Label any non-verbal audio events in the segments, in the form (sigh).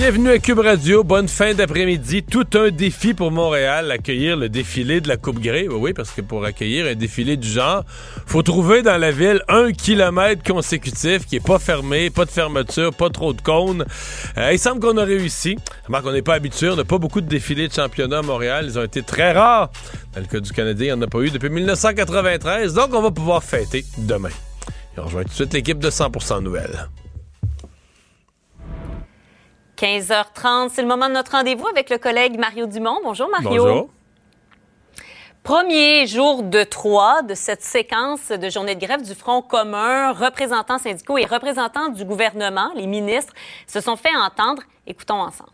Bienvenue à Cube Radio. Bonne fin d'après-midi. Tout un défi pour Montréal, accueillir le défilé de la Coupe Grey. Oui, parce que pour accueillir un défilé du genre, faut trouver dans la ville un kilomètre consécutif qui est pas fermé, pas de fermeture, pas trop de cônes. Euh, il semble qu'on a réussi. Remarque qu'on n'est pas habitué. On n'a pas beaucoup de défilés de championnat à Montréal. Ils ont été très rares. Dans le cas du Canadien, il n'y en a pas eu depuis 1993. Donc, on va pouvoir fêter demain. Et on rejoint tout de suite l'équipe de 100% Nouvelles. 15h30, c'est le moment de notre rendez-vous avec le collègue Mario Dumont. Bonjour Mario. Bonjour. Premier jour de trois de cette séquence de journée de grève du Front commun, représentants syndicaux et représentants du gouvernement, les ministres, se sont fait entendre. Écoutons ensemble.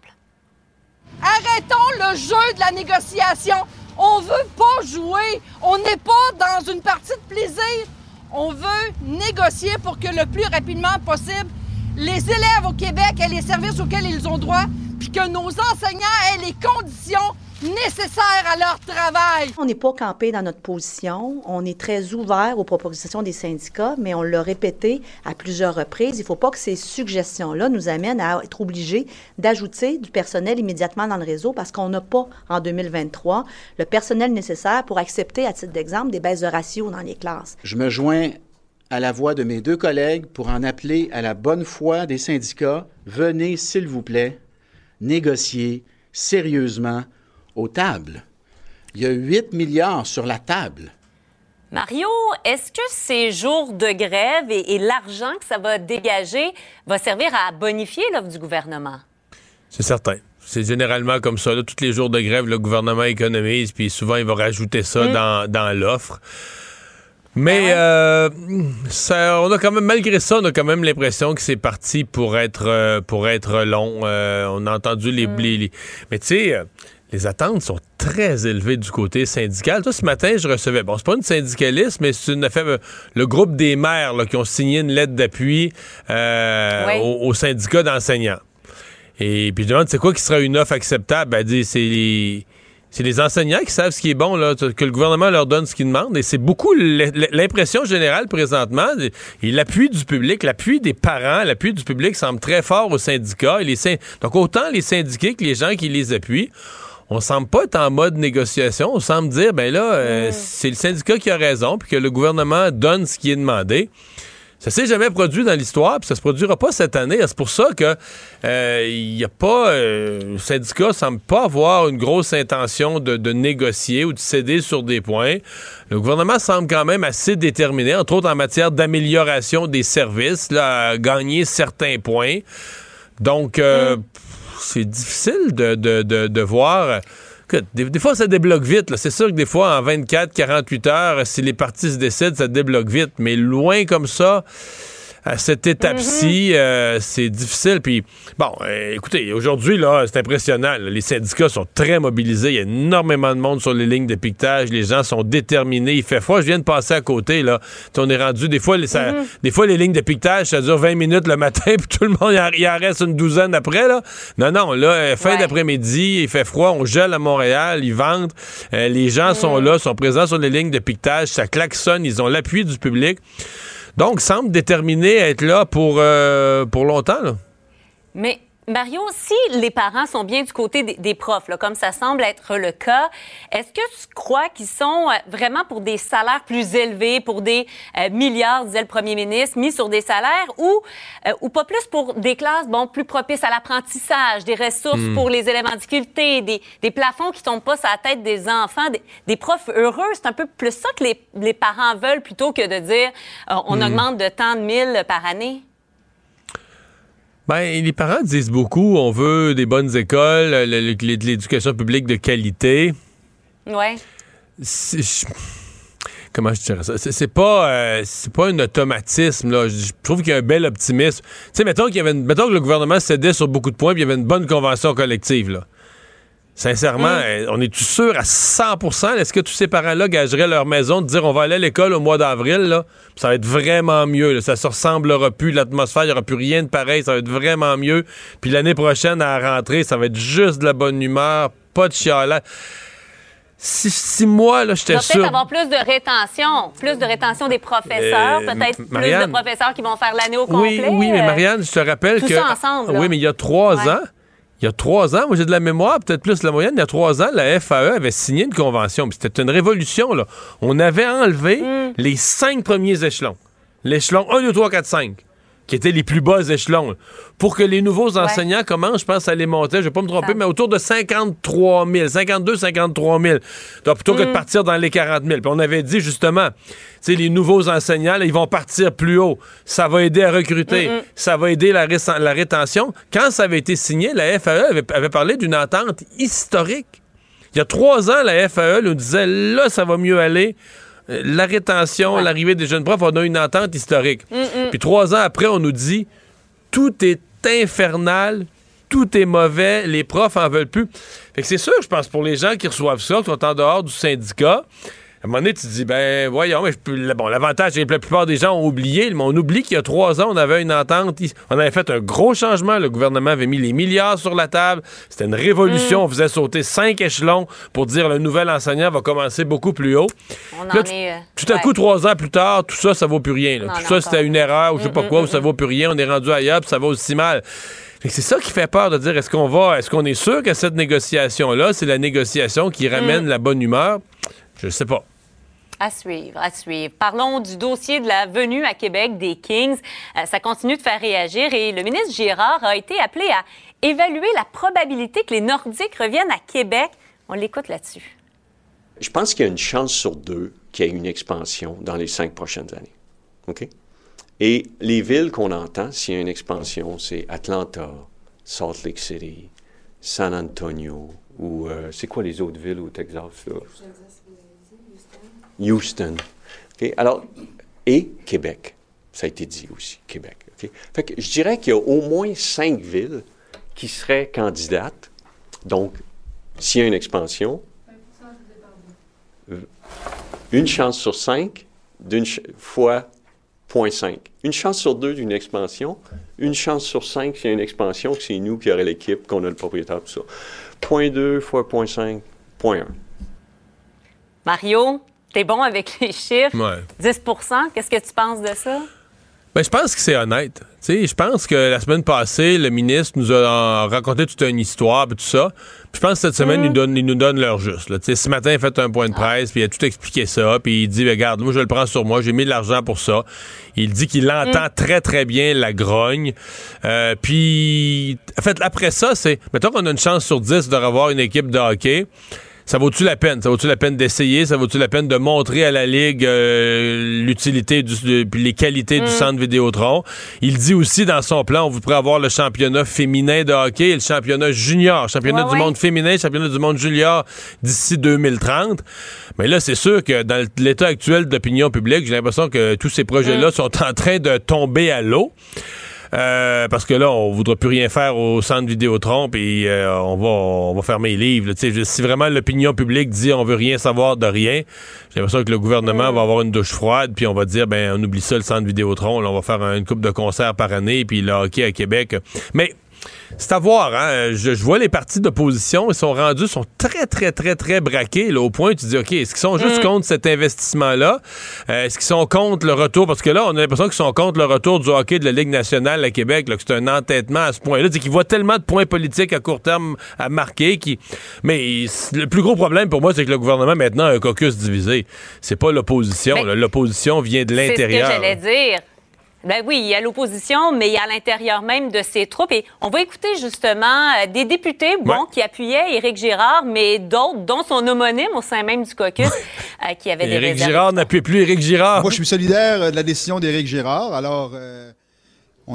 Arrêtons le jeu de la négociation. On veut pas jouer. On n'est pas dans une partie de plaisir. On veut négocier pour que le plus rapidement possible, les élèves au Québec aient les services auxquels ils ont droit, puis que nos enseignants aient les conditions nécessaires à leur travail. On n'est pas campé dans notre position. On est très ouvert aux propositions des syndicats, mais on l'a répété à plusieurs reprises. Il ne faut pas que ces suggestions-là nous amènent à être obligés d'ajouter du personnel immédiatement dans le réseau parce qu'on n'a pas, en 2023, le personnel nécessaire pour accepter, à titre d'exemple, des baisses de ratio dans les classes. Je me joins à la voix de mes deux collègues pour en appeler à la bonne foi des syndicats. Venez, s'il vous plaît, négocier sérieusement aux tables. Il y a 8 milliards sur la table. Mario, est-ce que ces jours de grève et, et l'argent que ça va dégager va servir à bonifier l'offre du gouvernement? C'est certain. C'est généralement comme ça. Là, tous les jours de grève, le gouvernement économise, puis souvent, il va rajouter ça dans, dans l'offre. Mais euh, ça, on a quand même, malgré ça, on a quand même l'impression que c'est parti pour être euh, pour être long. Euh, on a entendu les, les- les- mais tu sais, les attentes sont très élevées du côté syndical. Toi, ce matin, je recevais, bon, c'est pas une syndicaliste, mais c'est une affaire, le groupe des maires là, qui ont signé une lettre d'appui euh, au, au syndicat d'enseignants. Et puis je demande c'est quoi qui sera une offre acceptable? Elle dit c'est les c'est les enseignants qui savent ce qui est bon, là, que le gouvernement leur donne ce qu'ils demandent. Et c'est beaucoup l'impression générale présentement. Et l'appui du public, l'appui des parents, l'appui du public semble très fort aux syndicats. Et les syn- Donc autant les syndiqués que les gens qui les appuient. On semble pas être en mode négociation. On semble dire, ben là, euh, c'est le syndicat qui a raison, puis que le gouvernement donne ce qui est demandé. Ça s'est jamais produit dans l'histoire, puis ça se produira pas cette année. C'est pour ça que euh, il y a pas, euh, le syndicat semble pas avoir une grosse intention de, de négocier ou de céder sur des points. Le gouvernement semble quand même assez déterminé, entre autres en matière d'amélioration des services, là, à gagner certains points. Donc, euh, c'est difficile de, de, de voir. Des, des fois, ça débloque vite. C'est sûr que des fois, en 24, 48 heures, si les partis se décident, ça débloque vite. Mais loin comme ça, à cette étape-ci, euh, c'est difficile. Puis, bon, euh, écoutez, aujourd'hui, là, c'est impressionnant. là. Les syndicats sont très mobilisés. Il y a énormément de monde sur les lignes de piquetage. Les gens sont déterminés. Il fait froid. Je viens de passer à côté, là. On est rendu, des fois, les, ça- des fois, les lignes de piquetage, ça dure 20 minutes le matin, (laughs) puis tout le monde, il en, il reste une douzaine après, là. Non, non, là, euh, fin Ouais. d'après-midi, il fait froid, on gèle à Montréal, ils vendent. Euh, les gens sont là, sont présents sur les lignes de piquetage, ça klaxonne, ils ont l'appui du public. Donc, semble déterminé à être là pour, euh, pour longtemps. Là. Mario, si les parents sont bien du côté des, des profs, là, comme ça semble être le cas, est-ce que tu crois qu'ils sont euh, vraiment pour des salaires plus élevés, pour des euh, milliards, disait le premier ministre, mis sur des salaires, ou, euh, ou pas plus pour des classes bon, plus propices à l'apprentissage, des ressources pour les élèves en difficulté, des, des plafonds qui tombent pas sur la tête des enfants, des, des profs heureux? C'est un peu plus ça que les, les parents veulent plutôt que de dire euh, on augmente de tant de mille par année? Ben, les parents disent beaucoup, on veut des bonnes écoles, l'éducation publique de qualité. Ouais. Je- Comment je dirais ça? C'est pas, euh, c'est pas un automatisme. Là. Je je trouve qu'il y a un bel optimisme. Tu sais, mettons, qu'il y avait une- mettons que le gouvernement cédait sur beaucoup de points puis il y avait une bonne convention collective. Là. Sincèrement, euh, on est-tu sûr à 100% Est-ce que tous ces parents-là gageraient leur maison de dire on va aller à l'école au mois d'avril? Ça va être vraiment mieux. là. Ça se ressemblera plus. L'atmosphère, il n'y aura plus rien de pareil. Ça va être vraiment mieux. Puis l'année prochaine, à la rentrée, ça va être juste de la bonne humeur, pas de chialage. Si, si moi, là, j'étais sûr. peut-être avoir plus de rétention, plus de rétention des professeurs, Euh, peut-être plus de professeurs qui vont faire l'année au Oui, complet. oui, mais Marianne, je te rappelle tout que. ça ensemble, là. Oui, mais il y a trois Ouais. ans. Il y a trois ans, moi j'ai de la mémoire, peut-être plus la moyenne, il y a trois ans, la FAE avait signé une convention. puis C'était une révolution. Là. On avait enlevé Mm. les cinq premiers échelons. L'échelon 1, 2, 3, 4, 5, qui étaient les plus bas échelons. Pour que les nouveaux enseignants commencent, je pense, à les monter, je ne vais pas me tromper, mais autour de 53 000, 52, 53 000. Donc, plutôt que Mm. de partir dans les 40 000. Puis on avait dit justement, tu les nouveaux enseignants, là, ils vont partir plus haut. Ça va aider à recruter. Ça va aider la rétention. Quand ça avait été signé, la FAE avait, avait parlé d'une entente historique. Il y a trois ans, la FAE nous disait là, ça va mieux aller. Euh, La rétention, l'arrivée des jeunes profs, on a une entente historique. Puis trois ans après, on nous dit tout est infernal, tout est mauvais, les profs en veulent plus. Fait que c'est sûr, je pense, pour les gens qui reçoivent ça, qui sont en dehors du syndicat, un moment donné, tu te dis, ben voyons, mais je peux- bon, l'avantage, c'est que la plupart des gens ont oublié, mais on oublie qu'il y a trois ans, on avait une entente, on avait fait un gros changement, le gouvernement avait mis les milliards sur la table, c'était une révolution, on faisait sauter cinq échelons pour dire le nouvel enseignant va commencer beaucoup plus haut. On Là, en tout- est, euh, tout à ouais. coup, trois ans plus tard, tout ça, ça vaut plus rien. là. Non, tout non, ça, c'était une erreur ou je sais pas quoi, ou ça vaut plus rien. On est rendu ailleurs, puis ça va aussi mal. C'est ça qui fait peur de dire est-ce qu'on va, est-ce qu'on est sûr que cette négociation-là, c'est la négociation qui ramène Mm. la bonne humeur? Je sais pas. À suivre, à suivre. Parlons du dossier de la venue à Québec des Kings. Euh, ça continue de faire réagir et le ministre Girard a été appelé à évaluer la probabilité que les Nordiques reviennent à Québec. On l'écoute là-dessus. Je pense qu'il y a une chance sur deux qu'il y ait une expansion dans les cinq prochaines années. OK? Et les villes qu'on entend, s'il y a une expansion, c'est Atlanta, Salt Lake City, San Antonio, ou euh, c'est quoi les autres villes au Texas? Là? Houston. Alors, et Québec. Ça a été dit aussi, Québec. Je dirais qu'il y a au moins cinq villes qui seraient candidates. Donc, s'il y a une expansion, une chance sur cinq d'une ch- fois 0.5. Une chance sur deux d'une expansion, une chance sur cinq s'il y a une expansion, que c'est nous qui aurait l'équipe, qu'on a le propriétaire, tout ça. 0.2 fois 0.5, 0.1. Mario, t'es bon avec les chiffres? Ouais. 10% Qu'est-ce que tu penses de ça? Ben, je pense que c'est honnête. Tu sais, je pense que la semaine passée, le ministre nous a raconté toute une histoire et tout ça. Puis je pense que cette semaine, nous donnent, ils nous donnent leur juste. là. Tu sais, ce matin, il a fait un point de presse, puis il a tout expliqué ça, puis il dit, regarde, moi, je le prends sur moi, j'ai mis de l'argent pour ça. Il dit qu'il entend très, très bien la grogne. Euh, puis, en fait, après ça, c'est, mettons qu'on a une chance sur 10 de revoir une équipe de hockey. Ça vaut-tu la peine? Ça vaut-tu la peine d'essayer? Ça vaut-tu la peine de montrer à la Ligue euh, l'utilité du, puis les qualités Mm. du centre Vidéotron? Il dit aussi dans son plan, on voudrait avoir le championnat féminin de hockey et le championnat junior, championnat Ouais, du ouais. monde féminin, championnat du monde junior d'ici 2030. Mais là, c'est sûr que dans l'état actuel d'opinion publique, j'ai l'impression que tous ces Mm. projets-là sont en train de tomber à l'eau. Euh, parce que là, on voudra plus rien faire au centre Vidéotron, puis euh, on va on va fermer les livres. là. Si vraiment l'opinion publique dit on veut rien savoir de rien, j'ai l'impression que le gouvernement va avoir une douche froide, puis on va dire ben on oublie ça le centre Vidéotron, là, on va faire un- une coupe de concerts par année, puis le hockey à Québec. Mais c'est à voir, hein. Je, je vois les partis d'opposition, ils sont rendus, sont très, très, très, très braqués, là, au point où tu dis, OK, est-ce qu'ils sont juste contre cet investissement-là? Euh, est-ce qu'ils sont contre le retour? Parce que là, on a l'impression qu'ils sont contre le retour du hockey de la Ligue nationale à Québec, là, que c'est un entêtement à ce point-là. C'est qu'ils voient tellement de points politiques à court terme à marquer. Qui... Mais le plus gros problème pour moi, c'est que le gouvernement, maintenant, a un caucus divisé. C'est pas l'opposition. L'opposition vient de C'est ce que l'intérieur. j'allais dire. Ben oui, il y a l'opposition, mais il y a à l'intérieur même de ces troupes. Et on va écouter justement euh, des députés, bon, Ouais. qui appuyaient Éric Girard, mais d'autres, dont son homonyme au sein même du caucus, (laughs) euh, qui avait des Éric réserves. Girard n'appuie plus Éric Girard. Moi, je suis solidaire euh, de la décision d'Éric Girard. Alors, euh,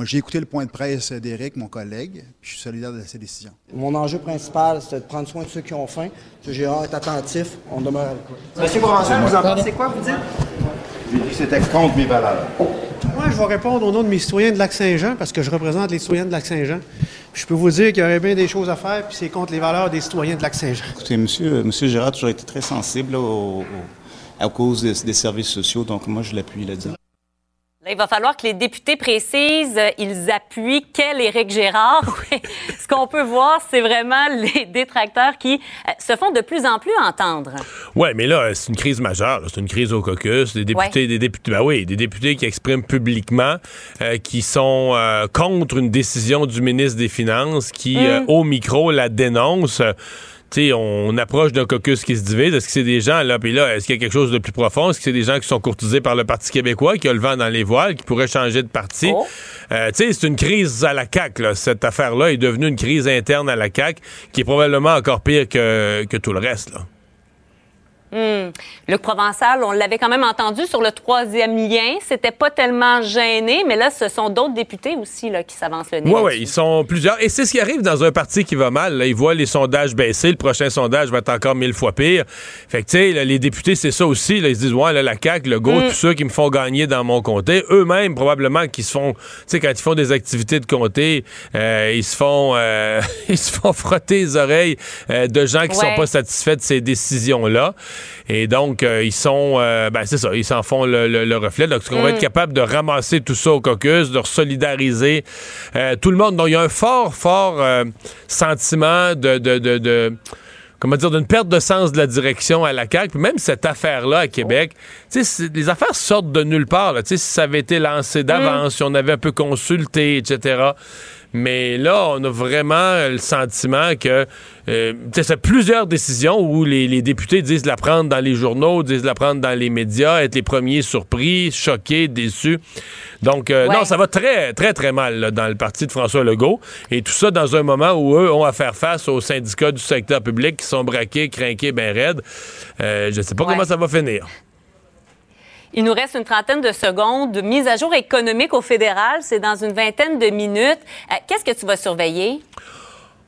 j'ai écouté le point de presse d'Éric, mon collègue. puis Je suis solidaire de sa décision. Mon enjeu principal, c'est de prendre soin de ceux qui ont faim. M. Gérard est attentif, on demeure à l'écoute. Monsieur Provençal, vous en pensez quoi, vous dites? J'ai dit que c'était contre mes valeurs. Moi, je vais répondre au nom de mes citoyens de Lac-Saint-Jean, parce que je représente les citoyens de Lac-Saint-Jean. Je peux vous dire qu'il y aurait bien des choses à faire, puis c'est contre les valeurs des citoyens de Lac-Saint-Jean. Écoutez, monsieur, monsieur Gérard a toujours été très sensible là, au- au- à cause des, des services sociaux, donc moi, je l'appuie là-dedans. Là, il va falloir que les députés précisent, euh, ils appuient quel Éric Gérard. (laughs) (laughs) Ce qu'on peut voir, c'est vraiment les détracteurs qui euh, se font de plus en plus entendre. Ouais, mais là, c'est une crise majeure. C'est une crise au caucus. Des députés, Ouais. des députés, ben oui, des députés qui expriment publiquement, euh, qui sont euh, contre une décision du ministre des Finances, qui Mm. euh, au micro la dénonce. Sais, on approche d'un caucus qui se divise. Est-ce que c'est des gens, là, puis là, est-ce qu'il y a quelque chose de plus profond? Est-ce que c'est des gens qui sont courtisés par le Parti québécois, qui a le vent dans les voiles, qui pourraient changer de parti? Oh. Euh, tu sais, c'est une crise à la CAQ, là. Cette affaire-là est devenue une crise interne à la CAQ, qui est probablement encore pire que, que tout le reste, là. Hmm. Luc Provençal, on l'avait quand même entendu sur le troisième lien. C'était pas tellement gêné, mais là, ce sont d'autres députés aussi là, qui s'avancent le nez. Oui, oui, ils sont plusieurs. Et c'est ce qui arrive dans un parti qui va mal. Là. Ils voient les sondages baisser. Le prochain sondage va être encore mille fois pire. Fait que, tu sais, les députés, c'est ça aussi. Là. Ils se disent, ouais, là, la CAQ, le GO, Mm. tous ceux qui me font gagner dans mon comté, eux-mêmes, probablement, qui se font, tu sais, quand ils font des activités de comté, euh, ils se font, euh, (laughs) ils se font frotter les oreilles euh, de gens qui Ouais. sont pas satisfaits de ces décisions-là. Et donc, euh, ils sont, euh, ben, c'est ça, ils s'en font le, le- le reflet. Donc, on va Mm. être capable de ramasser tout ça au caucus, de solidariser euh, tout le monde. Donc, il y a un fort, fort sentiment de, de, de, de- comment dire, d'une perte de sens de la direction à la CAQ. Puis même cette affaire-là à Québec, tu sais, les affaires sortent de nulle part. Tu sais, si ça avait été lancé d'avance, si on avait un peu consulté, etc. Mais là, on a vraiment le sentiment que euh, tu sais, c'est plusieurs décisions où les, les députés disent la prendre dans les journaux, disent la prendre dans les médias, être les premiers surpris, choqués, déçus. Donc, euh, Ouais. non, ça va très, très, très mal là, dans le parti de François Legault. Et tout ça dans un moment où eux ont à faire face aux syndicats du secteur public qui sont braqués, crinqués, ben raides. Euh, je sais pas Ouais. comment ça va finir. Il nous reste une trentaine de secondes. Mise à jour économique au fédéral, c'est dans une vingtaine de minutes. Euh, Qu'est-ce que tu vas surveiller?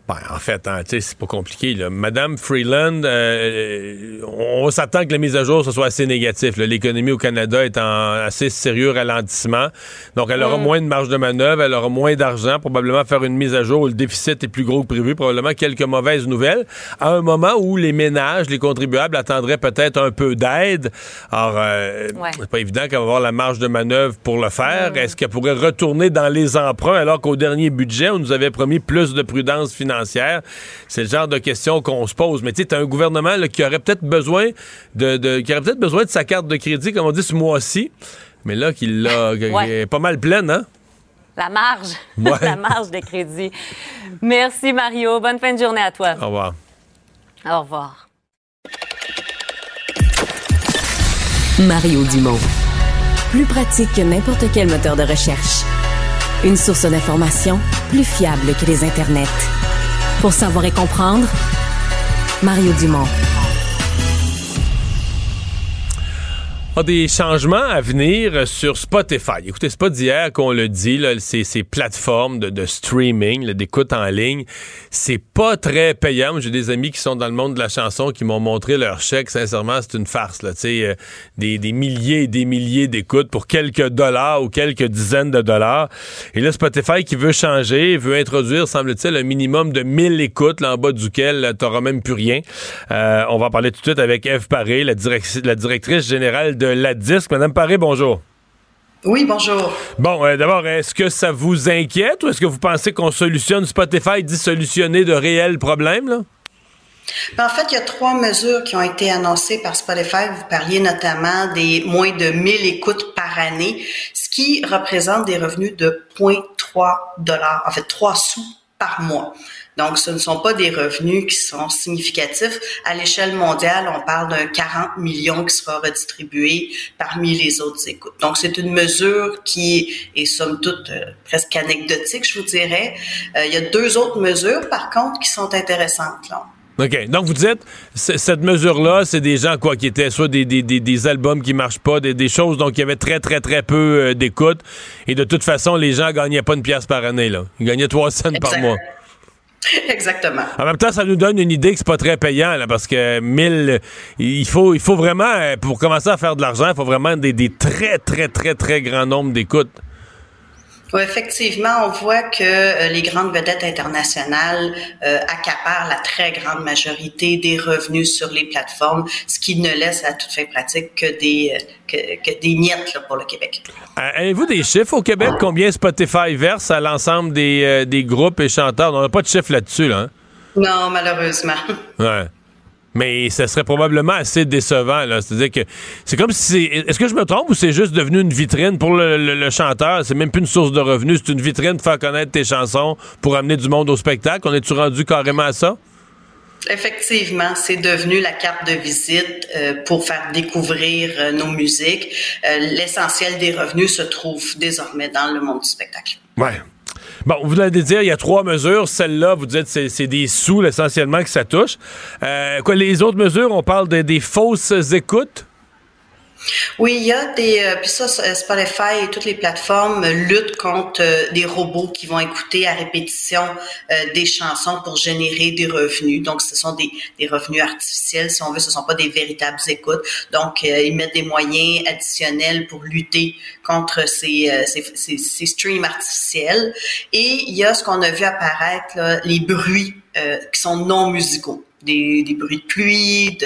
Ben, en fait, hein, c'est pas compliqué. Là. Madame Freeland, euh, on s'attend que la mise à jour ce soit assez négatif. L'économie au Canada est en assez sérieux ralentissement. Donc, elle aura Mm. moins de marge de manœuvre, elle aura moins d'argent, probablement faire une mise à jour où le déficit est plus gros que prévu, probablement quelques mauvaises nouvelles, à un moment où les ménages, les contribuables attendraient peut-être un peu d'aide. Alors, euh, Ouais. c'est pas évident qu'elle va avoir la marge de manœuvre pour le faire. Mm. Est-ce qu'elle pourrait retourner dans les emprunts alors qu'au dernier budget, on nous avait promis plus de prudence financière? C'est le genre de questions qu'on se pose. Mais tu sais, t'as un gouvernement là, qui aurait peut-être besoin de, de- qui aurait peut-être besoin de sa carte de crédit, comme on dit ce mois-ci. Mais là, qu'il l'a (laughs) qui Ouais. est pas mal pleine, hein? La marge. Ouais. (laughs) La marge de crédit. Merci, Mario. Bonne fin de journée à toi. Au revoir. Au revoir. Mario Dumont. Plus pratique que n'importe quel moteur de recherche. Une source d'information plus fiable que les internets. Pour savoir et comprendre, Mario Dumont. Des changements à venir sur Spotify. Écoutez, c'est pas d'hier qu'on le dit, là, ces, plateformes de, de streaming, d'écoute en ligne, c'est pas très payant. J'ai des amis qui sont dans le monde de la chanson qui m'ont montré leur chèque. Sincèrement, c'est une farce. Là, euh, des, milliers et des milliers d'écoutes pour quelques dollars ou quelques dizaines de dollars. Et là, Spotify qui veut changer, veut introduire, semble-t-il, un minimum de 1000 écoutes, là, en bas duquel tu n'auras même plus rien. Euh, on va en parler tout de suite avec Eve Paré, la, la directrice générale de la Disque. Madame Paré, bonjour. Oui, bonjour. Bon, euh, d'abord, est-ce que ça vous inquiète ou est-ce que vous pensez qu'on solutionne Spotify dit solutionner de réels problèmes, là? Ben, en fait, il y a trois mesures qui ont été annoncées par Spotify. Vous parliez notamment des moins de 1000 écoutes par année, ce qui représente des revenus de 0,3 dollars, en fait 3 sous par mois. Donc, ce ne sont pas des revenus qui sont significatifs. À l'échelle mondiale, on parle d'un 40 millions qui sera redistribué parmi les autres écoutes. Donc, c'est une mesure qui est, somme toute, euh, presque anecdotique, je vous dirais. Euh, il y a deux autres mesures, par contre, qui sont intéressantes. Là. OK. Donc, vous dites, cette mesure-là, c'est des gens, quoi, qui étaient soit des, des, des, des albums qui marchent pas, des, des choses, donc il y avait très, très, très peu euh, d'écoute. Et de toute façon, les gens gagnaient pas une pièce par année, là. Ils gagnaient trois cents par mois. (laughs) Exactement. En même temps, ça nous donne une idée que c'est pas très payant, là, parce que 1000, il faut, il faut vraiment, euh, pour commencer à faire de l'argent, il faut vraiment des, des très, très, très, très grands nombres d'écoutes. Oui, effectivement, on voit que euh, les grandes vedettes internationales euh, accaparent la très grande majorité des revenus sur les plateformes, ce qui ne laisse à toute fin pratique que des, euh, que, des miettes pour le Québec. Avez-vous des chiffres au Québec? Combien Spotify verse à l'ensemble des, des groupes et chanteurs? On n'a pas de chiffres là-dessus, là. Hein? Non, malheureusement. Ouais. Mais ce serait probablement assez décevant. C'est-à-dire que c'est comme si c'est. Est-ce que je me trompe ou c'est juste devenu une vitrine pour le, chanteur? C'est même plus une source de revenus, c'est une vitrine pour faire connaître tes chansons pour amener du monde au spectacle? On est-tu rendu carrément à ça? Effectivement, c'est devenu la carte de visite euh, pour faire découvrir euh, nos musiques. Euh, l'essentiel des revenus se trouve désormais dans le monde du spectacle. Ouais. Bon, vous l'avez dit, il y a trois mesures. Celle-là, vous dites, c'est des sous essentiellement que ça touche. Euh, quoi, les autres mesures, on parle des fausses écoutes? Oui, il y a des euh, puis ça Spotify et toutes les plateformes luttent contre euh, des robots qui vont écouter à répétition euh, des chansons pour générer des revenus. Donc ce sont des, revenus artificiels si on veut, ce sont pas des véritables écoutes. Donc ils mettent des moyens additionnels pour lutter contre ces, ces, streams artificiels et il y a ce qu'on a vu apparaître les bruits qui sont non musicaux des, bruits de pluie,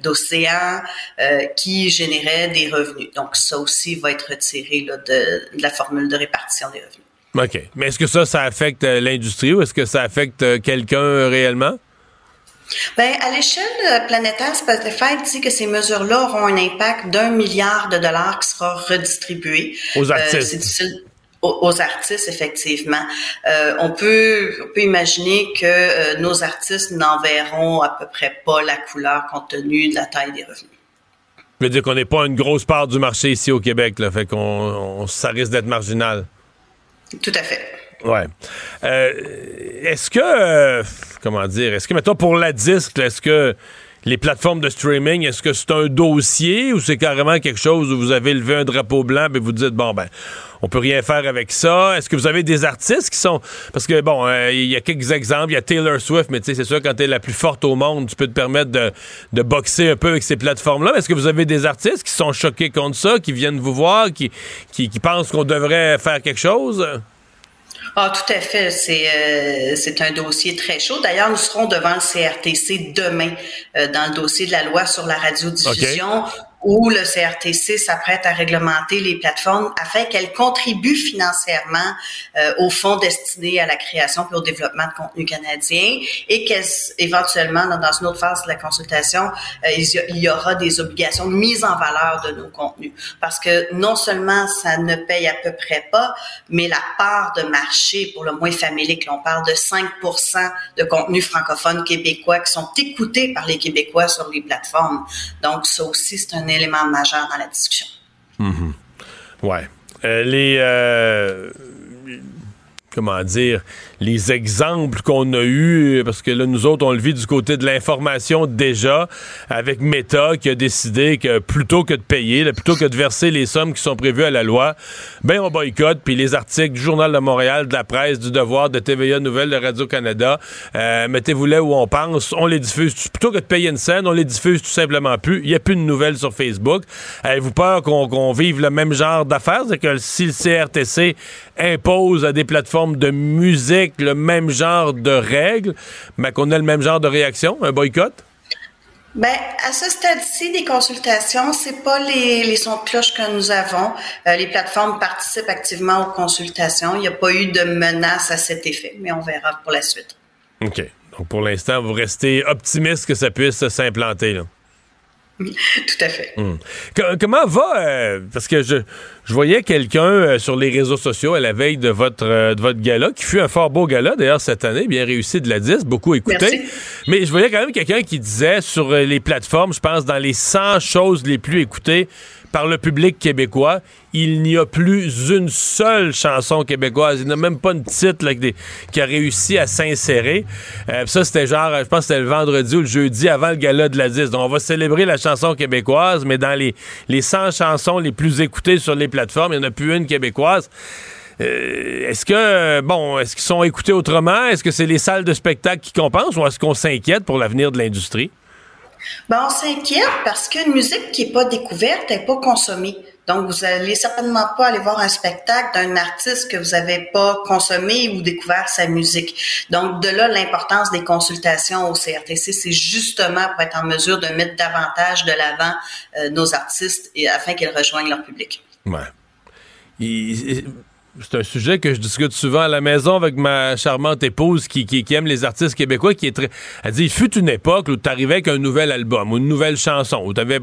d'océan, euh, qui généraient des revenus. Donc, ça aussi va être retiré de, la formule de répartition des revenus. OK. Mais est-ce que ça, ça affecte euh, l'industrie ou est-ce que ça affecte euh, quelqu'un réellement? Ben, à l'échelle planétaire, Spotify dit que ces mesures-là auront un impact d'un milliard de dollars qui sera redistribué. Aux artistes aux, artistes, effectivement. Euh, on, peut, on peut imaginer que euh, nos artistes n'en verront à peu près pas la couleur compte tenu de la taille des revenus. Ça veut dire qu'on n'est pas une grosse part du marché ici au Québec, là, fait qu'on ça risque d'être marginal. Tout à fait. Ouais. Euh, est-ce que, comment dire, est-ce que, mettons, pour la disque, est-ce que les plateformes de streaming, est-ce que c'est un dossier ou c'est carrément quelque chose où vous avez levé un drapeau blanc et vous dites, bon, ben, on peut rien faire avec ça? Est-ce que vous avez des artistes qui sont... Parce que, bon, euh, il y a quelques exemples. Il y a Taylor Swift, mais tu sais, c'est sûr, quand tu es la plus forte au monde, tu peux te permettre de, boxer un peu avec ces plateformes-là. Est-ce que vous avez des artistes qui sont choqués contre ça, qui viennent vous voir, qui, qui pensent qu'on devrait faire quelque chose? Ah, tout à fait. C'est euh, c'est un dossier très chaud. D'ailleurs, nous serons devant le CRTC demain euh, dans le dossier de la loi sur la radiodiffusion où le CRTC s'apprête à réglementer les plateformes afin qu'elles contribuent financièrement euh, au fonds destiné à la création et au développement de contenu canadien et qu'éventuellement, dans une autre phase de la consultation, euh, il y aura des obligations de mise en valeur de nos contenus. Parce que non seulement ça ne paye à peu près pas, mais la part de marché pour le moins familier, que l'on parle de 5 de contenus francophones québécois qui sont écoutés par les Québécois sur les plateformes. Donc ça aussi, c'est un élément majeur dans la discussion. Mm Ouais. Euh, les. Euh, comment dire, les exemples qu'on a eus, parce que là, nous autres, on le vit du côté de l'information déjà, avec Meta qui a décidé que plutôt que de payer, plutôt que de verser les sommes qui sont prévues à la loi, ben on boycotte, puis les articles du Journal de Montréal, de la presse, du Devoir, de TVA Nouvelles, de Radio-Canada, euh, mettez-vous là où on pense, on les diffuse, plutôt que de payer une scène, on les diffuse tout simplement plus. Il n'y a plus de nouvelles sur Facebook. Avez-vous peur qu'on vive le même genre d'affaires? C'est que si le CRTC impose à des plateformes de musique le même genre de règles, mais qu'on ait le même genre de réaction, un boycott? Ben, à ce stade-ci des consultations, c'est pas les, les, sons de cloche que nous avons. Euh, les plateformes participent activement aux consultations. Il n'y a pas eu de menace à cet effet, mais on verra pour la suite. OK. Donc, pour l'instant, vous restez optimiste que ça puisse s'implanter, là. (laughs) Tout à fait. Hmm. Comment va, euh, parce que je, je voyais quelqu'un euh, sur les réseaux sociaux à la veille de votre, euh, de votre gala, qui fut un fort beau gala d'ailleurs cette année, bien réussi de la 10, beaucoup écouté. Mais je voyais quand même quelqu'un qui disait sur les plateformes, je pense dans les 100 choses les plus écoutées, par le public québécois. Il n'y a plus une seule chanson québécoise. Il n'y a même pas une titre qui a réussi à s'insérer. Euh, ça, c'était genre, je pense c'était le vendredi ou le jeudi avant le gala de la 10. Donc, on va célébrer la chanson québécoise, mais dans les, les 100 chansons les plus écoutées sur les plateformes, il n'y en a plus une québécoise. Euh, est-ce que, bon, est-ce qu'ils sont écoutés autrement? Est-ce que c'est les salles de spectacle qui compensent ou est-ce qu'on s'inquiète pour l'avenir de l'industrie? Ben, on s'inquiète parce qu'une musique qui n'est pas découverte n'est pas consommée. Donc, vous allez certainement pas aller voir un spectacle d'un artiste que vous n'avez pas consommé ou découvert sa musique. Donc, de là, l'importance des consultations au CRTC, c'est justement pour être en mesure de mettre davantage de l'avant euh, nos artistes et afin qu'ils rejoignent leur public. C'est un sujet que je discute souvent à la maison avec ma charmante épouse qui, qui, aime les artistes québécois, qui est très... Elle dit, il fut une époque où tu arrivais avec un nouvel album ou une nouvelle chanson, où tu avais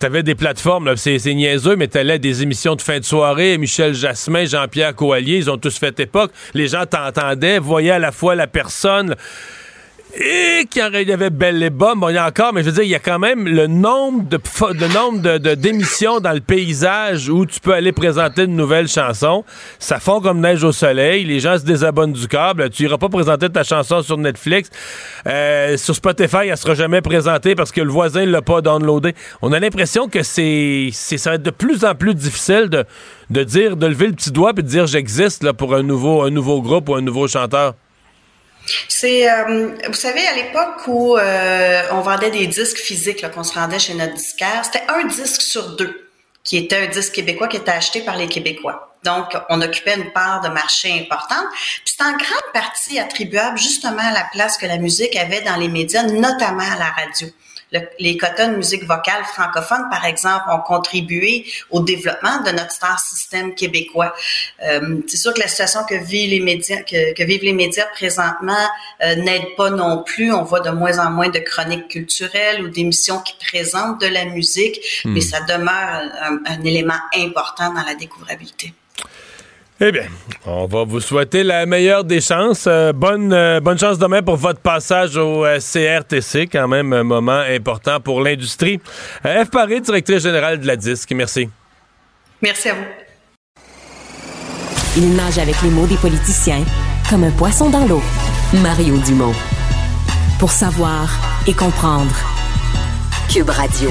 T'avais des plateformes, c'est niaiseux, mais t'allais des émissions de fin de soirée, Michel Jasmin, Jean-Pierre Coallier, ils ont tous fait époque. Les gens t'entendaient, voyaient à la fois la personne, et quand il y avait Belle et Bon, il y a encore, mais je veux dire, il y a quand même le nombre de, de nombre de, d'émissions dans le paysage où tu peux aller présenter une nouvelle chanson. Ça fond comme neige au soleil. Les gens se désabonnent du câble. Tu iras pas présenter ta chanson sur Netflix. Euh, sur Spotify, elle sera jamais présentée parce que le voisin l'a pas downloadé. On a l'impression que c'est, c'est, ça va être de plus en plus difficile de, de dire, de lever le petit doigt et de dire j'existe là, pour un nouveau, un nouveau groupe ou un nouveau chanteur. C'est, euh, vous savez, à l'époque où euh, on vendait des disques physiques, qu'on se rendait chez notre disquaire, c'était un disque sur deux qui était un disque québécois qui était acheté par les Québécois. Donc, on occupait une part de marché importante. Puis c'est en grande partie attribuable justement à la place que la musique avait dans les médias, notamment à la radio les quotas de musique vocale francophone, par exemple, ont contribué au développement de notre star système québécois. Euh, c'est sûr que la situation que vivent les médias, que, vivent les médias présentement euh, n'aide pas non plus. On voit de moins en moins de chroniques culturelles ou d'émissions qui présentent de la musique, mais hmm. ça demeure un élément important dans la découvrabilité. Eh bien, on va vous souhaiter la meilleure des chances. Euh, bonne, euh, bonne chance demain pour votre passage au euh, CRTC, quand même un moment important pour l'industrie. F. Paris, directrice générale de la DISC, merci. Merci à vous. Il nage avec les mots des politiciens comme un poisson dans l'eau. Mario Dumont. Pour savoir et comprendre. Cube Radio.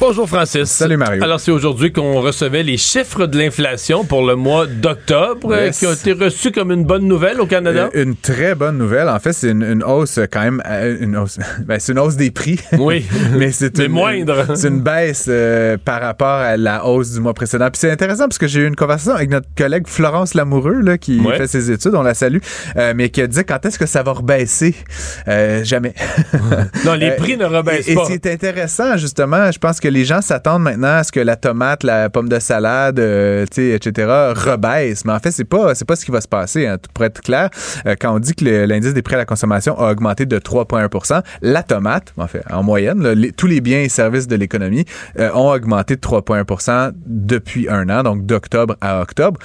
Bonjour Francis. Salut Mario. Alors c'est aujourd'hui qu'on recevait les chiffres de l'inflation pour le mois d'octobre euh, qui ont été reçus comme une bonne nouvelle au Canada. Euh, une, très bonne nouvelle. En fait, c'est une, hausse quand même, euh, une hausse, (laughs) ben, c'est une hausse des prix. Oui. (laughs) mais c'est (laughs) une, moindre. C'est une baisse par rapport à la hausse du mois précédent. Puis c'est intéressant parce que j'ai eu une conversation avec notre collègue Florence Lamoureux là, qui fait ses études, on la salue, mais qui a dit quand est-ce que ça va rebaisser? Jamais. non, les prix ne rebaissent pas. Et c'est intéressant justement. Je pense que les gens s'attendent maintenant à ce que la tomate, la pomme de salade, euh, etc., rebaisse. Mais en fait, c'est pas, c'est pas ce qui va se passer. Hein. Pour être clair, euh, quand on dit que l'indice des prix à la consommation a augmenté de 3,1% la tomate, en fait, en moyenne, tous les biens et services de l'économie euh, ont augmenté de 3,1% depuis un an, donc d'octobre à octobre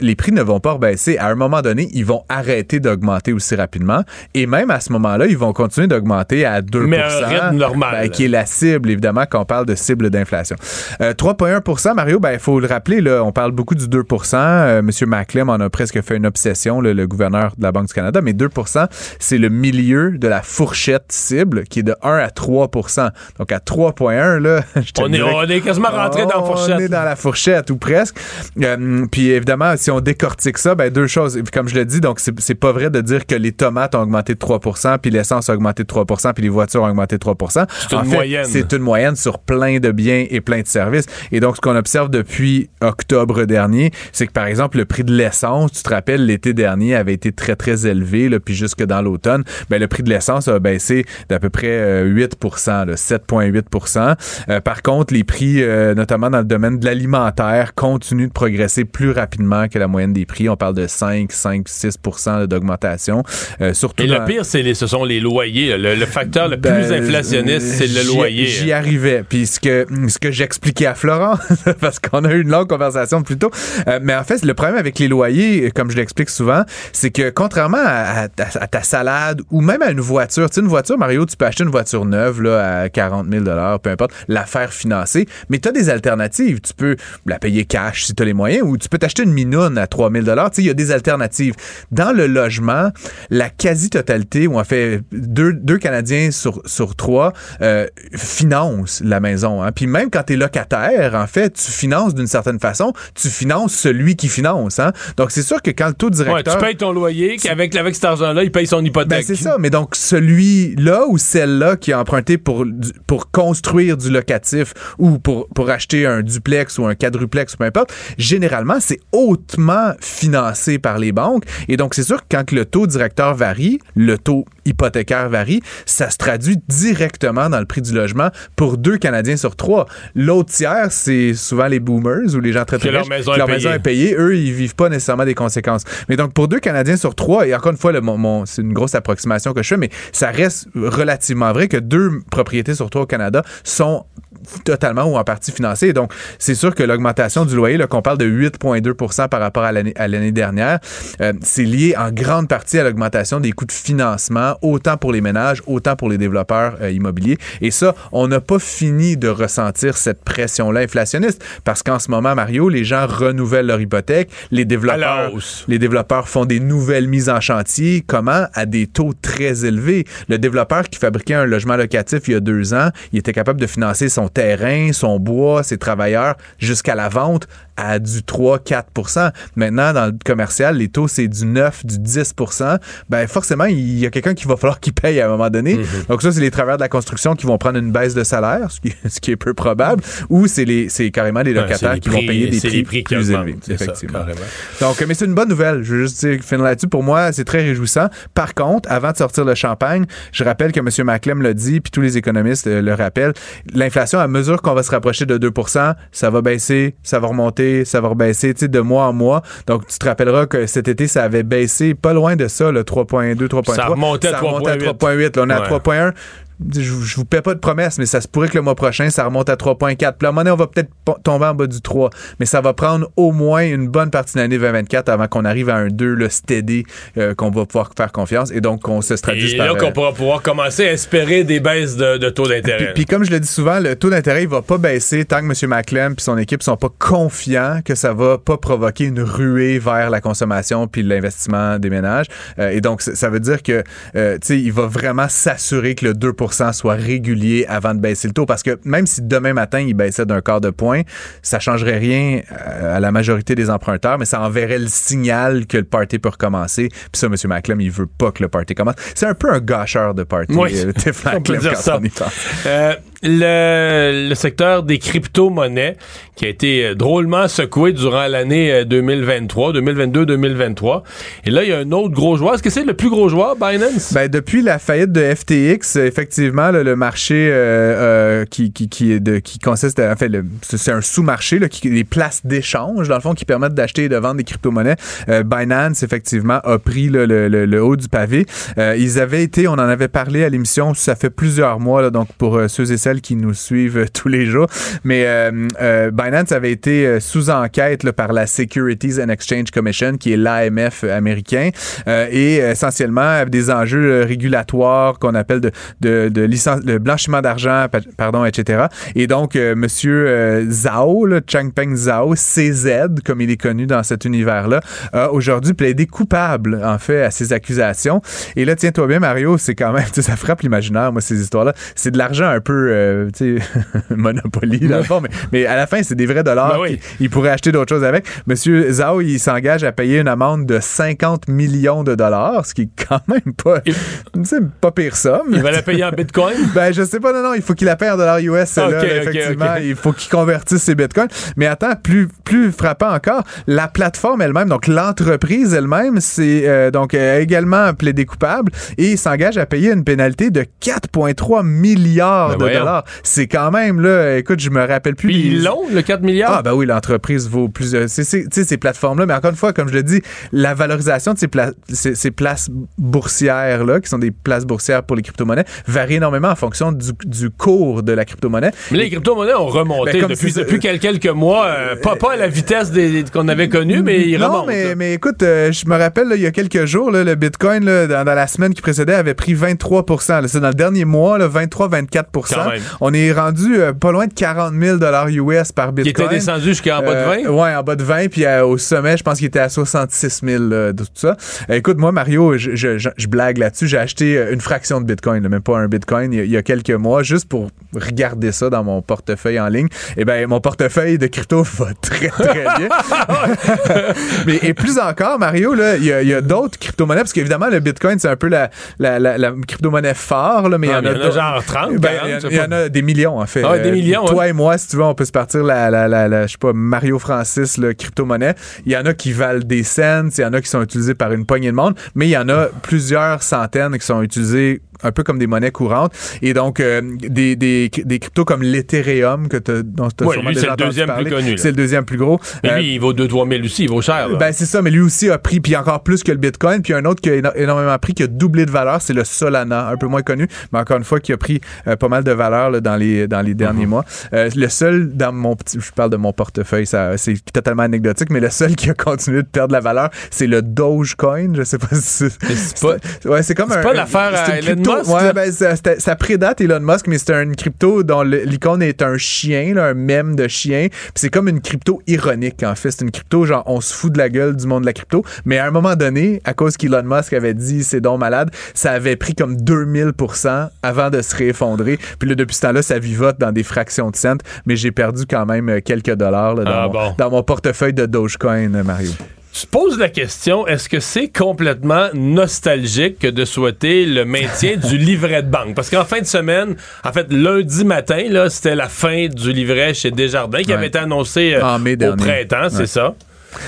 les prix ne vont pas baisser. À un moment donné, ils vont arrêter d'augmenter aussi rapidement. Et même à ce moment-là, ils vont continuer d'augmenter à 2 Mais un rythme normal. Ben, qui est la cible, évidemment, quand on parle de cible d'inflation. 3,1% euh, Mario, il ben, faut le rappeler, là, on parle beaucoup du 2% euh, Monsieur Maclem en a presque fait une obsession, le gouverneur de la Banque du Canada. Mais 2% c'est le milieu de la fourchette cible qui est de 1 à 3% Donc à 3,1 là, (laughs) je on, est, on est quasiment rentré dans la fourchette. On est dans la fourchette, ou presque. Euh, puis évidemment, si on décortique ça, ben deux choses. Comme je le dis, donc c'est pas vrai de dire que les tomates ont augmenté de 3% puis l'essence a augmenté de 3% puis les voitures ont augmenté de 3 C'est une moyenne. C'est une moyenne sur plein de biens et plein de services. Et donc, ce qu'on observe depuis octobre dernier, c'est que, par exemple, le prix de l'essence, tu te rappelles, l'été dernier avait été très, très élevé, là, puis jusque dans l'automne, ben, le prix de l'essence a baissé d'à peu près 8% 7,8% euh, Par contre, les prix, euh, notamment dans le domaine de l'alimentaire, continuent de progresser plus rapidement que la moyenne des prix. On parle de 5, 5, 6% d'augmentation. Euh, surtout Et le pire, c'est ce sont les loyers. Le, facteur le plus ben, inflationniste, c'est le loyer. J'y arrivais. Puis ce que, ce que j'expliquais à Florent, (laughs) parce qu'on a eu une longue conversation plus tôt, euh, mais en fait, le problème avec les loyers, comme je l'explique souvent, c'est que contrairement à, ta salade ou même à une voiture, tu sais, une voiture, Mario, tu peux acheter une voiture neuve là, à 40 000 peu importe, la faire financer, mais tu as des alternatives. Tu peux la payer cash si tu as les moyens ou tu peux t'acheter une demi-noune à 3000 dollars. Tu sais, il y a des alternatives. Dans le logement, la quasi-totalité, ou en fait deux, deux Canadiens sur, sur trois, euh, financent la maison. Hein. Puis même quand tu es locataire, en fait, tu finances d'une certaine façon, tu finances celui qui finance. Hein. Donc c'est sûr que quand le taux directeur... Ouais, tu payes ton loyer, qu'avec avec cet argent-là, il paye son hypothèque. Ben, c'est ça, mais donc celui-là ou celle-là qui a emprunté pour, pour construire du locatif ou pour, pour acheter un duplex ou un quadruplex ou peu importe, généralement, c'est hautement financé par les banques. Et donc, c'est sûr que quand le taux directeur varie, le taux hypothécaire varie, ça se traduit directement dans le prix du logement pour deux Canadiens sur trois. L'autre tiers, c'est souvent les boomers ou les gens très très leur riches, maison que est leur maison payée. est payée. Eux, ils vivent pas nécessairement des conséquences. Mais donc, pour deux Canadiens sur trois, et encore une fois, le, mon, mon- c'est une grosse approximation que je fais, mais ça reste relativement vrai que deux propriétés sur trois au Canada sont totalement ou en partie financées. Donc, c'est sûr que l'augmentation du loyer, là, qu'on parle de 8,2 par rapport à l'année, à l'année dernière, euh, c'est lié en grande partie à l'augmentation des coûts de financement, autant pour les ménages, autant pour les développeurs euh, immobiliers. Et ça, on n'a pas fini de ressentir cette pression-là inflationniste parce qu'en ce moment, Mario, les gens renouvellent leur hypothèque, les développeurs, les développeurs font des nouvelles mises en chantier. Comment? À des taux très élevés. Le développeur qui fabriquait un logement locatif il y a deux ans, il était capable de financer son terrain, son bois, ses travailleurs jusqu'à la vente à du 3-4 Maintenant, dans le commercial, les taux, c'est du 9, du 10% Ben forcément, il y a quelqu'un qui va falloir qu'il paye à un moment donné. Donc ça, c'est les travailleurs de la construction qui vont prendre une baisse de salaire, ce qui, (laughs) ce qui est peu probable, ou c'est les c'est carrément les locataires les qui vont payer des prix, plus élevés. ça, Effectivement. Donc, mais c'est une bonne nouvelle. Je veux juste dire, finir là-dessus. Pour moi, c'est très réjouissant. Par contre, avant de sortir le champagne, je rappelle que M. Maclem l'a dit, puis tous les économistes euh, le rappellent, l'inflation, à mesure qu'on va se rapprocher de 2% ça va baisser, ça va remonter, ça va rebaisser, tu sais, de mois en mois. Donc, tu te rappelleras que cet été, ça avait baissé pas loin de ça, le 3.2, 3.3. Ça remontait à 3.8. 3.8. Là, on est à Ouais. 3.1 je, je vous paie pas de promesses, mais ça se pourrait que le mois prochain, ça remonte à 3,4. Puis la monnaie, on va peut-être tomber en bas du 3, mais ça va prendre au moins une bonne partie de l'année 2024 avant qu'on arrive à un 2, le steady, euh, qu'on va pouvoir faire confiance et donc qu'on se traduise Et par... là euh, qu'on pourra pouvoir commencer à espérer des baisses de, de taux puis, d'intérêt. puis comme je le dis souvent, le taux d'intérêt il va pas baisser tant que M. Maclem et son équipe sont pas confiants que ça va pas provoquer une ruée vers la consommation puis l'investissement des ménages. Euh, et donc ça veut dire que euh, tu sais il va vraiment s'assurer que le 2 soit régulier avant de baisser le taux parce que même si demain matin il baissait d'un quart de point, ça changerait rien euh, à la majorité des emprunteurs, mais ça enverrait le signal que le party peut recommencer. Puis ça, M. Maclem, il veut pas que le party commence. C'est un peu un gâcheur de party, Oui, euh, Tiff (laughs) on peut Maclem, dire quand ça. on y pense. Euh, le, le secteur des crypto-monnaies qui a été euh, drôlement secoué durant l'année euh, 2023, 2022-2023. Et là, il y a un autre gros joueur. Est-ce que c'est le plus gros joueur, Binance? Ben, depuis la faillite de FTX, euh, effectivement, le marché euh, euh, qui, qui, qui, de, qui consiste à. En fait, c'est un sous-marché, des places d'échange, dans le fond, qui permettent d'acheter et de vendre des crypto-monnaies. Euh, Binance, effectivement, a pris là, le, le- le haut du pavé. Euh, ils avaient été, on en avait parlé à l'émission, ça fait plusieurs mois, là, donc pour euh, ceux et celles qui nous suivent euh, tous les jours. Mais euh, euh, Binance avait été euh, sous enquête là, par la Securities and Exchange Commission, qui est l'AMF américain, euh, et essentiellement des enjeux régulatoires qu'on appelle de, de, de licence, le blanchiment d'argent, pa- pardon, etc. Et donc, Monsieur Zhao, là, Changpeng Zhao, CZ, comme il est connu dans cet univers-là, a aujourd'hui plaidé coupable, en fait, à ces accusations. Et là, tiens-toi bien, Mario, c'est quand même, (laughs) ça frappe l'imaginaire, moi, ces histoires-là. C'est de l'argent un peu, euh, tu sais, (laughs) Monopoly, dans le fond, mais, mais à la fin, c'est des vrais dollars. Ben oui. il pourrait acheter d'autres choses avec. Monsieur Zhao, il s'engage à payer une amende de 50 millions de dollars, ce qui est quand même pas, c'est (laughs) pas pire somme. Il va la payer en (laughs) bitcoin? Ben, je sais pas, non, non, il faut qu'il la paye en dollars US, celle-là, Ok, là, effectivement. Il faut qu'il convertisse ses bitcoins. Mais attends, plus, plus frappant encore, la plateforme elle-même, donc l'entreprise elle-même, c'est euh, donc euh, également plaidé coupable et il s'engage à payer une pénalité de 4,3 milliards Ben de voyons. Dollars. C'est quand même, là, écoute, je me rappelle plus. Puis ils l'ont, le 4 milliards? ah, ben oui, l'entreprise vaut plus. euh, Tu sais, ces plateformes-là, mais encore une fois, comme je le dis, la valorisation de ces, pla- ces, ces places boursières-là, qui sont des places boursières pour les crypto-monnaies, varie énormément en fonction du, du cours de la crypto-monnaie. Mais les crypto-monnaies ont remonté Ben, depuis, depuis quel- quelques mois. euh, pas, pas à la vitesse qu'on avait connue, mais ils non, remontent. mais, mais écoute, euh, je me rappelle, là, il y a quelques jours, là, le Bitcoin, là, dans, dans la semaine qui précédait, avait pris 23 là. C'est dans le dernier mois, là, 23-24 Quand même. On est rendu euh, pas loin de 40 000 US par Qui Bitcoin. était descendu jusqu'en bas de 20? Euh, ouais, en bas de 20, puis euh, au sommet, je pense qu'il était à 66 000 euh, de tout ça. Écoute, moi, Mario, je, je- je- je blague là-dessus. J'ai acheté une fraction de Bitcoin, là, même pas un Bitcoin, il y, a, il y a quelques mois, juste pour regarder ça dans mon portefeuille en ligne. Et ben, mon portefeuille de crypto (laughs) va très, très bien. (laughs) Mais et plus encore, Mario, là, il y a, il y a d'autres crypto-monnaies, parce qu'évidemment, le Bitcoin, c'est un peu la, la, la, la crypto-monnaie phare, là, mais il y Ah, en a, y en a d'autres- genre 30, Ben, 40, il y en- je sais il y en a des millions, en fait. Ah des millions, Toi ouais. et moi, si tu veux, on peut se partir la, la, la, la- je sais pas, Mario Francis, le crypto-monnaie. Il y en a qui valent des cents, il y en a qui sont utilisés par une poignée de monde, mais il y en a plusieurs centaines qui sont utilisés un peu comme des monnaies courantes. Et donc, euh, des, des, des cryptos comme l'Ethereum, que dont tu as Ouais, lui, c'est déjà le deuxième plus connu. C'est le deuxième plus gros. Mais Euh, lui, il vaut 2-3 000 aussi, il vaut cher. là. ben c'est ça, mais lui aussi a pris, puis encore plus que le Bitcoin, puis un autre qui a éno- énormément pris, qui a doublé de valeur, c'est le Solana, un peu moins connu, mais encore une fois qui a pris euh, pas mal de valeur là, dans les dans les derniers mois. Euh, le seul dans mon petit, je parle de mon portefeuille, ça c'est totalement anecdotique, mais le seul qui a continué de perdre de la valeur, c'est le Dogecoin. Je sais pas si c'est pas- ouais, c'est comme c'est un pas l'affaire c'est à une Elon crypto- Musk, Ouais, ben, ça, prédate Elon Musk, mais c'est une crypto dont l'icône est un chien, là, un mème de chien. Puis c'est comme une crypto ironique, en fait. C'est une crypto, genre, on se fout de la gueule du monde de la crypto. Mais à un moment donné, à cause qu'Elon Musk avait dit c'est donc malade, ça avait pris comme 2000 avant de se réeffondrer. Puis là, depuis ce temps-là, ça vivote dans des fractions de cents. Mais j'ai perdu quand même euh, quelques dollars là, dans, Ah, mon, bon. dans mon portefeuille de Dogecoin, euh, Mario. Tu poses la question, est-ce que c'est complètement nostalgique que de souhaiter le maintien du (laughs) livret de banque? Parce qu'en fin de semaine, en fait, lundi matin, là, c'était la fin du livret chez Desjardins qui Ouais. avait été annoncé euh, En mai au printemps, c'est ça?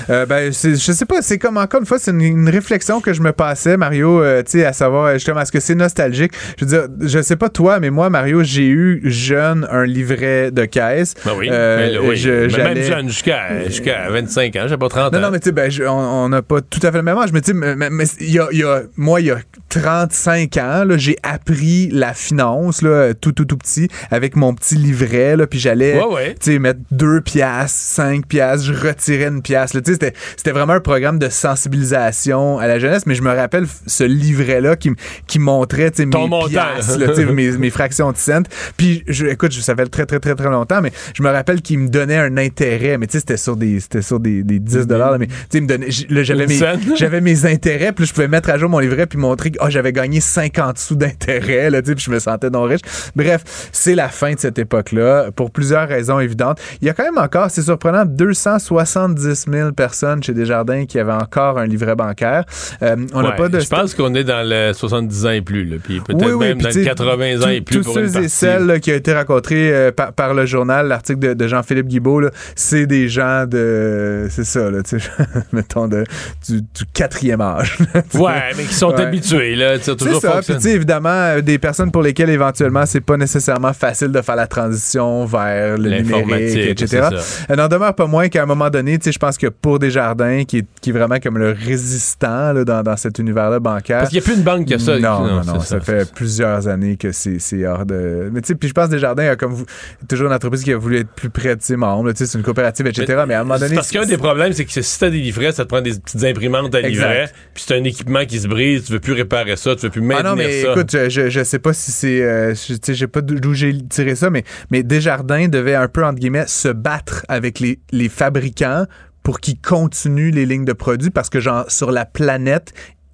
Euh, ben, je sais pas, c'est comme encore une fois, c'est une, une réflexion que je me passais, Mario, euh, tu sais, à savoir justement, est-ce que c'est nostalgique? Je veux dire, je sais pas toi, mais moi, Mario, j'ai eu jeune un livret de caisse. Ben oui, Euh, ben là, oui. je- Mais même jeune, jusqu'à jusqu'à 25 ans, j'ai pas 30 Non, ans. non, mais tu sais, ben, je- on n'a pas tout à fait le même âge, mais tu sais, mais- y a, il y a- moi, il y a 35 ans, j'ai appris la finance, là, tout, tout, tout petit, avec mon petit livret, là, puis j'allais, Ouais, ouais. tu sais, mettre 2 piastres, 5 piastres, je retirais une sais, c'était- c'était vraiment un programme de sensibilisation à la jeunesse, mais je me rappelle ce livret-là qui, qui montrait, mes piastres, là, mes, (laughs) mes fractions de cents, puis, je, écoute, je, ça fait très, très, très, très longtemps, mais je me rappelle qu'il me donnait un intérêt, mais tu sais, c'était sur des, c'était sur des, des 10 dollars, là, mais tu sais, me donnait, là, j'avais mes, (laughs) j'avais mes intérêts, puis je pouvais mettre à jour mon livret puis montrer que oh, j'avais gagné 50 sous d'intérêt, là, puis je me sentais non riche. Bref, c'est la fin de cette époque-là, pour plusieurs raisons évidentes. Il y a quand même encore, c'est surprenant, 270 000 personnes chez Desjardins qui avaient encore un livret bancaire. Euh, on n'a Ouais, pas de je pense qu'on est dans le 70 ans et plus, là, puis peut-être Oui, oui, même dans le sais, 80 ans et plus tous pour ceux une et celles là, qui ont été rencontrés euh, par, par le journal, l'article de, de Jean-Philippe Guibault, c'est des gens de, c'est ça, là, (laughs) mettons, de, du, du quatrième âge. Ouais, mais qui sont Ouais. habitués, là, C'est toujours ça. Puis, évidemment, euh, des personnes pour lesquelles, éventuellement, c'est pas nécessairement facile de faire la transition vers le numérique, L'informatique, etc. ça. Elle n'en demeure pas moins qu'à un moment donné, tu sais, je pense que pour Desjardins, qui est, qui est vraiment comme le résistant là, dans, dans cet univers-là bancaire. Parce qu'il n'y a plus une banque que ça. Non, Non, non, non, ça, ça, fait plusieurs années que c'est hors de. Mais tu sais, puis je pense que Desjardins a comme vous, toujours une entreprise qui a voulu être plus près de ses membres. Tu sais, c'est une coopérative, etc. Mais, à un moment donné. Parce qu'un des problèmes, c'est que si t'as des livrets, ça te prend des petites imprimantes à livret, puis c'est un équipement qui se brise, tu veux plus réparer ça, tu veux plus maintenir Ah non, mais ça. écoute, je, je, je sais pas si c'est. euh, je- tu sais, je sais pas d'où j'ai tiré ça, mais, mais Desjardins devait un peu, entre guillemets, se battre avec les, les fabricants pour qu'ils continuent les lignes de produits parce que, genre, sur la planète,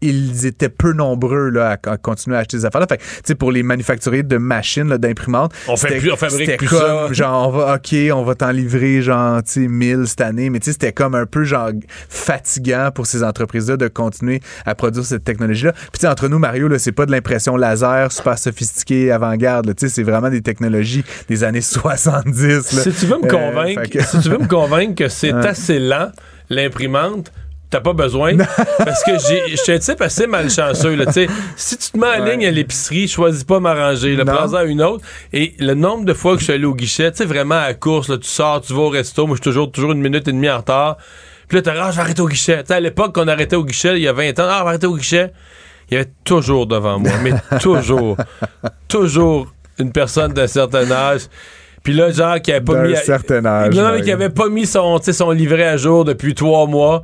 ils étaient peu nombreux là, à, à continuer à acheter des affaires-là. Fait que, pour les manufacturiers de machines, là, d'imprimantes, On fait plus- on fabrique plus comme, ça. genre, on va, OK, on va t'en livrer, genre, tu sais, 1000 cette année. Mais c'était comme un peu, genre, fatigant pour ces entreprises-là de continuer à produire cette technologie-là. Puis, tu sais, entre nous, Mario, là, c'est pas de l'impression laser super sophistiquée, avant-garde. là. C'est vraiment des technologies des années (laughs) 70. là. Si tu veux me Euh, convaincre, que- si tu veux me convaincre que c'est (laughs) assez lent, l'imprimante, t'as pas besoin. parce que j'ai- je suis un type assez malchanceux. Là, si tu te mets en Ouais. ligne à l'épicerie, choisis pas m'arranger. Non. Prends-en une autre. Et le nombre de fois que je suis allé au guichet, tu sais, vraiment à la course, là, tu sors, tu vas au resto. Moi, je suis toujours, toujours une minute et demie en retard. Puis là, t'as ah, je vais arrêter au guichet. À l'époque, qu'on arrêtait au guichet, il y a 20 ans, ah, arrêter au guichet. Il y avait toujours devant moi, mais (laughs) toujours, toujours une personne d'un certain âge. Puis là, genre, qui avait pas D'un mis. certain âge, Non, mais Mario. qui avait pas mis son, son livret à jour depuis trois mois.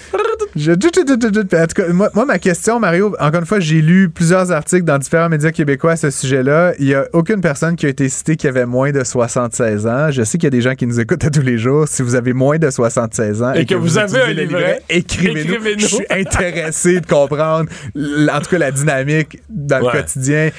Je-. En tout cas, moi, moi, ma question, Mario, encore une fois, j'ai lu plusieurs articles dans différents médias québécois à ce sujet-là. Il n'y a aucune personne qui a été citée qui avait moins de 76 ans. Je sais qu'il y a des gens qui nous écoutent à tous les jours. Si vous avez moins de 76 ans Et que vous avez un livret, écrivez-nous. Je suis intéressé de comprendre, en tout cas, la dynamique dans le quotidien.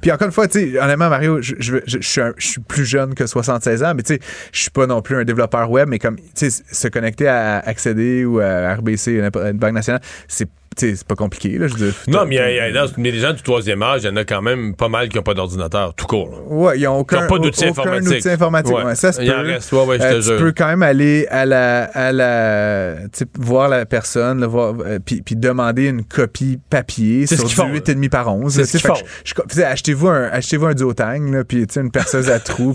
Puis encore une fois, tu sais, honnêtement, Mario, je, je, je- je suis un- je suis plus jeune que 76 ans, mais tu sais, je suis pas non plus un développeur web, mais comme, tu sais, se connecter à accéder ou à RBC, n'importe- une banque nationale, c'est c'est pas compliqué. Là, je dire, Non, mais il y a- y a- dans- mais les gens du troisième âge, il y en a quand même pas mal qui n'ont pas d'ordinateur, tout court. là. Ouais, ils n'ont aucun, pas d'outils aucun informatiques. outil informatique. Ouais. Ouais, ça se peut. reste, ouais, Euh. Tu peux quand même aller à la, à la voir la personne, le voir, euh, puis, puis demander une copie papier C'est sur ce qu'ils du font, 8,5 par 11. C'est ce qu'ils sais, Achetez-vous un, achetez-vous un duotang, là, puis une perceuse à trous.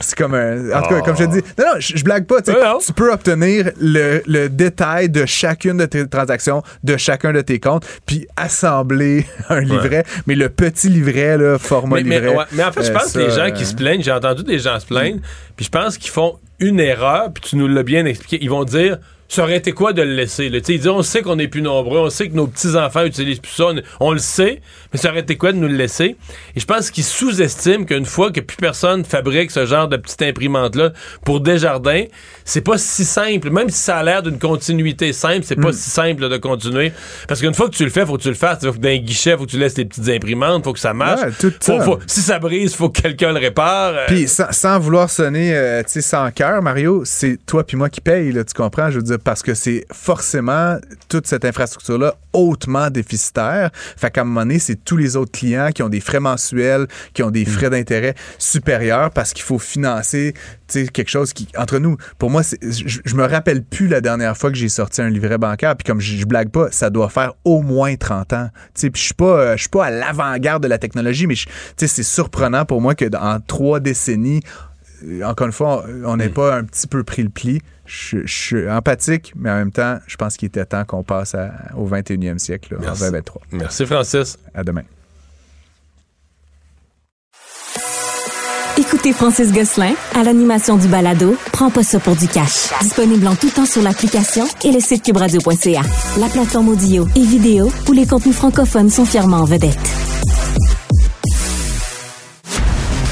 C'est comme un. En tout cas, comme je te dis, non, non, je, je blague pas. non. Tu peux obtenir le, le détail de chacune de tes transactions, de chacun de tes comptes, puis assembler (laughs) un livret. Mais le petit livret, là, format Mais, mais, livret. ouais, mais en fait, je euh, pense que les gens qui euh, se plaignent, j'ai entendu des gens se plaindre, puis je pense qu'ils font une erreur, puis tu nous l'as bien expliqué. Ils vont dire ça aurait été quoi de le laisser? là? Ils disent on sait qu'on est plus nombreux, on sait que nos petits-enfants utilisent plus ça, on, on le sait, mais ça aurait été quoi de nous le laisser? Et je pense qu'ils sous-estiment qu'une fois que plus personne fabrique ce genre de petite imprimante-là pour Desjardins, c'est pas si simple. Même si ça a l'air d'une continuité simple, c'est Mm. pas si simple de continuer. Parce qu'une fois que tu le fais, faut que tu le fasses. Faut que d'un guichet, faut que tu laisses les petites imprimantes, faut que ça marche. Ouais, tout Faut- ça. faut- si ça brise, faut que quelqu'un le répare. Euh, Puis sans, sans vouloir sonner euh, tu sais, sans cœur, Mario, c'est toi puis moi qui paye, là, tu comprends? Je veux dire, parce que c'est forcément toute cette infrastructure-là hautement déficitaire. Fait qu'à un moment donné, c'est tous les autres clients qui ont des frais mensuels, qui ont des frais d'intérêt supérieurs parce qu'il faut financer quelque chose qui, entre nous, pour moi, je, je me rappelle plus la dernière fois que j'ai sorti un livret bancaire. Puis comme je, je blague pas, ça doit faire au moins 30 ans. Puis je suis pas, euh, je suis pas à l'avant-garde de la technologie, mais c'est surprenant pour moi que dans trois décennies, euh, encore une fois, on n'ait pas un petit peu pris le pli. Je, je suis empathique, mais en même temps, je pense qu'il était temps qu'on passe à- au 21e siècle, là, en Merci. 2023. Merci, Francis. À demain. Écoutez Francis Gosselin à l'animation du balado Prends pas ça pour du cash. Disponible en tout temps sur l'application et le site cubradio.ca. La plateforme audio et vidéo où les contenus francophones sont fièrement en vedette.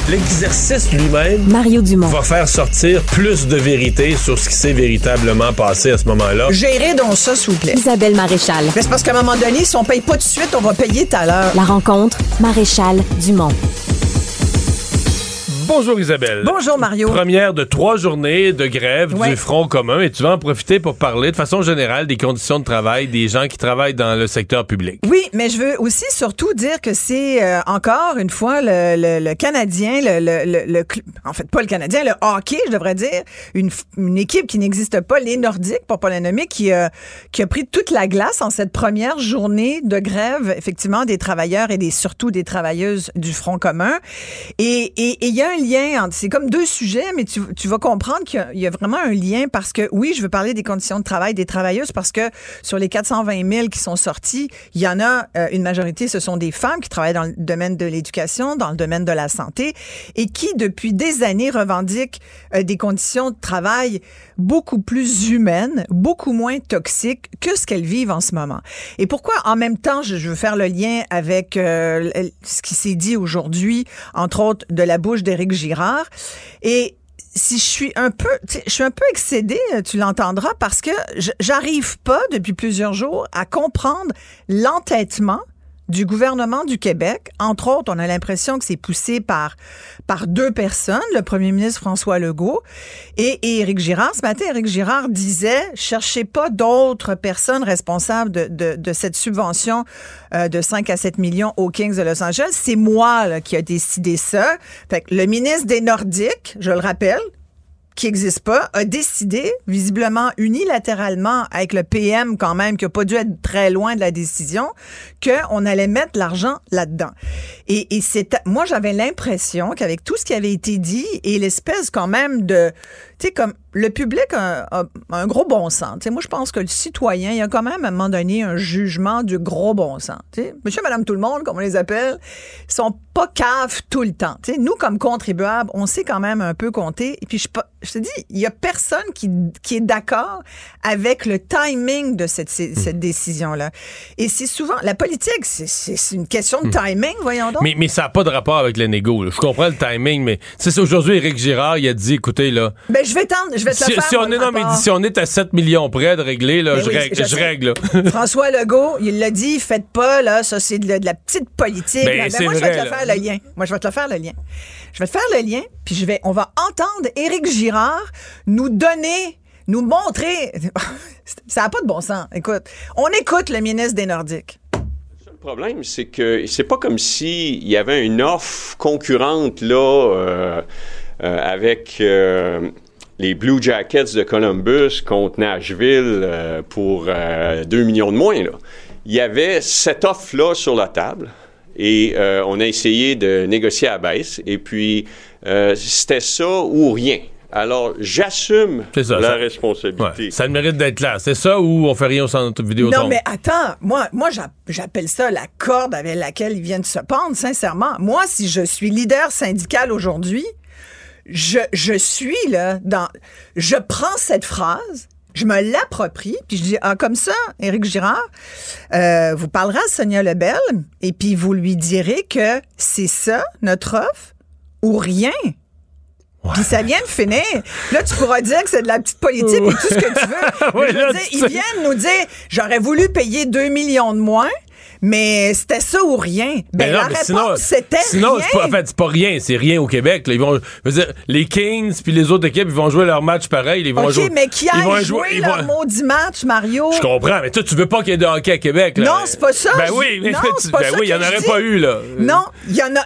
L'exercice lui-même Mario Dumont. va faire sortir plus de vérité sur ce qui s'est véritablement passé à ce moment-là. Gérez donc ça, s'il vous plaît. Isabelle Maréchal. Mais c'est parce qu'à un moment donné, si on paye pas tout de suite, on va payer tout à l'heure. La rencontre Maréchal Dumont. Bonjour Isabelle. Bonjour Mario. Première de trois journées de grève Ouais. du Front commun et tu vas en profiter pour parler de façon générale des conditions de travail des gens qui travaillent dans le secteur public. Oui, mais je veux aussi surtout dire que c'est euh, encore une fois le, le- le Canadien, le, le- en fait pas le Canadien, le hockey, je devrais dire, une, une équipe qui n'existe pas, les Nordiques, pour pas les nommer, qui, euh, qui a pris toute la glace en cette première journée de grève, effectivement, des travailleurs et des surtout des travailleuses du Front commun. Et et- et il y a un c'est comme deux sujets, mais tu, vas comprendre qu'il y a- il y, a vraiment un lien parce que oui, je veux parler des conditions de travail des travailleuses parce que sur les 420 000 qui sont sortis, il y en a euh, une majorité, ce sont des femmes qui travaillent dans le domaine de l'éducation, dans le domaine de la santé et qui depuis des années revendiquent euh, des conditions de travail beaucoup plus humaines, beaucoup moins toxiques que ce qu'elles vivent en ce moment. Et pourquoi en même temps, je, veux faire le lien avec euh, ce qui s'est dit aujourd'hui, entre autres de la bouche d'Éric Girard. Et si je suis un peu, je suis un peu excédée, tu l'entendras, parce que j'arrive pas depuis plusieurs jours à comprendre l'entêtement du gouvernement du Québec. Entre autres, on a l'impression que c'est poussé par, par deux personnes, le premier ministre François Legault et, et Éric Girard. Ce matin, Éric Girard disait, cherchez pas d'autres personnes responsables de, de, de cette subvention euh, de 5 à 7 millions aux Kings de Los Angeles. C'est moi là, qui a décidé ça. Fait que le ministre des Nordiques, je le rappelle, qui n'existe pas, a décidé, visiblement unilatéralement, avec le PM quand même, qui n'a pas dû être très loin de la décision, qu'on allait mettre l'argent là-dedans. Et, et c'est, moi, j'avais l'impression qu'avec tout ce qui avait été dit et l'espèce quand même de, tu sais, comme le public a, a- a un gros bon sens. Moi, je pense que le citoyen, il y a quand même à un moment donné un jugement du gros bon sens. Monsieur, madame, tout le monde, comme on les appelle, ils sont pas caves tout le temps. Nous, comme contribuables, on sait quand même un peu compter. Et puis, je, te dis, il y a personne qui, qui est d'accord avec le timing de cette, cette décision-là. Et c'est souvent, la politique, c'est- c'est c'est une question de timing, voyons donc. Mais, mais ça n'a pas de rapport avec les négos. là. Je comprends le timing, mais sais, aujourd'hui, Éric Girard, il a dit, écoutez, là, Ben, je vais tendre, je vais te si, le faire. si on est, le non, mais rapport. si on est à 7 millions près de régler, là, Ben je, oui, règle, je règle. là. (laughs) François Legault, il l'a dit, faites pas, là, ça, c'est de, la- de la petite politique. Ben. Ben, moi, je vais te le là. faire le lien. Moi, je vais te le faire le lien. Je vais te faire le lien, puis je vais, on va entendre Éric Girard nous donner, nous montrer. (laughs) ça n'a pas de bon sens. Écoute, on écoute le ministre des Nordiques. Le problème, c'est que c'est pas comme s'il y avait une offre concurrente là euh, euh, avec euh, les Blue Jackets de Columbus contre Nashville euh, pour euh, 2 millions de moins. Là. Il y avait cette offre-là sur la table et euh, on a essayé de négocier à la baisse et puis euh, c'était ça ou rien. Alors, j'assume C'est ça, la ça- responsabilité. Ouais, ça a le mérite d'être là. C'est ça ou on fait rien au centre vidéo Non, mais attends, moi, moi j'a- j'appelle ça la corde avec laquelle ils viennent se pendre, sincèrement. Moi, si je suis leader syndical aujourd'hui, je, je suis là dans. Je prends cette phrase. Je me l'approprie, puis je dis, ah, comme ça, Éric Girard, euh, vous parlerez à Sonia Lebel, et puis vous lui direz que c'est ça, notre offre, ou rien. Puis ça vient de finir. Là, tu pourras dire que c'est de la petite politique et tout ce que tu veux. Mais (laughs) Ouais, je veux là, dire, ils viennent nous dire, j'aurais voulu payer 2 millions de moins, mais c'était ça ou rien. Ben, Ben non, la mais réponse, sinon, c'était sinon rien. c'est pas, en fait, c'est pas rien, c'est rien au Québec. là. Ils vont, dire, les Kings puis les autres équipes, ils vont jouer leur match pareil. Ils vont OK, jouer, mais qui a jouer- joué ils leur vont- maudit match, Mario? Je comprends, mais toi, tu veux pas qu'il y ait de hockey à Québec. Là. Non, c'est pas ça. Ben oui, mais non, tu- c'est pas ben oui, il y en aurait dis. pas eu, là. Non, il y en a.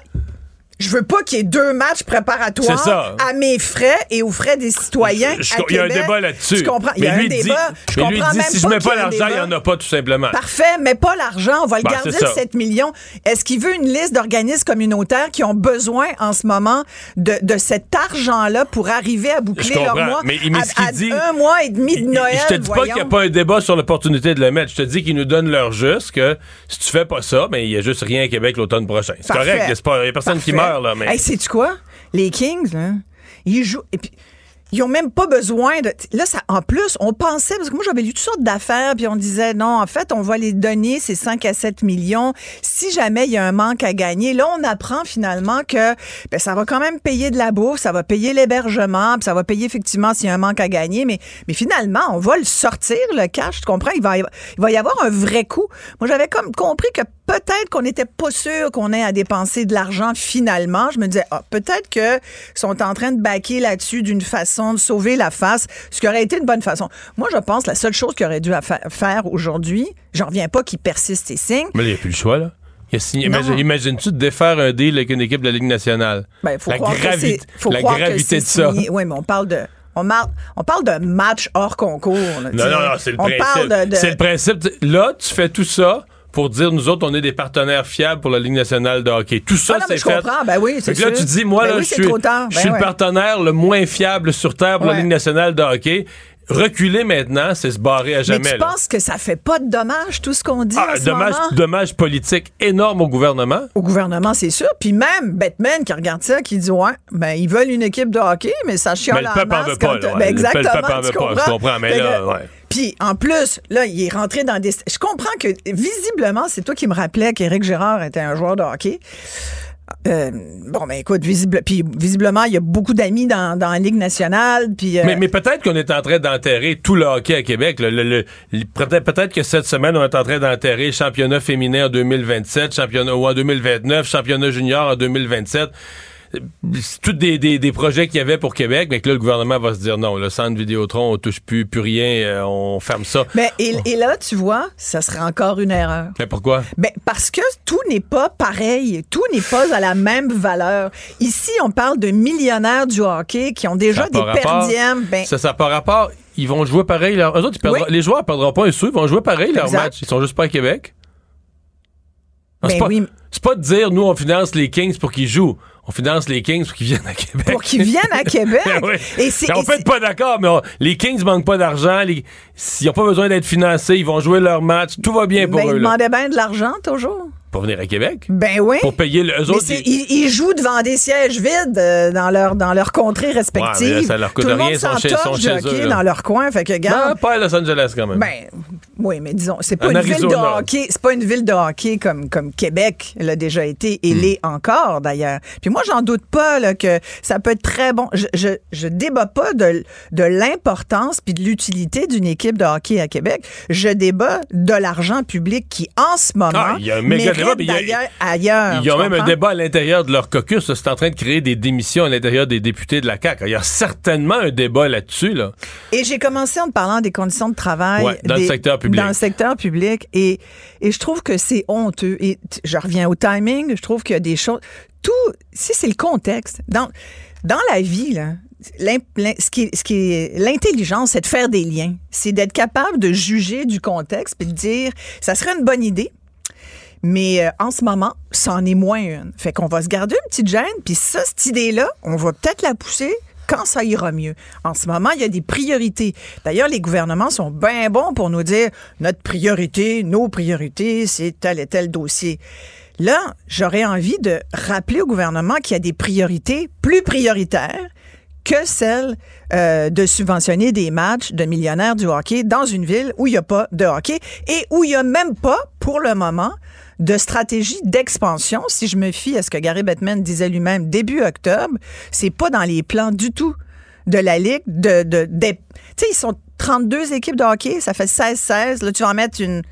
Je veux pas qu'il y ait deux matchs préparatoires à mes frais et aux frais des citoyens. Je- Il y a un débat là-dessus. Tu comprends? Il y Mais a lui un dit- débat. Je mais comprends même si je mets pas l'argent, il y en a pas, tout simplement. Parfait, mais pas l'argent. On va le Ben, garder, le ça. 7 millions. Est-ce qu'il veut une liste d'organismes communautaires qui ont besoin en ce moment de, de cet argent-là pour arriver à boucler Je leur mois mais- mais à, ce à dit- un mois et demi de Noël? je te dis pas qu'il n'y a pas un débat sur l'opportunité de le mettre. Je te dis qu'ils nous donnent leur juste, que si tu fais pas ça, ben, il y a juste rien à Québec l'automne prochain. C'est correct, il y a personne qui Parfait. Meurt, là, mais. Hey, sais-tu quoi? Les Kings, là, ils jouent. Et puis, ils ont même pas besoin de. Là, ça, en plus, on pensait, parce que moi, j'avais lu toutes sortes d'affaires, puis on disait, non, en fait, on va les donner, ces 5 à 7 millions, si jamais il y a un manque à gagner. Là, on apprend finalement que ben, ça va quand même payer de la bouffe, ça va payer l'hébergement, puis ça va payer effectivement s'il y a un manque à gagner, mais, finalement, on va le sortir, le cash, tu comprends? Il va, y- il va y avoir un vrai coût. Moi, j'avais comme compris que peut-être qu'on n'était pas sûr qu'on ait à dépenser de l'argent finalement. Je me disais, ah, peut-être que sont en train de baquer là-dessus d'une façon de sauver la face, ce qui aurait été une bonne façon. Moi, je pense que la seule chose qu'il aurait dû faire aujourd'hui, j'en reviens pas qu'il persiste et signe. Mais il n'y a plus le choix, là. Il a signé- Non. imagine- Imagines-tu de défaire un deal avec une équipe de la Ligue nationale? Ben, faut la gravi- faut la gravité de ça. Oui, mais on parle de. On, mar- on parle d'un match hors concours. là, Non, non, non, c'est le on principe. Parle de, de- C'est le principe. Là, tu fais tout ça pour dire, nous autres, on est des partenaires fiables pour la Ligue nationale de hockey. Tout ça, Ah mais c'est je fait. comprends. Ben oui, c'est là, tu dis, moi, Ben là, oui, je suis, trop tard. je Ben suis ouais. le partenaire le moins fiable sur Terre pour Ouais. la Ligue nationale de hockey. Reculer maintenant, c'est se barrer à mais jamais. tu là. penses que ça fait pas de dommage, tout ce qu'on dit Ah, en ce dommage, moment? dommage politique énorme au gouvernement. Au gouvernement, c'est sûr. Puis même Batman qui regarde ça, qui dit ouais, ben ils veulent une équipe de hockey, mais ça chiale Mais le en peuple en masse veut pas, quand- là, ouais. Ben Le exactement. peuple en veut pas, je comprends, mais là, ouais. Puis en plus, là, il est rentré dans des. Je comprends que visiblement, c'est toi qui me rappelais qu'Éric Gérard était un joueur de hockey. Euh, bon, ben écoute, visible, puis visiblement, il y a beaucoup d'amis dans, dans la Ligue nationale. Euh, Mais, mais peut-être qu'on est en train d'enterrer tout le hockey à Québec. Le- peut-être que cette semaine, on est en train d'enterrer championnat féminin en 2027, championnat ou en 2029, championnat junior en 2027. C'est tous des, des, des projets qu'il y avait pour Québec, mais que là, le gouvernement va se dire non, le centre Vidéotron, on touche plus, plus rien, euh, on ferme ça. ben, et, et là, tu vois, ça serait encore une erreur. Mais pourquoi? Ben, parce que tout n'est pas pareil. Tout n'est pas à la même valeur. Ici, on parle de millionnaires du hockey qui ont déjà des perdièmes. Ben, Ça, ça n'a pas rapport. Ils vont jouer pareil. Leur... eux autres, ils perdront- Oui. Les joueurs ne perdront pas un sou, ils vont jouer pareil leur Exact. match. Ils sont juste pas à Québec. C'est Ben pas, oui. c'est pas de dire, nous, on finance les Kings pour qu'ils jouent. On finance les Kings pour qu'ils viennent à Québec. Pour qu'ils viennent à (laughs) Québec? Oui. Et c'est- on et peut être pas d'accord, mais on- les Kings manquent pas d'argent. les- S'ils n'ont pas besoin d'être financés, ils vont jouer leur match. Tout va bien pour Ben, eux. ils là. demandaient bien de l'argent, toujours. Pour venir à Québec? Ben oui. Pour payer le, eux Mais autres. ils- jouent devant des sièges vides euh, dans leur dans. Ouais, mais là, ça leur coûte Tout le rien, monde sont chez- sont de chez hockey eux, dans leur coin. Fait que, Non, regarde, pas à Los Angeles quand même. ben, oui, mais disons, c'est pas En une ville de hockey, c'est pas une ville de hockey comme, comme Québec l'a déjà été et Hmm. l'est encore d'ailleurs. Puis moi, j'en doute pas là, que ça peut être très bon. Je, je, je débat pas de, de l'importance puis de l'utilité d'une équipe de hockey à Québec. Je débat de l'argent public qui, en ce moment, Ah, il y a un méga mais il y a- d'ailleurs ailleurs. Il y a tu même un débat à l'intérieur de leur caucus. C'est en train de créer des démissions à l'intérieur des députés de la CAQ. Il y a certainement un débat là-dessus. Là. Et j'ai commencé en te parlant des conditions de travail. Ouais, dans le secteur public. Dans le secteur public. Et, et je trouve que c'est honteux. Et je reviens au timing. Je trouve qu'il y a des choses. Tout, si c'est le contexte. Dans, dans la vie, là, ce qui ce qui est l'intelligence, c'est de faire des liens. C'est d'être capable de juger du contexte puis de dire, ça serait une bonne idée. Mais euh, en ce moment, c'en est moins une. Fait qu'on va se garder une petite gêne, puis ça, cette idée-là, on va peut-être la pousser quand ça ira mieux. En ce moment, il y a des priorités. D'ailleurs, les gouvernements sont bien bons pour nous dire notre priorité, nos priorités, c'est tel et tel dossier. Là, j'aurais envie de rappeler au gouvernement qu'il y a des priorités plus prioritaires que celle euh, de subventionner des matchs de millionnaires du hockey dans une ville où il n'y a pas de hockey et où il n'y a même pas, pour le moment, de stratégie d'expansion. Si je me fie à ce que Gary Bettman disait lui-même début octobre, c'est pas dans les plans du tout de la Ligue de... de, de- tu sais, ils sont 32 équipes de hockey, ça fait 16-16. Là, tu vas en mettre une,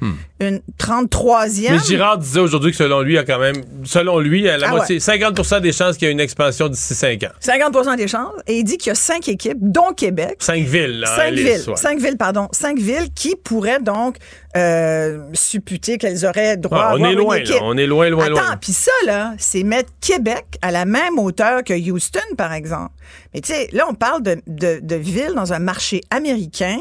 une 33e. Mais Girard disait aujourd'hui que selon lui, il y a quand même, selon lui, à la Ah moitié, 50% des chances qu'il y ait une expansion d'ici 5 ans. 50% des chances. Et il dit qu'il y a cinq équipes, dont Québec, Cinq villes, là. Cinq les- villes, ouais. cinq villes, pardon, cinq villes qui pourraient donc euh, supputer qu'elles auraient droit à on avoir est loin, une là. On est loin, loin, Attends, loin. puis ça là, c'est mettre Québec à la même hauteur que Houston, par exemple. Mais tu sais, là, on parle de, de, de villes dans un marché américain.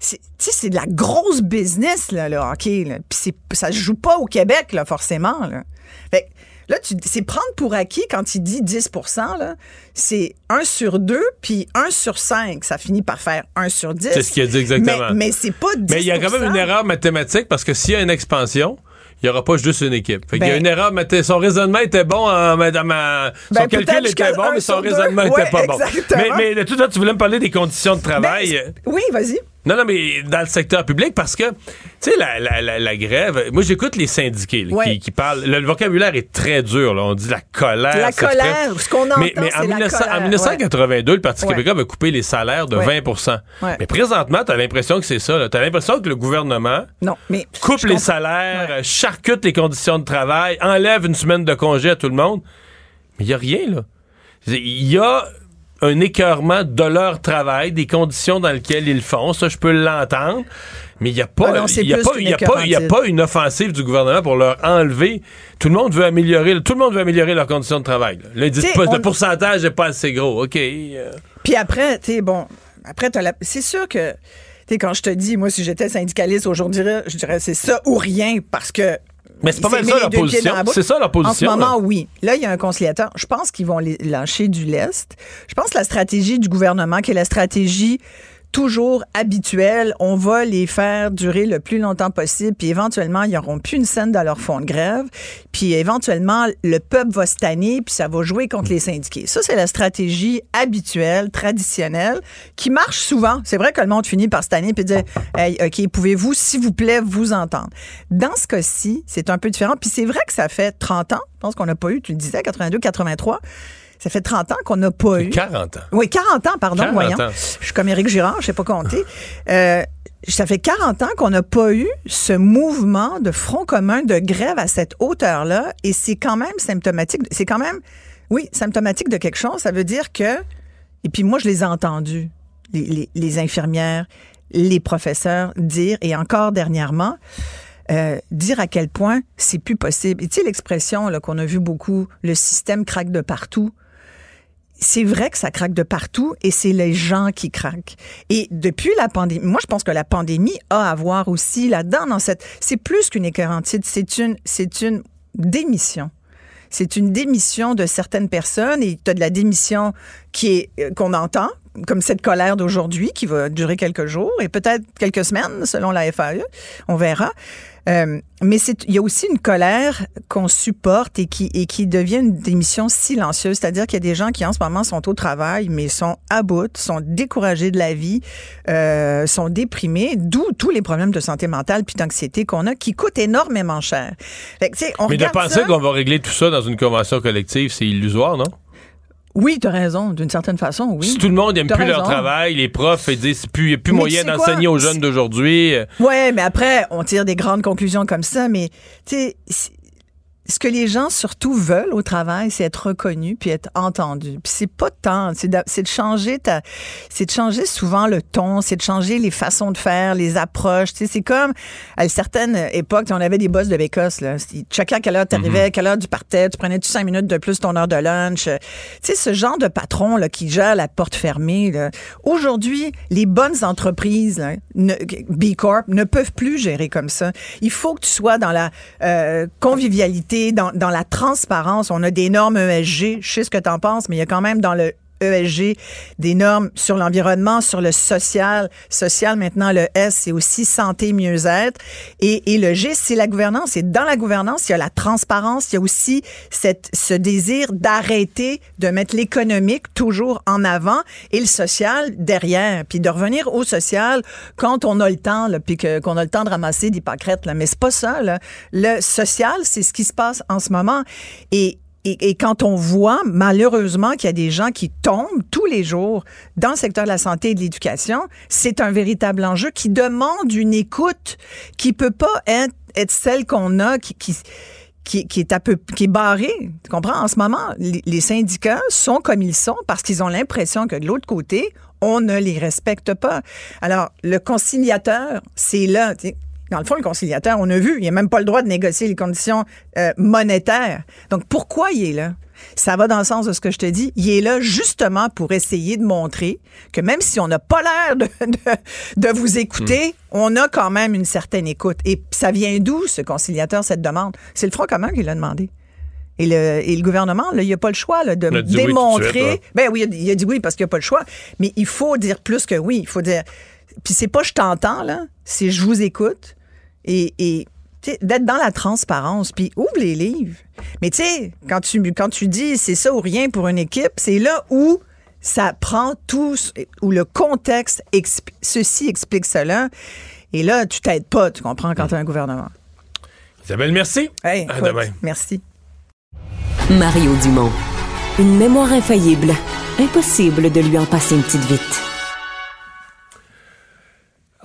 C'est- c'est de la grosse business, là, le hockey. Là. Puis c'est- ça se joue pas au Québec, là, forcément. Là. Fait là, tu- c'est prendre pour acquis quand il dit 10% là, c'est 1 sur 2, puis 1 sur 5. Ça finit par faire 1 sur 10. C'est ce qu'il a dit exactement. Mais, mais c'est pas 10 Mais il y a quand même une erreur mathématique parce que s'il y a une expansion, il n'y aura pas juste une équipe. Fait qu'il y a Ben- une erreur mathématique. Son raisonnement était bon, en, madame, en- Ben, son calcul était bon, mais son raisonnement Ouais, était pas bon. Mais, mais de tout ça, tu voulais me parler des conditions de travail. Ben, oui, vas-y. Non, non, mais dans le secteur public, parce que, tu sais, la, la, la, la grève, moi, j'écoute les syndiqués là, Ouais. qui, qui parlent. Le, le vocabulaire est très dur, là. On dit la colère. La colère, très- ce qu'on entend, mais, mais en, c'est la 1900 colère, en 1982, le Parti Ouais. québécois avait coupé les salaires de Ouais. 20 Ouais. Mais présentement, tu as l'impression que c'est ça. Tu as l'impression que le gouvernement Non, mais. coupe les comprends. salaires, charcute les conditions de travail, enlève une semaine de congé à tout le monde. Mais il n'y a rien, là. Il y a un écœurement de leur travail, des conditions dans lesquelles ils le font. Ça, je peux l'entendre. Mais il n'y a pas, Ah non, y a pas, y a pas, il y a écœurantide. pas une offensive du gouvernement pour leur enlever. Tout le monde veut améliorer, tout le monde veut améliorer leurs conditions de travail. Là, on- le pourcentage n'est pas assez gros. OK. Puis après, tu sais, bon, après, la- c'est sûr que, tu quand je te dis, moi, si j'étais syndicaliste aujourd'hui, je dirais c'est ça ou leur parce que. Mais c'est pas mal ça mis leur les deux pieds position. dans la bouche. C'est ça leur position, En ce moment, là. oui. Là, il y a un conciliateur. Je pense qu'ils vont les lâcher du lest. Je pense que la stratégie du gouvernement, qui est la stratégie toujours habituelle, on va les faire durer le plus longtemps possible, puis éventuellement, ils n'auront plus une scène dans leur fond de grève, puis éventuellement, le peuple va se tanner, puis ça va jouer contre les syndiqués. Ça, c'est la stratégie habituelle, traditionnelle, qui marche souvent. C'est vrai que le monde finit par se tanner puis dire Hey, OK, pouvez-vous, s'il vous plaît, vous entendre? Dans ce cas-ci, c'est un peu différent. Puis c'est vrai que ça fait 30 ans, je pense qu'on n'a pas eu, tu le disais, 82, 83. Ça fait 30 ans qu'on n'a pas eu. 40 ans. Oui, 40 ans, pardon, 40 voyons. ans. Je suis comme Éric Girard, je sais pas compter. Euh, ça fait 40 ans qu'on n'a pas eu ce mouvement de front commun de grève à cette hauteur-là, et c'est quand même symptomatique. C'est quand même, oui, symptomatique de quelque chose. Ça veut dire que, et puis moi, je les ai entendus, les, les- les infirmières, les professeurs dire, et encore dernièrement, euh, dire à quel point c'est plus possible. Et tu sais, l'expression qu'on a vu beaucoup, le système craque de partout c'est vrai que ça craque de partout et c'est les gens qui craquent. Et depuis la pandémie, moi je pense que la pandémie a à voir aussi là-dedans dans cette c'est plus qu'une écœurantite, c'est une c'est une démission. C'est une démission de certaines personnes et tu as de la démission qui est euh, qu'on entend, comme cette colère d'aujourd'hui qui va durer quelques jours et peut-être quelques semaines selon la FAE. On verra. Euh, mais il y a aussi une colère qu'on supporte et qui, et qui devient une démission silencieuse. C'est-à-dire qu'il y a des gens qui en ce moment sont au travail, mais sont à bout, sont découragés de la vie, euh, sont déprimés, d'où tous les problèmes de santé mentale puis d'anxiété qu'on a qui coûtent énormément cher. Fait que, tu sais, on Mais de penser qu'on va régler tout ça dans une convention collective, c'est illusoire, non? Oui, tu as raison, d'une certaine façon, oui. Si tout le monde n'aime T'as plus leur travail, les profs ils disent il n'y a plus Mais moyen tu sais quoi? d'enseigner aux jeunes d'aujourd'hui. euh, Ouais, mais après, on tire des grandes conclusions comme ça, mais tu sais, ce que les gens surtout veulent au travail, c'est être reconnus puis être entendus. Puis c'est pas tant, c'est de, c'est de changer ta, c'est de changer souvent le ton, c'est de changer les façons de faire, les approches. Tu sais, c'est comme à une certaine époque, on avait des boss de bécosse là. Chacun à quelle heure t'arrivais, à quelle heure tu partais, tu prenais tu cinq minutes de plus ton heure de lunch? Tu sais, ce genre de patron là qui gère la porte fermée. Aujourd'hui, les bonnes entreprises, là, ne- B Corp, ne peuvent plus gérer comme ça. Il faut que tu sois dans la euh, convivialité, dans, dans la transparence. On a des normes ESG. Je sais ce que tu en penses, mais il y a quand même dans le ESG des normes sur l'environnement, sur le social. Social, maintenant, le S, c'est aussi santé, mieux-être. Et, et le G, c'est la gouvernance. Et dans la gouvernance, il y a la transparence. Il y a aussi cette, ce désir d'arrêter de mettre l'économique toujours en avant et le social derrière. Puis de revenir au social quand on a le temps, là, puis qu'on a le temps de ramasser des pâquerettes. Là. Mais c'est pas ça. Là. Le social, c'est ce qui se passe en ce moment. Et et, quand on voit malheureusement qu'il y a des gens qui tombent tous les jours dans le secteur de la santé et de l'éducation, c'est un véritable enjeu qui demande une écoute qui peut pas être, celle qu'on a, qui, qui, est un peu qui est barrée. Tu comprends? En ce moment, les, syndicats sont comme ils sont parce qu'ils ont l'impression que de l'autre côté, on ne les respecte pas. Alors, le conciliateur, c'est là. Dans le fond, le conciliateur, on a vu, il n'a même pas le droit de négocier les conditions euh, monétaires. Donc, pourquoi il est là? Ça va dans le sens de ce que je te dis. Il est là justement pour essayer de montrer que même si on n'a pas l'air de, de, de vous écouter, on a quand même une certaine écoute. Et ça vient d'où, ce conciliateur, cette demande? C'est le Front commun qui l'a demandé. Et le, et le gouvernement, là, il n'y a pas le choix là, de oui démontrer. suite, hein. Ben oui, il a, il a dit oui parce qu'il n'y a pas le choix. Mais il faut dire plus que oui. Il faut dire. Puis c'est pas je t'entends, là. C'est je vous écoute. Et. d'être dans la transparence, puis ouvre les livres. Mais tu sais, quand tu, quand tu dis c'est ça ou rien pour une équipe, c'est là où ça prend tout, où le contexte, ceci explique cela. Et là, tu t'aides pas, tu comprends, quand tu as un gouvernement. Isabelle, merci. Hey, À écoute, demain. Merci. Mario Dumont. Une mémoire infaillible. Impossible de lui en passer une petite vite.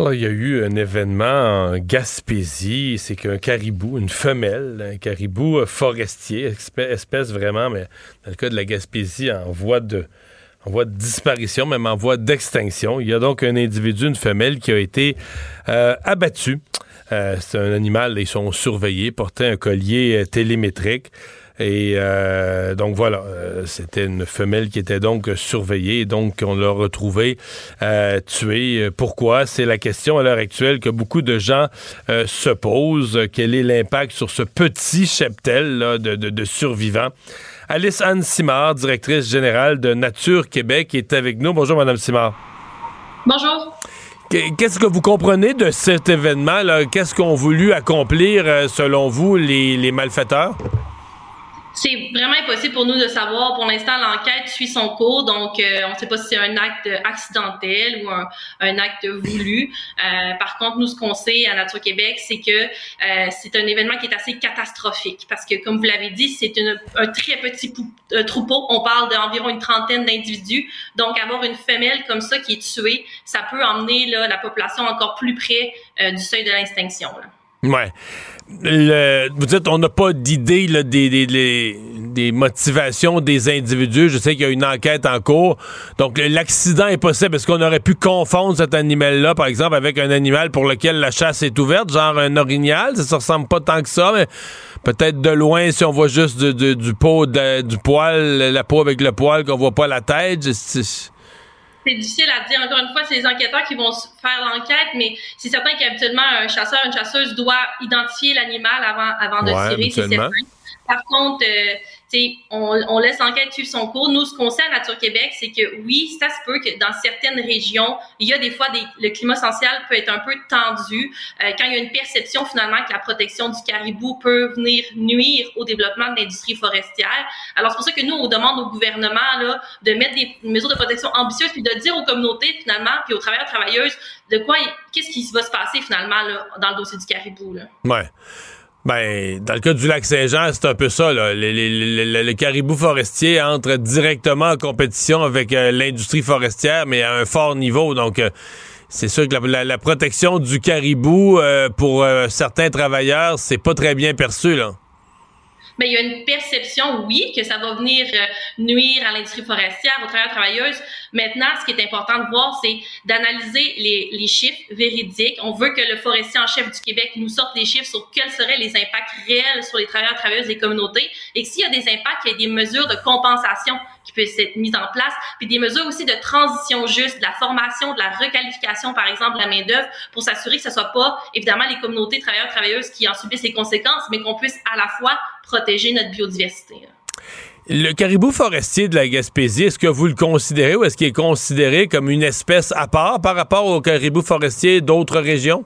Alors, il y a eu un événement en Gaspésie. C'est qu'un caribou, une femelle, un caribou euh, forestier, espèce, vraiment, mais dans le cas de la Gaspésie, en voie de, en voie de disparition, même en voie d'extinction. Il y a donc un individu, une femelle, qui a été euh, abattu. Euh, c'est un animal, ils sont surveillés, portait un collier euh, télémétrique. Et euh, donc voilà, euh, c'était une femelle qui était donc surveillée. Donc on l'a retrouvée euh, tuée. Pourquoi? C'est la question à l'heure actuelle que beaucoup de gens euh, se posent. Quel est l'impact sur ce petit cheptel là, de, de- de survivants? Alice Anne Simard, directrice générale de Nature Québec, est avec nous. Bonjour, Madame Simard. Bonjour. Qu- Qu'est-ce que vous comprenez de cet événement? Qu'est-ce qu'ont voulu accomplir, selon vous, les, les malfaiteurs? C'est vraiment impossible pour nous de savoir. Pour l'instant, l'enquête suit son cours, donc euh, on ne sait pas si c'est un acte accidentel ou un, un acte voulu. Euh, par contre, nous, ce qu'on sait à Nature Québec, c'est que euh, c'est un événement qui est assez catastrophique parce que, comme vous l'avez dit, c'est un très petit euh, troupeau. On parle d'environ une trentaine d'individus. Donc, avoir une femelle comme ça qui est tuée, ça peut emmener là, la population encore plus près euh, du seuil de l'extinction. Ouais. Vous dites, on n'a pas d'idée des, des, des- motivations des individus. Je sais qu'il y a une enquête en cours. Donc, l'accident est possible. Est-ce qu'on aurait pu confondre cet animal-là, par exemple, avec un animal pour lequel la chasse est ouverte, genre un orignal? Ça ne ressemble pas tant que ça, mais peut-être de loin, si on voit juste du, du, du pot, du poil, la peau avec le poil, qu'on voit pas la tête. C'est difficile à dire. Encore une fois, c'est les enquêteurs qui vont faire l'enquête, mais c'est certain qu'habituellement, un chasseur, une chasseuse doit identifier l'animal avant, avant de Ouais, tirer, c'est certain. Par contre, euh, on, laisse l'enquête suivre son cours. Nous, ce qu'on sait à Nature Québec, c'est que oui, ça se peut que dans certaines régions, il y a des fois le climat social peut être un peu tendu euh, quand il y a une perception finalement que la protection du caribou peut venir nuire au développement de l'industrie forestière. Alors c'est pour ça que nous, on demande au gouvernement de mettre des mesures de protection ambitieuses puis de dire aux communautés finalement puis aux travailleurs travailleuses de quoi, qu'est-ce qui va se passer finalement dans le dossier du caribou. Là. Ben, dans le cas du lac Saint-Jean, c'est un peu ça. Là. Le, caribou forestier entre directement en compétition avec euh, l'industrie forestière, mais à un fort niveau. Donc, euh, c'est sûr que la, protection du caribou euh, pour certains travailleurs, c'est pas très bien perçu. Là mais il y a une perception, oui, que ça va venir nuire à l'industrie forestière, aux travailleurs travailleuses. Maintenant, ce qui est important de voir, c'est d'analyser les, les, chiffres véridiques. On veut que le forestier en chef du Québec nous sorte les chiffres sur quels seraient les impacts réels sur les travailleurs travailleuses des communautés et s'il y a des impacts, il y a des mesures de compensation qui peuvent être mises en place, puis des mesures aussi de transition juste, de la formation, de la requalification, par exemple, de la main-d'œuvre, pour s'assurer que ce soit pas, évidemment, les communautés travailleurs travailleuses qui en subissent les conséquences, mais qu'on puisse à la fois protéger notre biodiversité. Le caribou forestier de la Gaspésie, est-ce que vous le considérez ou est-ce qu'il est considéré comme une espèce à part par rapport au caribou forestier d'autres régions?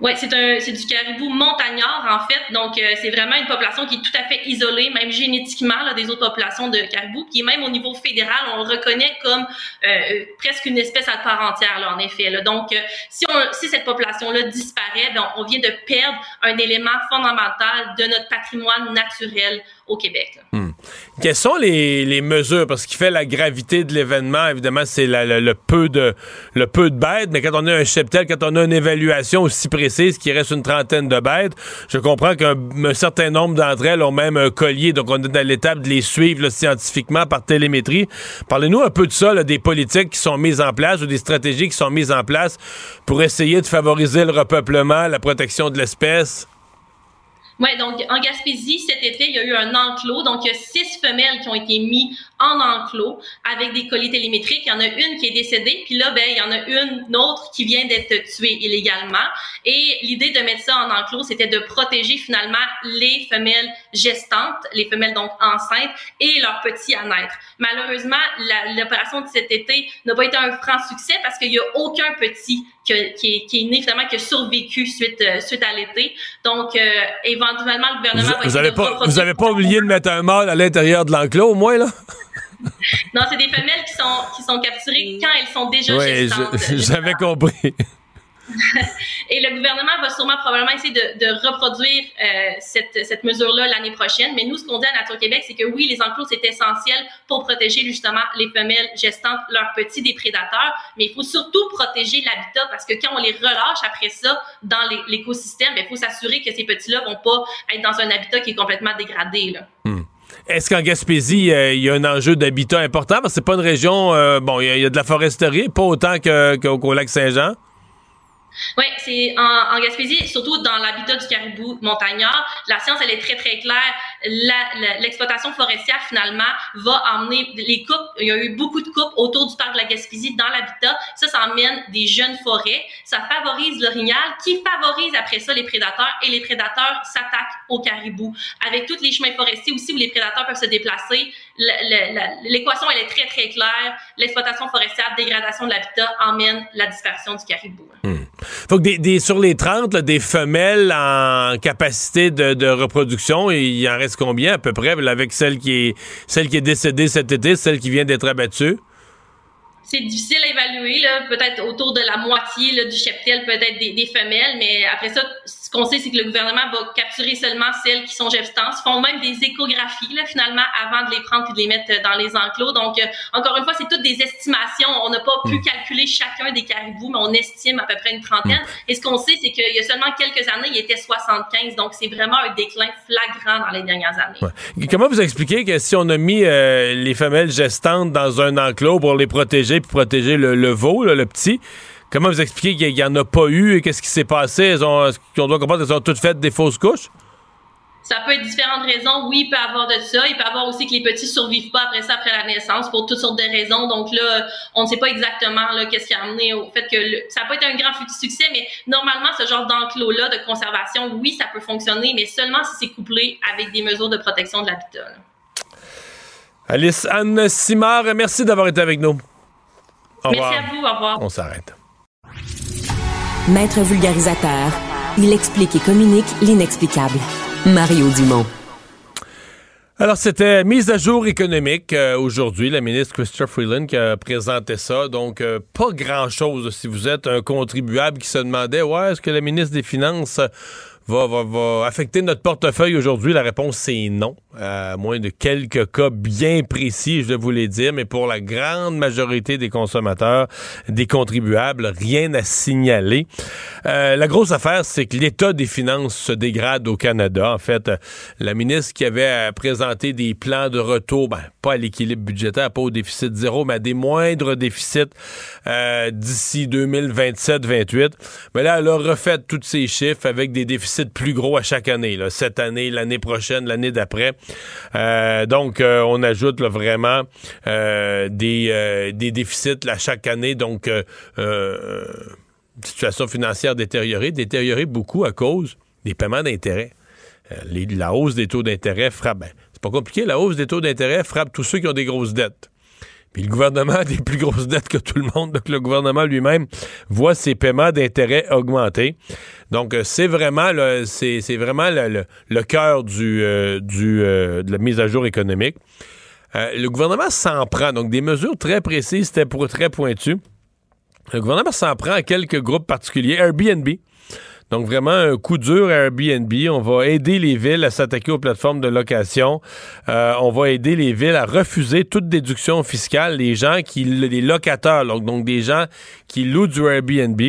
Oui, c'est du caribou montagnard en fait, donc euh, c'est vraiment une population qui est tout à fait isolée, même génétiquement là, des autres populations de caribou, qui même au niveau fédéral, on le reconnaît comme euh, presque une espèce à part entière là, en effet. Donc euh, si on si cette population là disparaît, ben, on vient de perdre un élément fondamental de notre patrimoine naturel Hmm. Quelles sont les, mesures? Parce qu'il fait la gravité de l'événement, évidemment, c'est le, peu de, le peu de bêtes, mais quand on a un cheptel, quand on a une évaluation aussi précise qu'il reste une trentaine de bêtes, je comprends qu'un certain nombre d'entre elles ont même un collier, donc on est dans l'étape de les suivre scientifiquement par télémétrie. Parlez-nous un peu de ça, des politiques qui sont mises en place ou des stratégies qui sont mises en place pour essayer de favoriser le repeuplement, la protection de l'espèce. Oui, donc en Gaspésie, cet été, il y a eu un enclos. Donc, il y a six femelles qui ont été mises en enclos avec des colis télémétriques. Il y en a une qui est décédée, puis là, ben, il y en a une autre qui vient d'être tuée illégalement. Et l'idée de mettre ça en enclos, c'était de protéger finalement les femelles gestantes, les femelles donc enceintes et leurs petits à naître. Malheureusement, l'opération de cet été n'a pas été un franc succès parce qu'il y a aucun petit qui, est, qui, est, né finalement qui a survécu suite euh, suite à l'été. Donc euh, éventuellement le gouvernement vous, va avez pas vous avez pas oublié de mettre un mâle à l'intérieur de l'enclos au moins là? Non, c'est des femelles qui sont, qui sont capturées quand elles sont déjà oui, (laughs) J'avais compris. (laughs) Et le gouvernement va sûrement probablement essayer de, reproduire euh, cette, cette mesure-là l'année prochaine. Mais nous, ce qu'on dit à Nature Québec, c'est que oui, les enclos, c'est essentiel pour protéger justement les femelles gestantes, leurs petits des prédateurs. Mais il faut surtout protéger l'habitat parce que quand on les relâche après ça dans l'écosystème, ben, il faut s'assurer que ces petits-là vont pas être dans un habitat qui est complètement dégradé. Hmm. Est-ce qu'en Gaspésie, euh, il y a un enjeu d'habitat important? Parce que c'est pas une région, euh, bon, il y, a de la foresterie, pas autant qu'au lac Saint-Jean. Oui, c'est en, Gaspésie, surtout dans l'habitat du caribou montagnard, la science, elle est très, très claire. L'exploitation forestière, finalement, va emmener les coupes. Il y a eu beaucoup de coupes autour du parc de la Gaspésie dans l'habitat. Ça, ça emmène des jeunes forêts. Ça favorise l'orignal qui favorise après ça les prédateurs et les prédateurs s'attaquent au caribou. Avec tous les chemins forestiers aussi où les prédateurs peuvent se déplacer, l'équation, elle est très, très claire. L'exploitation forestière, dégradation de l'habitat emmène la dispersion du caribou. Hmm. Faut que des, sur les 30, des femelles en capacité de, reproduction, il en reste combien à peu près, avec celle qui est celle qui est décédée cet été, celle qui vient d'être abattue? c'est difficile à évaluer, peut-être autour de la moitié là, du cheptel peut être des, des, femelles, mais après ça, ce qu'on sait, c'est que le gouvernement va capturer seulement celles qui sont gestantes. Ils font même des échographies, là, finalement, avant de les prendre et de les mettre dans les enclos. Donc, euh, encore une fois, c'est toutes des estimations. On n'a pas pu hmm. calculer chacun des caribous, mais on estime à peu près une trentaine. Hmm. Et ce qu'on sait, c'est qu'il y a seulement quelques années, il était 75. Donc, c'est vraiment un déclin flagrant dans les dernières années. Comment vous expliquez que si on a mis euh, les femelles gestantes dans un enclos pour les protéger puis protéger le, le veau, le petit, Comment vous expliquez qu'il n'y en a pas eu et qu'est-ce qui s'est passé? Elles ont, on doit comprendre qu'elles ont toutes fait des fausses couches? Ça peut être différentes raisons. Oui, il peut y avoir de ça. Il peut y avoir aussi que les petits survivent pas après ça, après la naissance, pour toutes sortes de raisons. Donc là, on ne sait pas exactement là qu'est-ce qui a amené au fait que le- ça peut être un grand succès, mais normalement, ce genre d'enclos-là de conservation, oui, ça peut fonctionner, mais seulement si c'est couplé avec des mesures de protection de l'habitat. là. Alice Anne Simard, merci d'avoir été avec nous. Au Merci revoir. à vous. Au revoir. On s'arrête. Maître vulgarisateur, il explique et communique l'inexplicable. Mario Dumont. Alors, c'était mise à jour économique euh, aujourd'hui. La ministre Christopher Freeland qui a présenté ça. Donc, euh, pas grand-chose si vous êtes un contribuable qui se demandait, ouais, est-ce que la ministre des Finances va, va, va affecter notre portefeuille aujourd'hui? La réponse, c'est non. À moins de quelques cas bien précis, je dois vous les dire. Mais pour la grande majorité des consommateurs, des contribuables, rien à signaler. Euh, la grosse affaire, c'est que l'état des finances se dégrade au Canada. En fait, euh, la ministre qui avait euh, présenté des plans de retour, ben, pas à l'équilibre budgétaire, pas au déficit zéro, mais à des moindres déficits euh, d'ici 2027-28. Mais là, elle a refait tous ces chiffres avec des déficits plus gros à chaque année. Cette année, l'année prochaine, l'année d'après. Euh, donc, euh, on ajoute vraiment euh, des, déficits là, chaque année. Donc, situation financière détériorée, détériorée beaucoup à cause des paiements d'intérêt. La hausse des taux d'intérêt frappe. ben, c'est pas compliqué, la hausse des taux d'intérêt frappe tous ceux qui ont des grosses dettes. Puis le gouvernement a des plus grosses dettes que tout le monde, donc le gouvernement lui-même voit ses paiements d'intérêt augmenter. Donc euh, c'est vraiment là, c'est, vraiment le, le- le cœur du, euh, du, euh, de la mise à jour économique. Le gouvernement s'en prend, donc des mesures très précises, pour très pointu. Le gouvernement s'en prend à quelques groupes particuliers. Airbnb. Donc vraiment un coup dur à Airbnb. On va aider les villes à s'attaquer aux plateformes de location. Euh, on va aider les villes à refuser toute déduction fiscale. Les gens qui, les locataires, donc, donc des gens qui louent du Airbnb,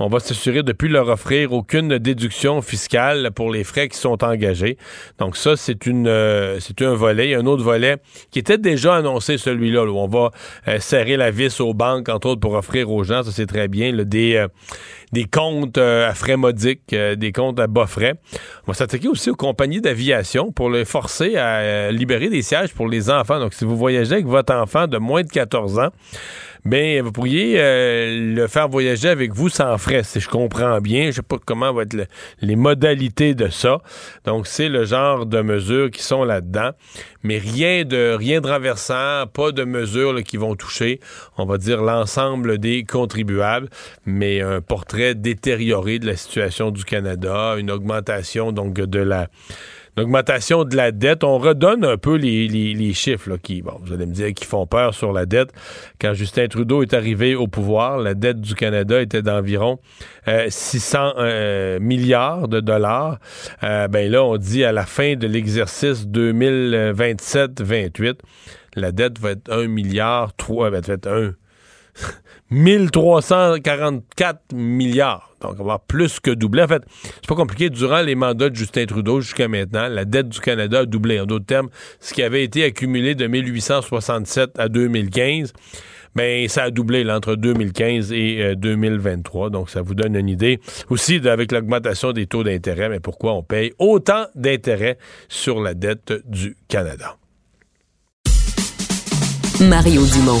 on va s'assurer de plus leur offrir aucune déduction fiscale pour les frais qui sont engagés. Donc ça, c'est une, euh, c'est un volet. Il y a un autre volet qui était déjà annoncé, celui-là, là, où on va euh, serrer la vis aux banques, entre autres, pour offrir aux gens, ça c'est très bien, là, des, des comptes à frais euh, des comptes à bas frais. On va s'attaquer aussi aux compagnies d'aviation pour les forcer à euh, libérer des sièges pour les enfants. Donc, si vous voyagez avec votre enfant de moins de 14 ans, ben vous pourriez euh, le faire voyager avec vous sans frais, si je comprends bien. Je sais pas comment vont être le- les modalités de ça. Donc, c'est le genre de mesures qui sont là-dedans. Mais rien de rien de renversant, pas de mesures là, qui vont toucher, on va dire, l'ensemble des contribuables, mais un portrait détérioré de la situation du Canada, une augmentation donc de la une augmentation de la dette. On redonne un peu les, les- les chiffres là, qui, bon, vous allez me dire, qui font peur sur la dette. Quand Justin Trudeau est arrivé au pouvoir, la dette du Canada était d'environ euh, 600 euh, milliards de dollars. Euh, ben là, on dit à la fin de l'exercice 2027-28, la dette va être 1 milliard 3, va être 1 1344 milliards. Donc, on va plus que doublé. En fait, c'est pas compliqué. Durant les mandats de Justin Trudeau jusqu'à maintenant, la dette du Canada a doublé. En d'autres termes, ce qui avait été accumulé de 1867 à 2015, ben, ça a doublé entre 2015 et euh, 2023. Donc, ça vous donne une idée. Aussi, avec l'augmentation des taux d'intérêt, mais pourquoi on paye autant d'intérêt sur la dette du Canada. Mario Dumont.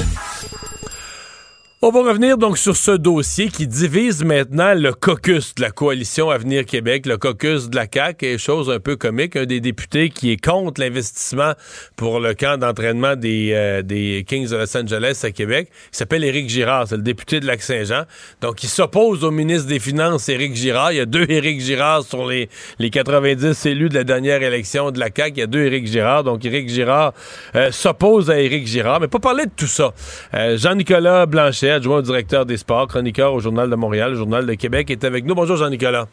On va revenir donc sur ce dossier qui divise maintenant le caucus de la coalition Avenir Québec, le caucus de la CAQ, et chose un peu comique, un des députés qui est contre l'investissement pour le camp d'entraînement des, euh, des Kings de Los Angeles à Québec, il s'appelle Éric Girard, c'est le député de Lac-Saint-Jean. Donc il s'oppose au ministre des Finances, Éric Girard. Il y a deux Éric Girard sur les, les 90 élus de la dernière élection de la CAQ. Il y a deux Éric Girard. Donc Éric Girard euh, s'oppose à Éric Girard. Mais pas parler de tout ça. Euh, Jean-Nicolas Blanchet, adjoint au directeur des sports, chroniqueur au Journal de Montréal, Journal de Québec, est avec nous. Bonjour Jean-Nicolas.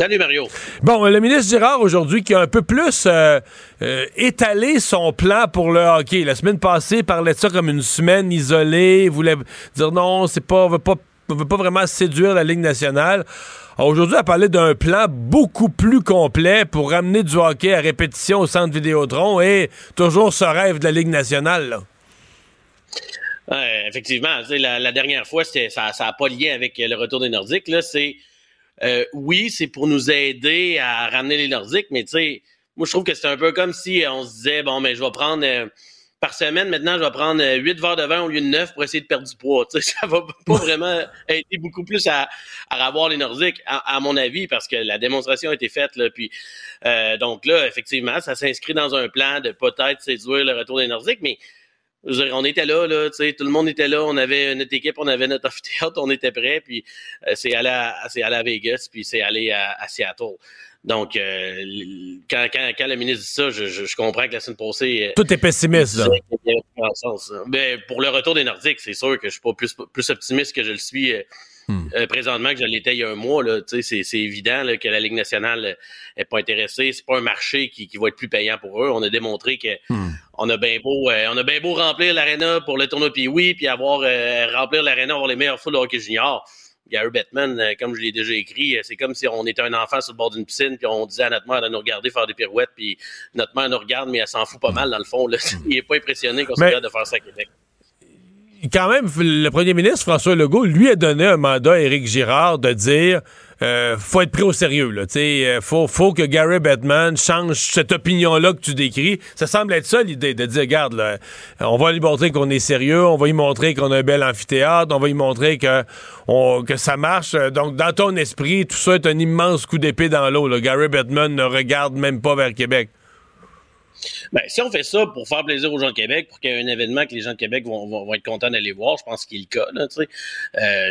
Salut Mario. Bon, le ministre Girard aujourd'hui qui a un peu plus euh, euh, étalé son plan pour le hockey. La semaine passée, il parlait de ça comme une semaine isolée, il voulait dire non, c'est pas, on veut pas, on veut pas vraiment séduire la Ligue nationale. Aujourd'hui, elle parlait d'un plan beaucoup plus complet pour ramener du hockey à répétition au centre Vidéotron et toujours ce rêve de la Ligue nationale. Là. Ouais, effectivement, tu sais, la, la dernière fois, ça n'a pas lié avec le retour des Nordiques. Là, c'est euh, oui, c'est pour nous aider à ramener les Nordiques, mais tu sais, moi je trouve que c'est un peu comme si on se disait bon, mais je vais prendre euh, par semaine maintenant, je vais prendre euh, 8 verres de vin au lieu de 9 pour essayer de perdre du poids. Tu sais, (laughs) ça va pas vraiment aider beaucoup plus à, à avoir les Nordiques, à, à mon avis, parce que la démonstration a été faite là. Puis euh, donc là, effectivement, ça s'inscrit dans un plan de peut-être séduire le retour des Nordiques, mais dire, on était là, là, tu sais, tout le monde était là, on avait notre équipe, on avait notre (laughs) amphithéâtre, on était prêt, puis euh, c'est allé allé à Vegas, puis c'est allé à, à Seattle. Donc, euh, quand, quand, quand le ministre dit ça, je, je, je comprends que la semaine passée... euh, Tout est pessimiste, là. hein. Ben, pour le retour des Nordiques, c'est sûr que je suis pas plus, plus optimiste que je le suis euh, euh, présentement que je l'étais il y a un mois. Là, Tu sais, c'est, évident là, que la Ligue nationale euh, est pas intéressée. C'est pas un marché qui, qui va être plus payant pour eux. On a démontré que on a bien beau, euh, on a bien beau remplir l'aréna pour le tournoi puis oui, puis avoir euh, remplir l'aréna, avoir les meilleurs foules de hockey junior. Gary Bettman, euh, comme je l'ai déjà écrit, euh, c'est comme si on était un enfant sur le bord d'une piscine, puis on disait à notre mère de nous regarder faire des pirouettes, puis notre mère nous regarde, mais elle s'en fout pas mal dans le fond. Là. (laughs) Il est pas impressionné qu'on soit capable de faire ça à Québec. Quand même, le premier ministre François Legault lui a donné un mandat à Éric Girard de dire euh, faut être pris au sérieux là, euh, faut faut que Gary Bettman change cette opinion là que tu décris. Ça semble être ça l'idée de dire regarde là, on va lui montrer qu'on est sérieux, on va lui montrer qu'on a un bel amphithéâtre, on va lui montrer que on- que ça marche. Donc dans ton esprit, tout ça est un immense coup d'épée dans l'eau. Gary Bettman ne regarde même pas vers Québec. Ben, si on fait ça pour faire plaisir aux gens de Québec, pour qu'il y ait un événement que les gens de Québec vont, être contents d'aller voir, je pense qu'il est le cas,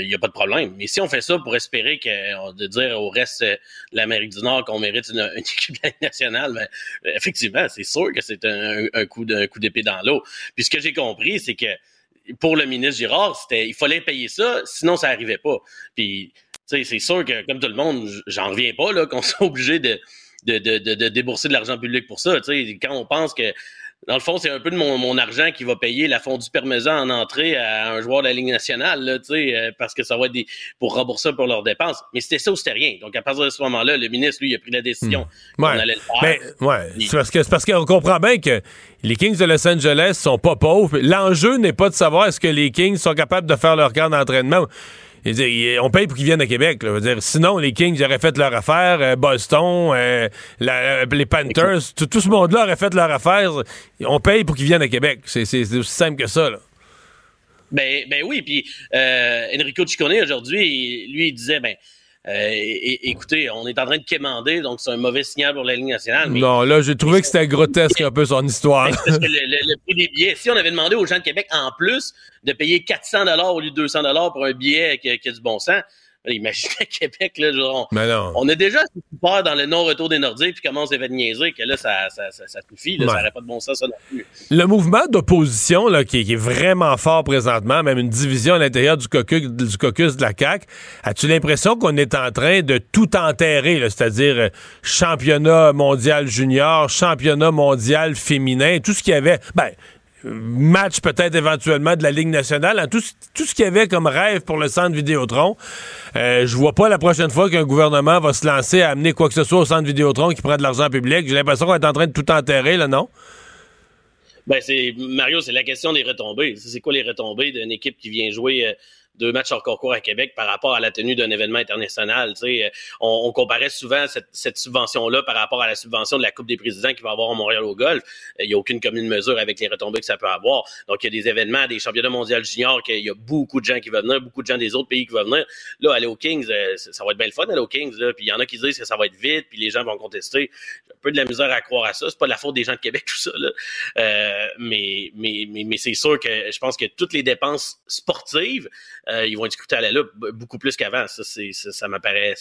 il n'y a pas de problème. Mais si on fait ça pour espérer euh, de dire au reste euh, de l'Amérique du Nord qu'on mérite une, (laughs) équipe nationale, ben, euh, effectivement, c'est sûr que c'est un, coup d'épée dans l'eau. Puis ce que j'ai compris, c'est que pour le ministre Girard, il fallait payer ça, sinon ça arrivait pas. Puis, c'est sûr que, comme tout le monde, j'en reviens pas, qu'on (laughs) soit obligé de, de, de, de, de débourser de l'argent public pour ça. Quand on pense que, dans le fond, c'est un peu de mon, mon argent qui va payer la fondue parmesan en entrée à un joueur de la Ligue nationale, là, euh, parce que ça va être des, pour rembourser pour leurs dépenses. Mais c'était ça ou c'était rien. Donc, à partir de ce moment-là, le ministre, lui, il a pris la décision qu'on Ouais. allait le faire. Mais, ouais, c'est parce que c'est parce qu'on comprend bien que les Kings de Los Angeles sont pas pauvres. L'enjeu n'est pas de savoir est-ce que les Kings sont capables de faire leur camp d'entraînement. Dire, on paye pour qu'ils viennent à Québec. là. Dire, sinon, les Kings auraient fait leur affaire. euh, Boston, euh, la- les Panthers, tout, tout ce monde-là aurait fait leur affaire. On paye pour qu'ils viennent à Québec. C'est aussi simple que ça. Là. Ben, ben oui, puis euh, Enrico Ciccone aujourd'hui, lui, il disait, ben, euh, écoutez, on est en train de quémander, donc c'est un mauvais signal pour la Ligue nationale. Mais Non, là, j'ai trouvé que c'était grotesque un peu son histoire. (laughs) parce que le, le- le prix des billets, si on avait demandé aux gens de Québec, en plus, de payer 400 dollars au lieu de 200 dollars pour un billet qui, qui a du bon sens, imaginez Québec, là, genre, on, Mais non. on a déjà peur dans le non-retour des Nordiques, puis comment on s'est fait niaiser, que là, ça, ça, ça, ça suffit, là, Ouais. ça n'aurait pas de bon sens, ça non plus. Le mouvement d'opposition là, qui, est- qui est vraiment fort présentement, même une division à l'intérieur du caucus, du caucus de la CAQ, as-tu l'impression qu'on est en train de tout enterrer, c'est-à-dire euh, championnat mondial junior, championnat mondial féminin, tout ce qu'il y avait, ben, match peut-être éventuellement de la Ligue nationale, hein, tout, tout ce qu'il y avait comme rêve pour le centre Vidéotron. Euh, je vois pas la prochaine fois qu'un gouvernement va se lancer à amener quoi que ce soit au centre Vidéotron qui prend de l'argent public. J'ai l'impression qu'on est en train de tout enterrer, là, non? Ben, c'est, Mario, c'est la question des retombées. C'est quoi les retombées d'une équipe qui vient jouer euh, deux matchs hors concours à Québec par rapport à la tenue d'un événement international? Euh, on, on comparait souvent cette, cette subvention-là par rapport à la subvention de la Coupe des présidents qui va avoir à Montréal au golf. Euh, Il n'y a aucune commune mesure avec les retombées que ça peut avoir. Donc, il y a des événements, des championnats mondiaux juniors, qu'il y a beaucoup de gens qui vont venir, beaucoup de gens des autres pays qui vont venir. Là, aller aux Kings, euh, ça va être bien le fun d'aller aux Kings. Là. Puis il y en a qui disent que ça va être vite, puis les gens vont contester. J'ai un peu de la misère à croire à ça. C'est pas de la faute des gens de Québec, (laughs) tout ça. Là. Euh, mais mais, mais, mais c'est sûr que je pense que toutes les dépenses sportives, ils vont scrutées à la loupe beaucoup plus qu'avant. Ça, ça m'apparaît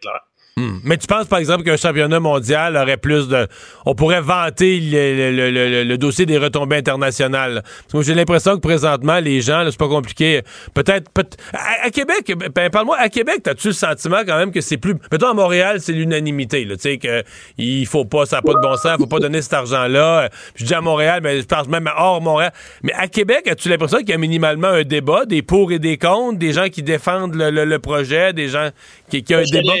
clair. Hmm. Mais tu penses, par exemple, qu'un championnat mondial aurait plus de. On pourrait vanter le, le- le- le- le dossier des retombées internationales? Parce que moi, j'ai l'impression que présentement, les gens, là, c'est pas compliqué. Peut-être. peut à, à Québec, ben, parle-moi, à Québec, as-tu le sentiment quand même que c'est plus. Mettons, à Montréal, c'est l'unanimité. là. Tu sais, que il faut pas, ça n'a pas de bon sens, faut pas donner cet argent-là. Je dis à Montréal, mais je pense même hors Montréal. Mais à Québec, as-tu l'impression qu'il y a minimalement un débat, des pour et des contre, des gens qui défendent le, projet, des gens qui, qui ont un débat?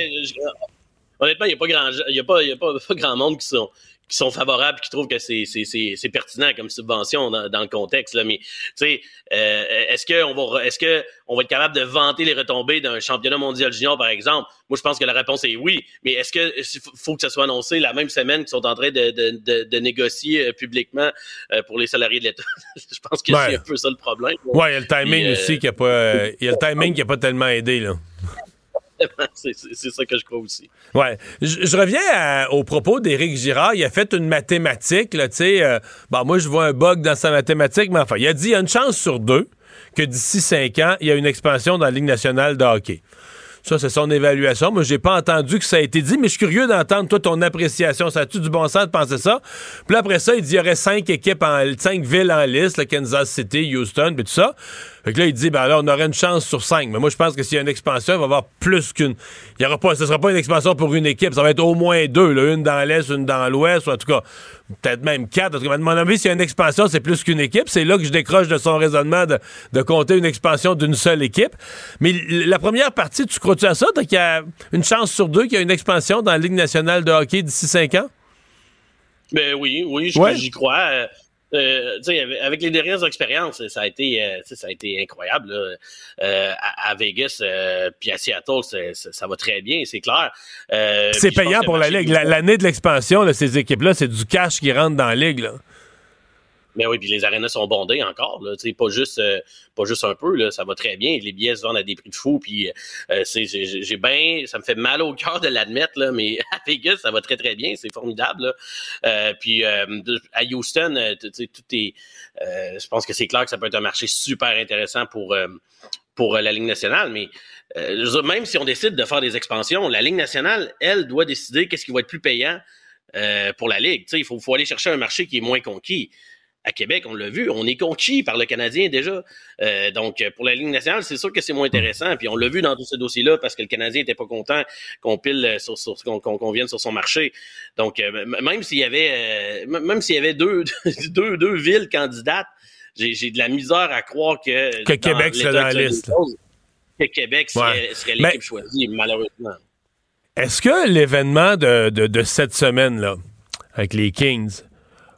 Honnêtement, il n'y a, pas grand, y a, pas, y a pas, (laughs) pas grand monde qui sont qui sont favorables, qui trouvent que c'est c'est c'est c'est pertinent comme subvention dans, dans le contexte là. Mais tu sais, euh, est-ce que on va est-ce que on va être capable de vanter les retombées d'un championnat mondial junior par exemple? Moi, je pense que la réponse est oui. Mais est-ce que faut que ça soit annoncé la même semaine qu'ils sont en train de de, de, de négocier euh, publiquement euh, pour les salariés de l'État? (laughs) Je pense que Ouais. c'est un peu ça le problème. Ouais, il y a le timing euh, aussi qui a pas. Il y a le timing qui a pas tellement aidé, là. (laughs) c'est ça que je crois aussi. Ouais. Je, reviens au propos d'Éric Girard. Il a fait une mathématique, là, tu sais. euh, bon, moi, je vois un bug dans sa mathématique, mais enfin, il a dit il y a une chance sur deux que d'ici cinq ans, il y a une expansion dans la Ligue nationale de hockey. Ça, c'est son évaluation. Moi, j'ai pas entendu que ça a été dit, mais je suis curieux d'entendre, toi, ton appréciation. Ça a-tu du bon sens de penser ça? Puis là, après ça, il dit il y aurait cinq équipes, en, cinq villes en liste, le Kansas City, Houston, puis tout ça. Fait que là, il dit, ben là, on aurait une chance sur cinq. Mais moi, je pense que s'il y a une expansion, il va y avoir plus qu'une. Il y aura pas, ce sera pas une expansion pour une équipe. Ça va être au moins deux, là. Une dans l'Est, une dans l'Ouest, ou en tout cas, peut-être même quatre. En tout cas, à mon avis, s'il y a une expansion, c'est plus qu'une équipe. C'est là que je décroche de son raisonnement de, de compter une expansion d'une seule équipe. Mais la première partie, tu crois-tu à ça? Donc, qu'il y a une chance sur deux qu'il y a une expansion dans la Ligue nationale de hockey d'ici cinq ans? Ben oui, oui, Ouais. j'y crois. Euh, tu sais, avec, les dernières expériences, ça a été, euh, ça a été incroyable. là. Euh, à, à Vegas, euh, puis à Seattle, ça va très bien, c'est clair. Euh, C'est payant pour la Ligue. La- L'année de l'expansion, ces équipes-là, c'est du cash qui rentre dans la Ligue. Là. Ben oui, puis les arénas sont bondées encore, là, pas juste, euh, pas juste un peu, là, ça va très bien. Les billets se vendent à des prix de fou, puis euh, c'est, j'ai, bien, ça me fait mal au cœur de l'admettre, là, mais (laughs) à Vegas, ça va très très bien, c'est formidable. Euh, puis euh, à Houston, euh, tout est, euh, je pense que c'est clair que ça peut être un marché super intéressant pour euh, pour euh, la Ligue nationale, mais euh, même si on décide de faire des expansions, la Ligue nationale, elle, doit décider qu'est-ce qui va être plus payant euh, pour la Ligue. Il faut aller chercher un marché qui est moins conquis. À Québec, on l'a vu, on est conquis par le Canadien déjà. Euh, donc, pour la Ligue nationale, c'est sûr que c'est moins intéressant. Puis on l'a vu dans tous ces dossiers-là parce que le Canadien était pas content qu'on pile euh, sur, sur qu'on, vienne sur son marché. Donc, euh, même s'il y avait euh, même s'il y avait deux, (laughs) deux, deux villes candidates, j'ai, de la misère à croire que Que Québec serait dans la liste. choses, Que Québec serait, Ouais. serait l'équipe choisie, malheureusement. Est-ce que l'événement de, de- de cette semaine-là, avec les Kings,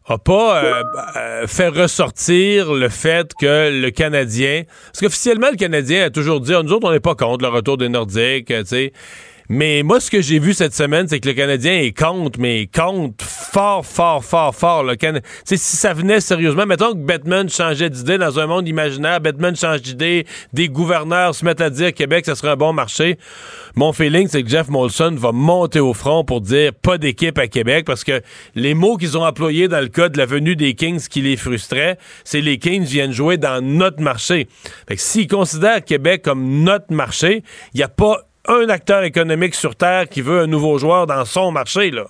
a pas euh, euh, fait ressortir le fait que le Canadien... Parce qu'officiellement, le Canadien a toujours dit, nous autres, on n'est pas contre le retour des Nordiques, euh, tu sais. Mais moi, ce que j'ai vu cette semaine, c'est que le Canadien est contre, mais contre fort, fort, fort, fort. Le sais, si ça venait sérieusement, mettons que Batman changeait d'idée dans un monde imaginaire, Batman change d'idée, des gouverneurs se mettent à dire Québec, ça serait un bon marché. Mon feeling, c'est que Jeff Molson va monter au front pour dire pas d'équipe à Québec parce que les mots qu'ils ont employés dans le cas de la venue des Kings qui les frustraient, c'est les Kings viennent jouer dans notre marché. Fait que s'ils considèrent Québec comme notre marché, il n'y a pas un acteur économique sur Terre qui veut un nouveau joueur dans son marché, là.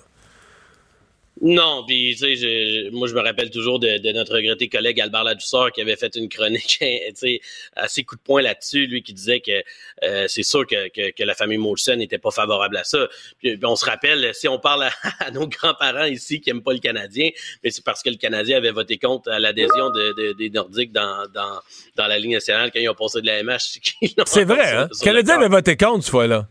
Non, puis tu sais, moi je me rappelle toujours de, de notre regretté collègue Albert Ladouceur qui avait fait une chronique, (laughs) tu sais, assez coup de poing là-dessus, lui qui disait que euh, c'est sûr que, que, que la famille Molson n'était pas favorable à ça. Puis, puis on se rappelle, si on parle à, (laughs) à nos grands-parents ici qui aiment pas le Canadien, mais c'est parce que le Canadien avait voté contre à l'adhésion de, de- des Nordiques dans, dans, dans la Ligue nationale quand ils ont passé de la MH. (laughs) C'est vrai, hein? Le Canadien avait voté contre, ce fois-là.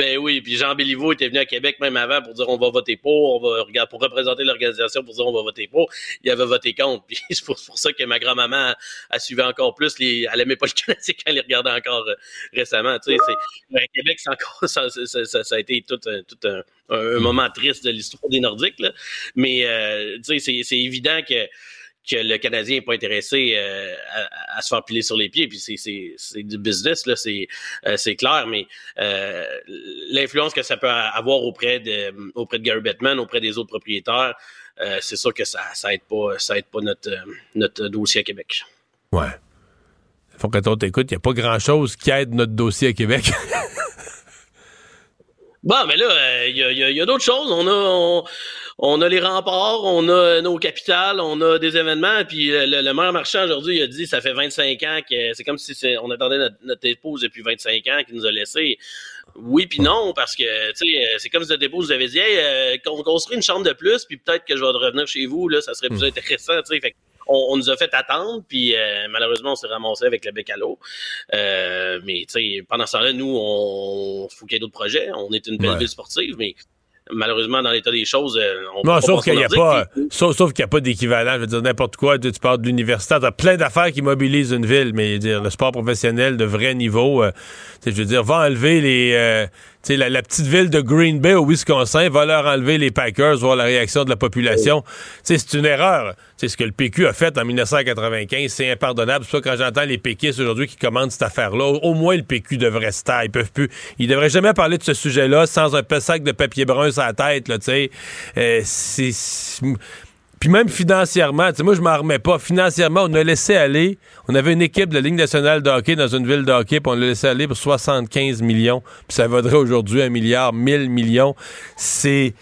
Ben oui, puis Jean Béliveau était venu à Québec même avant pour dire on va voter pour, on va pour représenter l'organisation pour dire on va voter pour. Il avait voté contre. (laughs) Puis c'est pour, ça que ma grand-maman a, suivi encore plus. Elle aimait pas le Canadien quand elle les regardait encore euh, récemment. Tu sais, à Québec, c'est encore ça, a été tout, un, tout un, moment triste de l'histoire des Nordiques. Mais euh, tu sais, c'est évident que que le Canadien n'est pas intéressé euh, à, se faire piler sur les pieds. Puis c'est, du business, là, c'est, euh, clair, mais euh, l'influence que ça peut avoir auprès de, auprès de Gary Bettman, auprès des autres propriétaires, c'est sûr que ça ça aide pas, ça aide pas notre, dossier à Québec. Ouais. Faut que toi t'écoutes, il n'y a pas grand-chose qui aide notre dossier à Québec. (laughs) Bon, mais là, euh, il y a, y a- y a d'autres choses. On a, on, on a les remparts, on a nos capitales, on a des événements. Puis euh, le, le maire marchand aujourd'hui, il a dit ça fait 25 ans que c'est comme si c'est- on attendait notre, notre épouse depuis 25 ans qui nous a laissé. Oui puis non, parce que tu sais, euh, c'est comme si notre épouse vous avait dit Hey, euh, qu'on construit une chambre de plus, puis peut-être que je vais revenir chez vous, là, ça serait plus intéressant. tu sais. Fait on, on nous a fait attendre, puis euh, malheureusement, on s'est ramassé avec le bec à l'eau. Euh, mais tu sais, pendant ce temps-là, nous, on faut qu'il y ait d'autres projets. On est une belle Ouais. ville sportive, mais malheureusement, dans l'état des choses, euh, on Non, peut sauf qu'il n'y a pas, sauf, sauf qu'il n'y a pas d'équivalent. Je veux dire, n'importe quoi, tu, parles de l'université, t'as plein d'affaires qui mobilisent une ville, mais dire, le sport professionnel de vrai niveau, euh, je veux dire, va enlever les, euh, tu sais, la, la petite ville de Green Bay au Wisconsin, va leur enlever les Packers, voir la réaction de la population. Sais, c'est une erreur. Sais, ce que le PQ a fait en 1995, c'est impardonnable. C'est quand j'entends les péquistes aujourd'hui qui commandent cette affaire-là, au, au moins le PQ devrait se taire. Ils peuvent plus. Ils devraient jamais parler de ce sujet-là sans un sac de papier brun sur la tête, là. Euh, c'est- c'est- Puis même financièrement, moi, je m'en remets pas. Financièrement, on a laissé aller. On avait une équipe de la Ligue nationale de hockey dans une ville de hockey, puis on l'a laissé aller pour 75 millions. Puis ça vaudrait aujourd'hui un milliard, 1000 millions. C'est.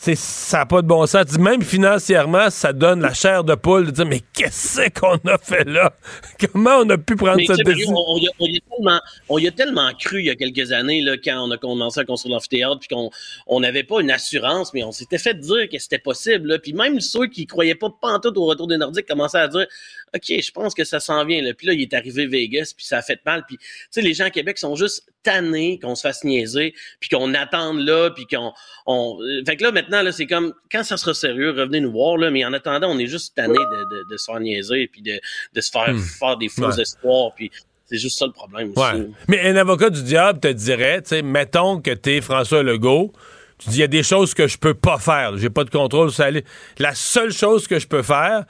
C'est- ça n'a pas de bon sens. Tu dis, Même financièrement, ça donne la chair de poule de dire Mais qu'est-ce qu'on a fait là? (laughs) Comment on a pu prendre Mais cette décision? on, on y a, on y a tellement, on y a tellement cru il y a quelques années, là, quand on a commencé à construire l'amphithéâtre, puis qu'on on n'avait pas une assurance, mais on s'était fait dire que c'était possible. Là. Puis même ceux qui croyaient pas pantoute au retour des Nordiques commençaient à dire OK, je pense que ça s'en vient. Là. Puis là, il est arrivé Vegas, puis ça a fait mal. Puis tu sais, les gens à Québec sont juste tannés qu'on se fasse niaiser, puis qu'on attende là, puis qu'on... On... euh, Fait que là, maintenant, là, c'est comme, quand ça sera sérieux, revenez nous voir, là, mais en attendant, on est juste tannés de, de, de se faire niaiser, puis de, de se faire Hmm. faire des faux Ouais. espoirs, puis c'est juste ça le problème aussi. Ouais. Mais un avocat du diable te dirait, tu sais, mettons que t'es François Legault, tu dis, il y a des choses que je peux pas faire. J'ai pas de contrôle sur la La seule chose que je peux faire,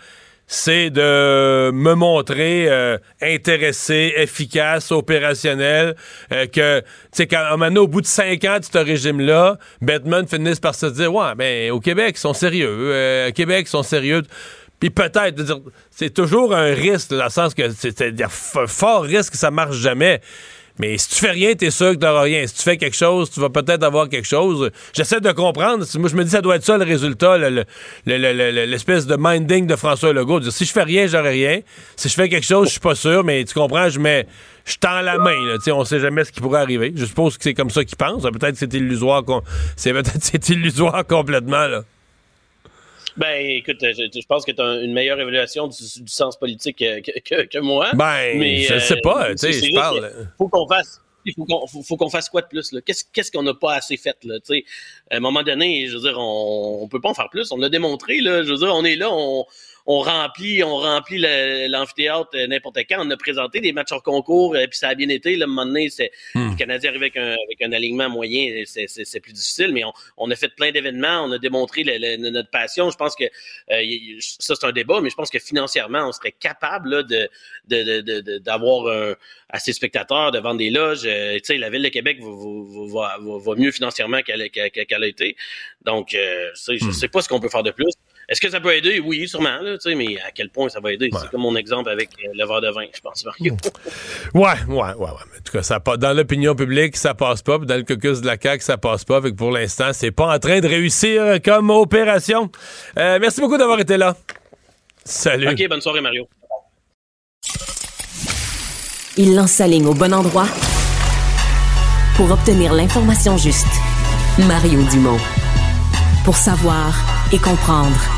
c'est de me montrer euh, intéressé, efficace, opérationnel, euh, que, tu sais, quand, un moment au bout de cinq ans de ce régime-là, Batman finisse par se dire, ouais, ben, au Québec, ils sont sérieux. Euh, au Québec, ils sont sérieux. Puis peut-être, c'est toujours un risque, dans le sens que c'est f- fort risque que ça marche jamais. Mais si tu fais rien, t'es sûr que t'auras rien. Si tu fais quelque chose, tu vas peut-être avoir quelque chose. J'essaie de comprendre. Moi, je me dis, ça doit être ça le résultat, le- le- le- le- le- l'espèce de minding de François Legault. Si je fais rien, j'aurai rien. Si je fais quelque chose, je suis pas sûr, mais tu comprends, je mets, je tends la main. Là, on sait jamais ce qui pourrait arriver. Je suppose que c'est comme ça qu'il pense. Peut-être que c'est illusoire. C'est peut-être illusoire complètement. Là. Ben, écoute, je, je pense que tu as une meilleure évaluation du, du sens politique que, que- moi. Ben, je sais pas, tu sais, je parle. Faut qu'on fasse. Il faut qu'on faut, fasse quoi de plus là? Qu'est-ce qu'on n'a pas assez fait là Tu sais, à un moment donné, je veux dire, on, on peut pas en faire plus. On l'a démontré là. Je veux dire, on est là, on, on remplit, on remplit l'amphithéâtre euh, n'importe quand. On a présenté des matchs hors concours, et puis ça a bien été. Là, à un moment donné, c'est Hmm. le Canadien arrive avec un, avec un alignement moyen, c'est- c'est plus difficile. Mais on, on a fait plein d'événements, on a démontré le- le- notre passion. Je pense que euh, ça c'est un débat, mais je pense que financièrement, on serait capable là, de de- de- de- de- d'avoir un- assez de spectateurs, de vendre des loges. Euh, tu sais, la ville de Québec va, va- va- mieux financièrement qu'elle qu'elle a été. Donc, euh, je Hmm. sais pas ce qu'on peut faire de plus. Est-ce que ça peut aider? Oui, sûrement, là, tu sais, mais à quel point ça va aider? C'est comme mon exemple avec euh, le verre de vin, je pense, Mario. Ouais, ouais, ouais, ouais. Mais en tout cas, ça, dans l'opinion publique, ça passe pas. Puis dans le caucus de la CAQ, ça passe pas. Fait que pour l'instant, c'est pas en train de réussir euh, comme opération. Euh, merci beaucoup d'avoir été là. Salut. OK, bonne soirée, Mario. Il lance sa ligne au bon endroit pour obtenir l'information juste. Mario Dumont. Pour savoir et comprendre.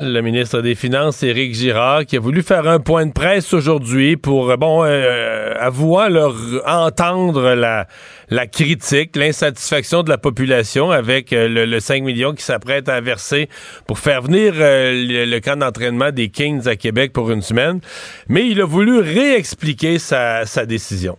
Le ministre des Finances, Éric Girard, qui a voulu faire un point de presse aujourd'hui pour, euh, bon, euh, avouant leur entendre la, la critique, l'insatisfaction de la population avec euh, le, le 5 millions qui s'apprête à verser pour faire venir euh, le, le camp d'entraînement des Kings à Québec pour une semaine. Mais il a voulu réexpliquer sa, sa décision.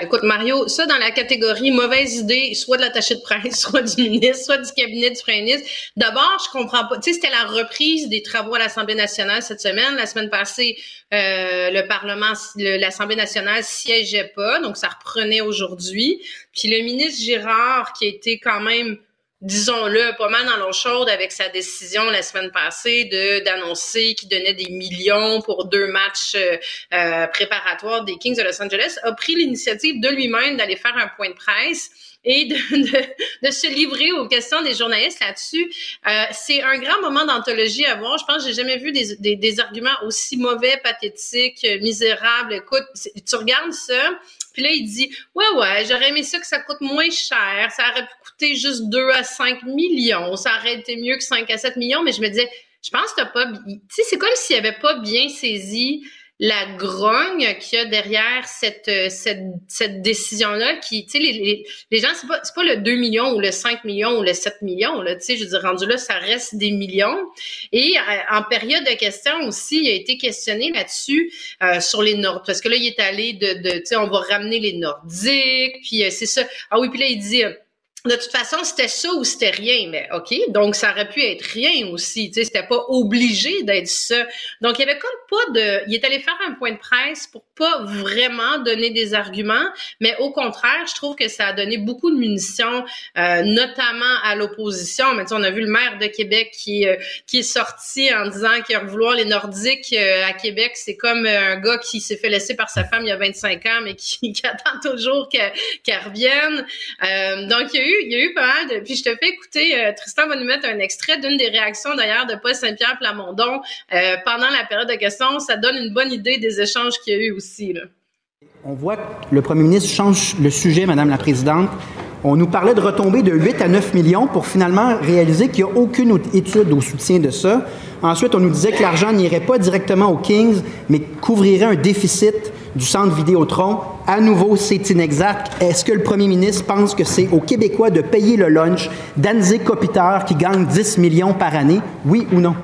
Écoute, Mario, ça dans la catégorie mauvaise idée, soit de l'attaché de presse, (laughs) soit du ministre, soit du cabinet du premier ministre. D'abord, je comprends pas. Tu sais, c'était la reprise des travaux à l'Assemblée nationale cette semaine. La semaine passée, euh, le Parlement, le- l'Assemblée nationale siégeait pas, donc ça reprenait aujourd'hui. Puis le ministre Girard, qui a été quand même disons-le, pas mal dans l'eau chaude avec sa décision la semaine passée de d'annoncer qu'il donnait des millions pour deux matchs euh, euh, préparatoires des Kings de Los Angeles, a pris l'initiative de lui-même d'aller faire un point de presse et (laughs) de, se livrer aux questions des journalistes là-dessus. Euh, c'est un grand moment d'anthologie à voir. Je pense que j'ai jamais vu des, arguments aussi mauvais, pathétiques, misérables. Écoute, tu regardes ça, puis là, il dit, ouais, ouais, j'aurais aimé ça que ça coûte moins cher. Ça aurait pu coûter juste 2 à 5 millions. Ça aurait été mieux que 5 à 7 millions. Mais je me disais, je pense que t'as pas, tu sais, c'est comme s'il avait pas bien saisi la grogne qu'il y a derrière cette, euh, cette, cette décision-là qui, tu sais, les, les, les, gens, c'est pas, c'est pas le 2 millions ou le 5 millions ou le 7 millions, là, tu sais, je veux dire, rendu là, ça reste des millions. Et euh, en période de questions aussi, il a été questionné là-dessus euh, sur les Nordiques, parce que là, il est allé de, de tu sais, on va ramener les Nordiques, puis euh, c'est ça. Ah oui, puis là, il dit de toute façon, c'était ça ou c'était rien. Mais OK, donc ça aurait pu être rien aussi. Tu sais, c'était pas obligé d'être ça. Donc, il y avait comme pas de... Il est allé faire un point de presse pour pas vraiment donner des arguments, mais au contraire, je trouve que ça a donné beaucoup de munitions, euh, notamment à l'opposition. Mais tu sais, on a vu le maire de Québec qui, euh, qui est sorti en disant qu'il vouloir les Nordiques euh, à Québec, c'est comme un gars qui s'est fait laisser par sa femme il y a 25 ans, mais qui, (laughs) qui attend toujours qu'elle revienne. donc, il y a eu il y a eu pas mal de. Puis je te fais écouter, euh, Tristan va nous mettre un extrait d'une des réactions d'ailleurs de Paul Saint-Pierre Plamondon euh, pendant la période de questions. Ça donne une bonne idée des échanges qu'il y a eu aussi. On voit que le premier ministre change le sujet, Madame la Présidente. On nous parlait de retomber de 8 à 9 millions pour finalement réaliser qu'il n'y a aucune étude au soutien de ça. Ensuite, on nous disait que l'argent n'irait pas directement aux Kings, mais couvrirait un déficit du centre Vidéotron. À nouveau, c'est inexact. Est-ce que le premier ministre pense que c'est aux Québécois de payer le lunch d'Anzé Kopitar qui gagne 10 millions par année? Oui ou non?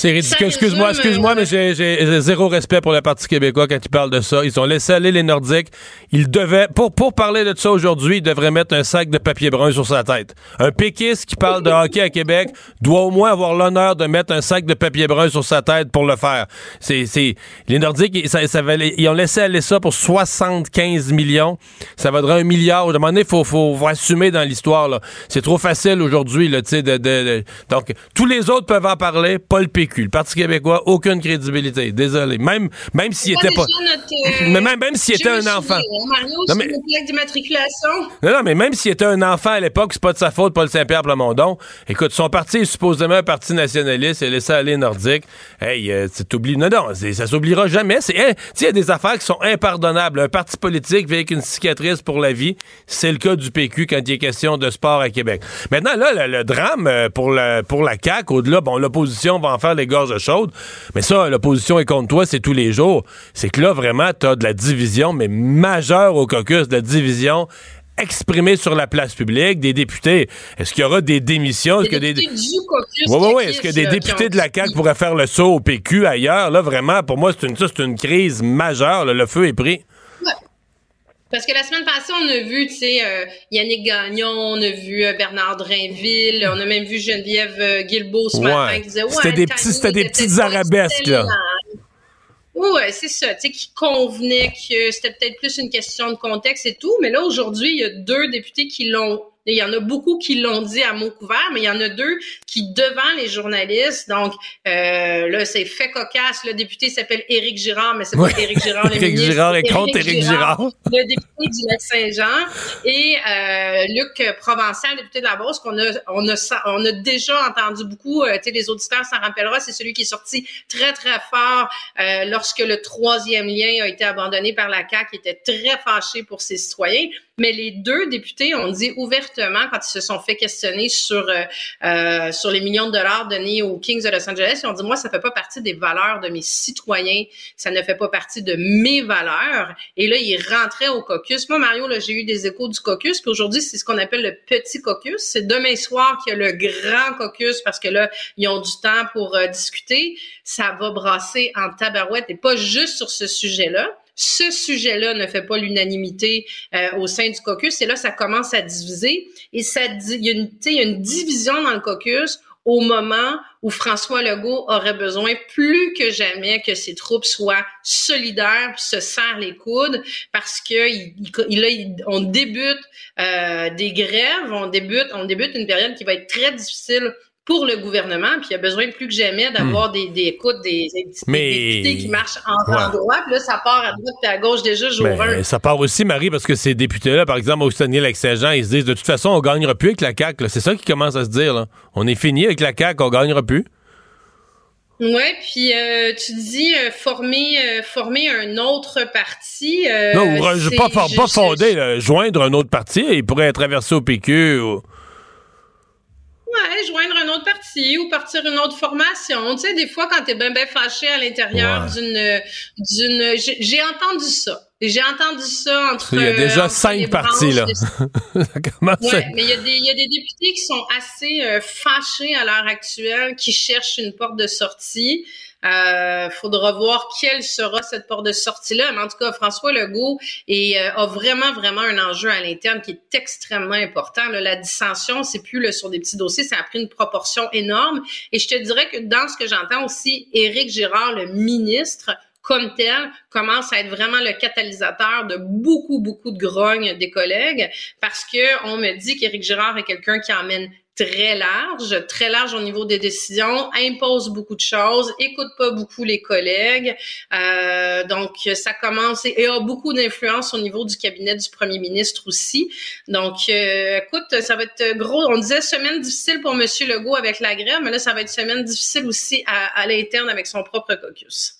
C'est ridicule. Excuse-moi, excuse-moi, mais j'ai zéro respect pour le Parti québécois quand ils parlent de ça. Ils ont laissé aller les Nordiques. Ils devaient, pour, pour parler de ça aujourd'hui, ils devraient mettre un sac de papier brun sur sa tête. Un péquiste qui parle de hockey à Québec doit au moins avoir l'honneur de mettre un sac de papier brun sur sa tête pour le faire. C'est, c'est, les Nordiques, ça, ça valait, ils ont laissé aller ça pour 75 millions. Ça vaudrait un milliard. À un moment donné, faut, faut, faut assumer dans l'histoire, là. C'est trop facile aujourd'hui, là, tu sais, de, de, donc, tous les autres peuvent en parler, pas le PQ. Le Parti québécois, aucune crédibilité. Désolé. Même, même s'il était pas. Notre, (laughs) mais même, même s'il était un enfant. Hein, Mario, non, mais... Non, non, mais même s'il était un enfant à l'époque, c'est pas de sa faute, Paul Saint-Pierre Plamondon. Écoute, son parti est supposément un parti nationaliste, il a laissé aller nordique. Hey, euh, t'oublies. Non, non, ça s'oubliera jamais. C'est, hein, il y a des affaires qui sont impardonnables. Un parti politique vit avec une cicatrice pour la vie. C'est le cas du PQ quand il est question de sport à Québec. Maintenant, là, le, le drame euh, pour la, pour la CAQ, au-delà, bon, l'opposition va en faire les gorges chaudes. Mais ça, l'opposition est contre toi, c'est tous les jours. C'est que là, vraiment, tu as de la division, mais majeure au caucus, de la division exprimée sur la place publique, des députés. Est-ce qu'il y aura des démissions? Est-ce que des, oui, oui, oui. Est-ce que des députés de la CAQ pourraient faire le saut au PQ ailleurs? Là, vraiment, pour moi, c'est une, c'est une crise majeure. Là. Le feu est pris. Parce que la semaine passée, on a vu, tu sais, euh, Yannick Gagnon, on a vu euh, Bernard Drainville, on a même vu Geneviève euh, Guilbeault ce Ouais. matin qui disait ouais, C'était des petits- c'était des petites arabesques, là. Ouais, c'est ça, tu sais, qui convenait que c'était peut-être plus une question de contexte et tout. Mais là, aujourd'hui, il y a deux députés qui l'ont il y en a beaucoup qui l'ont dit à mot couvert, mais il y en a deux qui, devant les journalistes, donc euh, là, c'est fait cocasse. Le député s'appelle Éric Girard, mais c'est Ouais. pas Éric Girard, le (laughs) Éric ministre. Girard est contre Éric Girard. Le député du Lac-Saint-Jean et euh, Luc Provençal, député de la Beauce, qu'on a, on a, on a déjà entendu beaucoup. Euh, tu sais, les auditeurs s'en rappellera, c'est celui qui est sorti très très fort euh, lorsque le troisième lien a été abandonné par la CAQ, qui était très fâché pour ses citoyens. Mais les deux députés ont dit ouvertement, quand ils se sont fait questionner sur euh, euh, sur les millions de dollars donnés aux Kings de Los Angeles, ils ont dit moi ça fait pas partie des valeurs de mes citoyens, ça ne fait pas partie de mes valeurs. Et là ils rentraient au caucus. Moi Mario, là j'ai eu des échos du caucus, puis aujourd'hui c'est ce qu'on appelle le petit caucus. C'est demain soir qu'il y a le grand caucus parce que là ils ont du temps pour euh, discuter. Ça va brasser en tabarouette et pas juste sur ce sujet-là. Ce sujet-là ne fait pas l'unanimité euh, au sein du caucus. Et là, ça commence à diviser. Et ça il y, a une, y a une division dans le caucus au moment où François Legault aurait besoin plus que jamais que ses troupes soient solidaires se serrent les coudes parce que il, il- il- on débute euh, des grèves, on débute, on débute une période qui va être très difficile pour le gouvernement, puis il y a besoin plus que jamais d'avoir des, des écoutes, des, des Mais- députés qui marchent en, Ouais. droit, puis là, ça part à droite et à gauche déjà jour Ben, 1. ça part aussi, Marie, parce que ces députés-là, par exemple, au Saguenay, lac saint jean ils se disent de toute façon, on gagnera plus avec la CAQ. C'est ça qui commence à se dire. Là. On est fini avec la CAQ, on gagnera plus. Ouais, puis euh, tu dis euh, former euh, former un autre parti. euh, non, pas, for- pas fonder, là, joindre un autre parti. Il pourrait traverser au PQ. ou- Ouais, joindre un autre parti ou partir une autre formation. Tu sais, des fois, quand t'es ben ben fâché à l'intérieur Ouais. d'une d'une, j'ai entendu ça. J'ai entendu ça entre. Il y a euh, déjà entre cinq partis, là. (laughs) Ouais, mais il y, a des, il y a des députés qui sont assez euh, fâchés à l'heure actuelle, qui cherchent une porte de sortie. Euh, faudra voir quelle sera cette porte de sortie-là. Mais en tout cas, François Legault est, euh, a vraiment, vraiment un enjeu à l'interne qui est extrêmement important. Là, la dissension, c'est plus là, sur des petits dossiers, ça a pris une proportion énorme. Et je te dirais que dans ce que j'entends aussi, Éric Girard, le ministre, comme tel, commence à être vraiment le catalyseur de beaucoup, beaucoup de grogne des collègues parce que on me dit qu'Éric Girard est quelqu'un qui emmène très large, très large au niveau des décisions, impose beaucoup de choses, écoute pas beaucoup les collègues, euh, donc ça commence et, a beaucoup d'influence au niveau du cabinet du premier ministre aussi. Donc, euh, écoute, ça va être gros. On disait semaine difficile pour Monsieur Legault avec la grève, mais là, ça va être semaine difficile aussi à, à l'interne avec son propre caucus.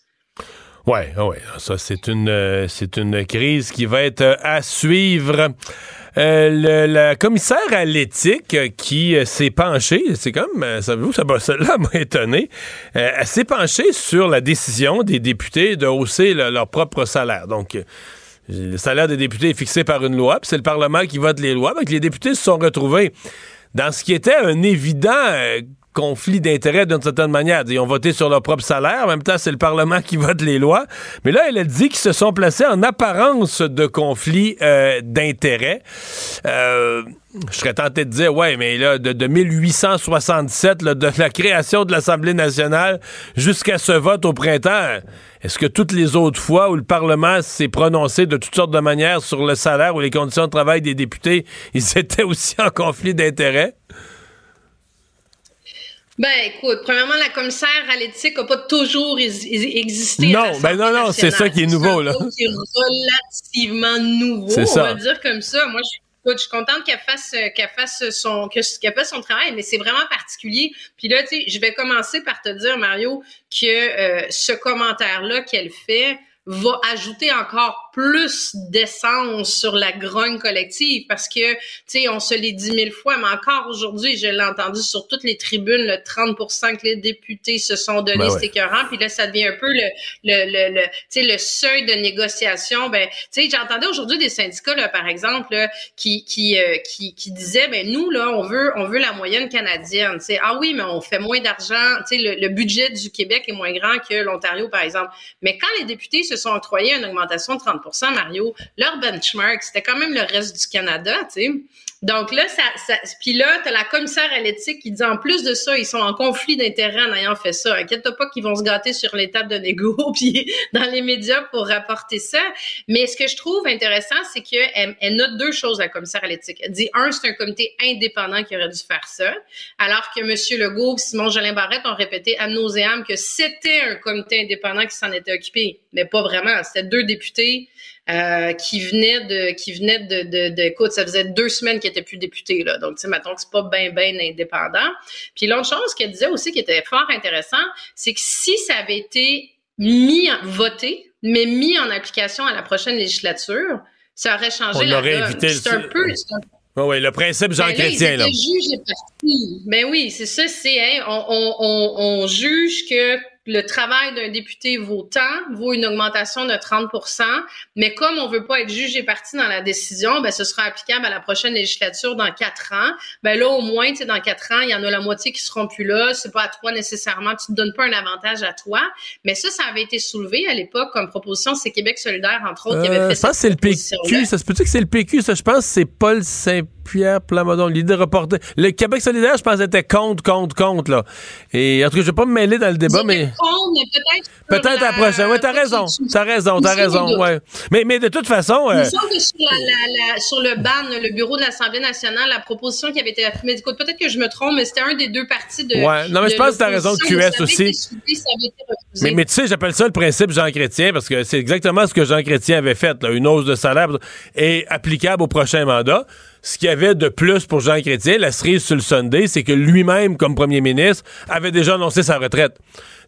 Ouais, ah ouais, ça c'est une euh, c'est une crise qui va être euh, à suivre. Euh, le- la commissaire à l'éthique qui s'est penchée, c'est comme, savez-vous, ça, celle-là (laughs) m'a étonné, elle s'est penchée sur la décision des députés de hausser le- leur propre salaire. Donc, le salaire des députés est fixé par une loi, puis c'est le Parlement qui vote les lois. Donc, les députés se sont retrouvés dans ce qui était un évident conflit d'intérêts d'une certaine manière. Ils ont voté sur leur propre salaire, en même temps, c'est le Parlement qui vote les lois. Mais là, elle a dit qu'ils se sont placés en apparence de conflit euh, d'intérêts. Euh, je serais tenté de dire, ouais, mais là, de, de 1867, là, de la création de l'Assemblée nationale jusqu'à ce vote au printemps, est-ce que toutes les autres fois où le Parlement s'est prononcé de toutes sortes de manières sur le salaire ou les conditions de travail des députés, ils (laughs) étaient aussi en conflit d'intérêts? Ben, écoute, premièrement, la commissaire à l'éthique n'a pas toujours is- is- existé. Non, ben non, non, c'est ça qui est nouveau, là. C'est relativement nouveau, C'est on ça. va dire comme ça. Moi, je, écoute, je suis contente qu'elle fasse, qu'elle fasse son, que- qu'elle fasse son travail, mais c'est vraiment particulier. Puis là, tu sais, je vais commencer par te dire, Mario, que euh, ce commentaire-là qu'elle fait va ajouter encore plus d'essence sur la grogne collective parce que, tu sais, on se l'est dit mille fois, mais encore aujourd'hui, je l'ai entendu sur toutes les tribunes, le 30% que les députés se sont donnés, Ben ouais. c'est écœurant. Puis là, ça devient un peu le, le, le, le, tu sais, le seuil de négociation. Ben, tu sais, j'entendais aujourd'hui des syndicats, là, par exemple, là, qui, qui, euh, qui, qui disaient, ben, nous, là, on veut, on veut la moyenne canadienne. Tu sais, ah oui, mais on fait moins d'argent. Tu sais, le, le budget du Québec est moins grand que l'Ontario, par exemple. Mais quand les députés se sont octroyés une augmentation de 30% Mario, leur benchmark, c'était quand même le reste du Canada, tu sais. Donc là, ça, ça puis là, t'as la commissaire à l'éthique qui dit en plus de ça, ils sont en conflit d'intérêts en ayant fait ça. Inquiète-toi pas qu'ils vont se gâter sur les tables de négo (laughs) dans les médias pour rapporter ça. Mais ce que je trouve intéressant, c'est qu'elle elle note deux choses, la commissaire à l'éthique. Elle dit, un, c'est un comité indépendant qui aurait dû faire ça, alors que M. Legault et Simon Jolin Barrette ont répété à nauséam que c'était un comité indépendant qui s'en était occupé. Mais pas vraiment. C'était deux députés euh, qui venaient de qui venaient de, de, de écoute, ça faisait deux semaines qu'ils étaient plus députés là. Donc tu sais mettons que c'est pas bien bien indépendant. Puis l'autre chose qu'elle disait aussi qui était fort intéressant, c'est que si ça avait été mis en, voté, mais mis en application à la prochaine législature, ça aurait changé On la aurait évité C'est le- un peu un Oui, oui, le principe Jean ben là, Chrétien, là. étaient jugés partis. Ben oui, c'est ça, c'est hein, on, on, on, on juge que le travail d'un député vaut tant, vaut une augmentation de 30% mais comme on veut pas être jugé parti dans la décision, ben ce sera applicable à la prochaine législature dans quatre ans. Ben là, au moins, tu sais, dans quatre ans, il y en a la moitié qui seront plus là. C'est pas à toi nécessairement, tu te donnes pas un avantage à toi. Mais ça, ça avait été soulevé à l'époque comme proposition. C'est Québec solidaire, entre autres, qui avait Euh, fait je pense que c'est le. PQ. Ça se peut-tu que c'est le PQ? Ça, je pense que c'est Paul Saint... Pierre Plamondon, l'idée reportée. Le Québec solidaire, je pense, était contre, contre, contre, là. Et en tout cas, je vais pas me mêler dans le débat, mais. peut-être. Peut-être la prochaine. Oui, t'as raison. T'as raison, t'as raison. Ouais. Mais, mais de toute façon. Euh, que sur, la- la- la- sur le ban, le bureau de l'Assemblée nationale, la proposition qui avait été écoute, peut-être que je me trompe, mais c'était un des deux partis de. Ouais. Non, mais je de pense que t'as raison de QS aussi. ça avait été. Mais, mais tu sais, j'appelle ça le principe Jean Chrétien parce que c'est exactement ce que Jean Chrétien avait fait, là, une hausse de salaire est applicable au prochain mandat. Ce qu'il y avait de plus pour Jean Chrétien, la cerise sur le Sunday, c'est que lui-même, comme premier ministre, avait déjà annoncé sa retraite.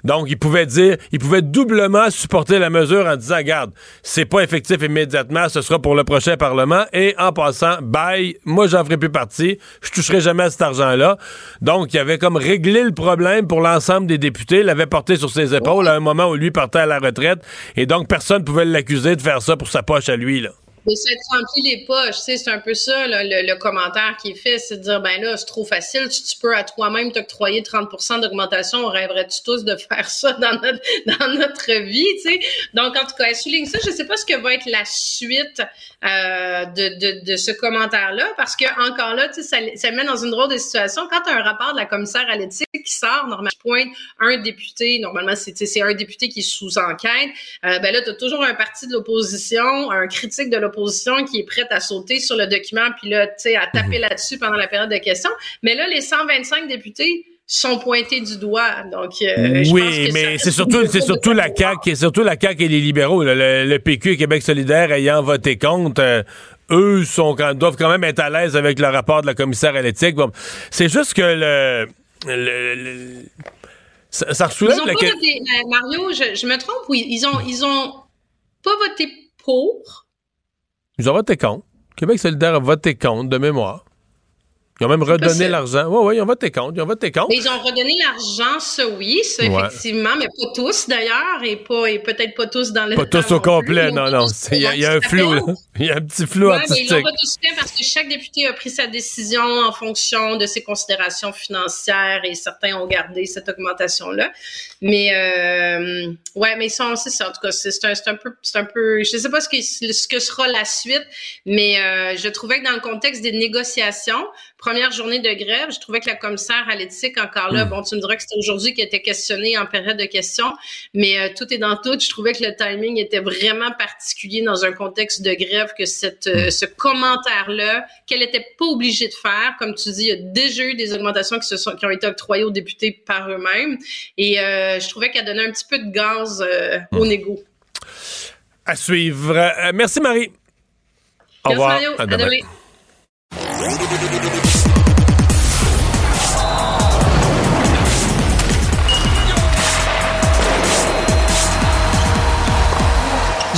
Donc, il pouvait dire, il pouvait doublement supporter la mesure en disant, regarde, c'est pas effectif immédiatement, ce sera pour le prochain Parlement. Et en passant, bye, moi, j'en ferai plus partie. Je toucherai jamais à cet argent-là. Donc, il avait comme réglé le problème pour l'ensemble des députés, l'avait porté sur ses épaules à un moment où lui partait à la retraite. Et donc, personne pouvait l'accuser de faire ça pour sa poche à lui, là. Mais ça te les poches, tu sais, c'est un peu ça, là, le, le commentaire qui est fait, c'est de dire, ben là, c'est trop facile, tu, tu peux à toi-même t'octroyer 30% d'augmentation, on rêverait-tu tous de faire ça (laughs) dans notre, dans notre vie, tu sais? Donc, en tout cas, elle souligne ça, je sais pas ce que va être la suite euh, de, de, de ce commentaire-là, parce que encore là, tu sais, ça, ça met dans une drôle de situation. Quand tu as un rapport de la commissaire à l'éthique qui sort, normalement, pointe un député, normalement, c'est tu sais, un député qui est sous enquête, euh, ben là, tu as toujours un parti de l'opposition, un critique de l'opposition qui est prête à sauter sur le document, puis là, tu sais, à taper là-dessus pendant la période de questions. Mais là, les 125 députés sont pointés du doigt. Donc, euh, je pense oui, que mais c'est surtout, c'est surtout la CAQ, et surtout la CAQ et les libéraux. là. Le, le PQ et Québec solidaire ayant voté contre, euh, eux sont doivent quand même être à l'aise avec le rapport de la commissaire à l'éthique. Bon, c'est juste que le, le- le- ça, ça Ils soulève ont la pas que- voté, euh, Mario, je, je me trompe, oui, ils ont, ils ont pas voté pour. Ils ont voté contre. Québec solidaire a voté contre de mémoire. Ils ont même redonné l'argent. Oui, oui, ils ont voté contre. Ils ont voté contre. Mais ils ont redonné l'argent, ça oui, ça Ouais. effectivement, mais pas tous d'ailleurs, et pas et peut-être pas tous dans le Pas tous au plus. complet, non, non. Il y, a- il y a un Ça flou. (laughs) Il y a un petit flou Ouais, mais ils l'ont artistique. pas tous fait parce que chaque député a pris sa décision en fonction de ses considérations financières et certains ont gardé cette augmentation-là. Mais euh, ouais, mais sont, c'est ça. En tout cas, c'est un, un peu, c'est un peu. Je sais pas ce que ce que sera la suite, mais euh, je trouvais que dans le contexte des négociations, première journée de grève, je trouvais que la commissaire à l'éthique encore là, Hmm. bon, tu me diras que c'était aujourd'hui qui était questionnée en période de questions, mais euh, tout est dans tout. Je trouvais que le timing était vraiment particulier dans un contexte de grève que cette, euh, ce commentaire-là, qu'elle n'était pas obligée de faire. Comme tu dis, il y a déjà eu des augmentations qui, se sont, qui ont été octroyées aux députés par eux-mêmes. Et euh, je trouvais qu'elle donnait un petit peu de gaz au négo. À suivre. Merci, Marie. Au Merci, revoir. Mario. À À demain.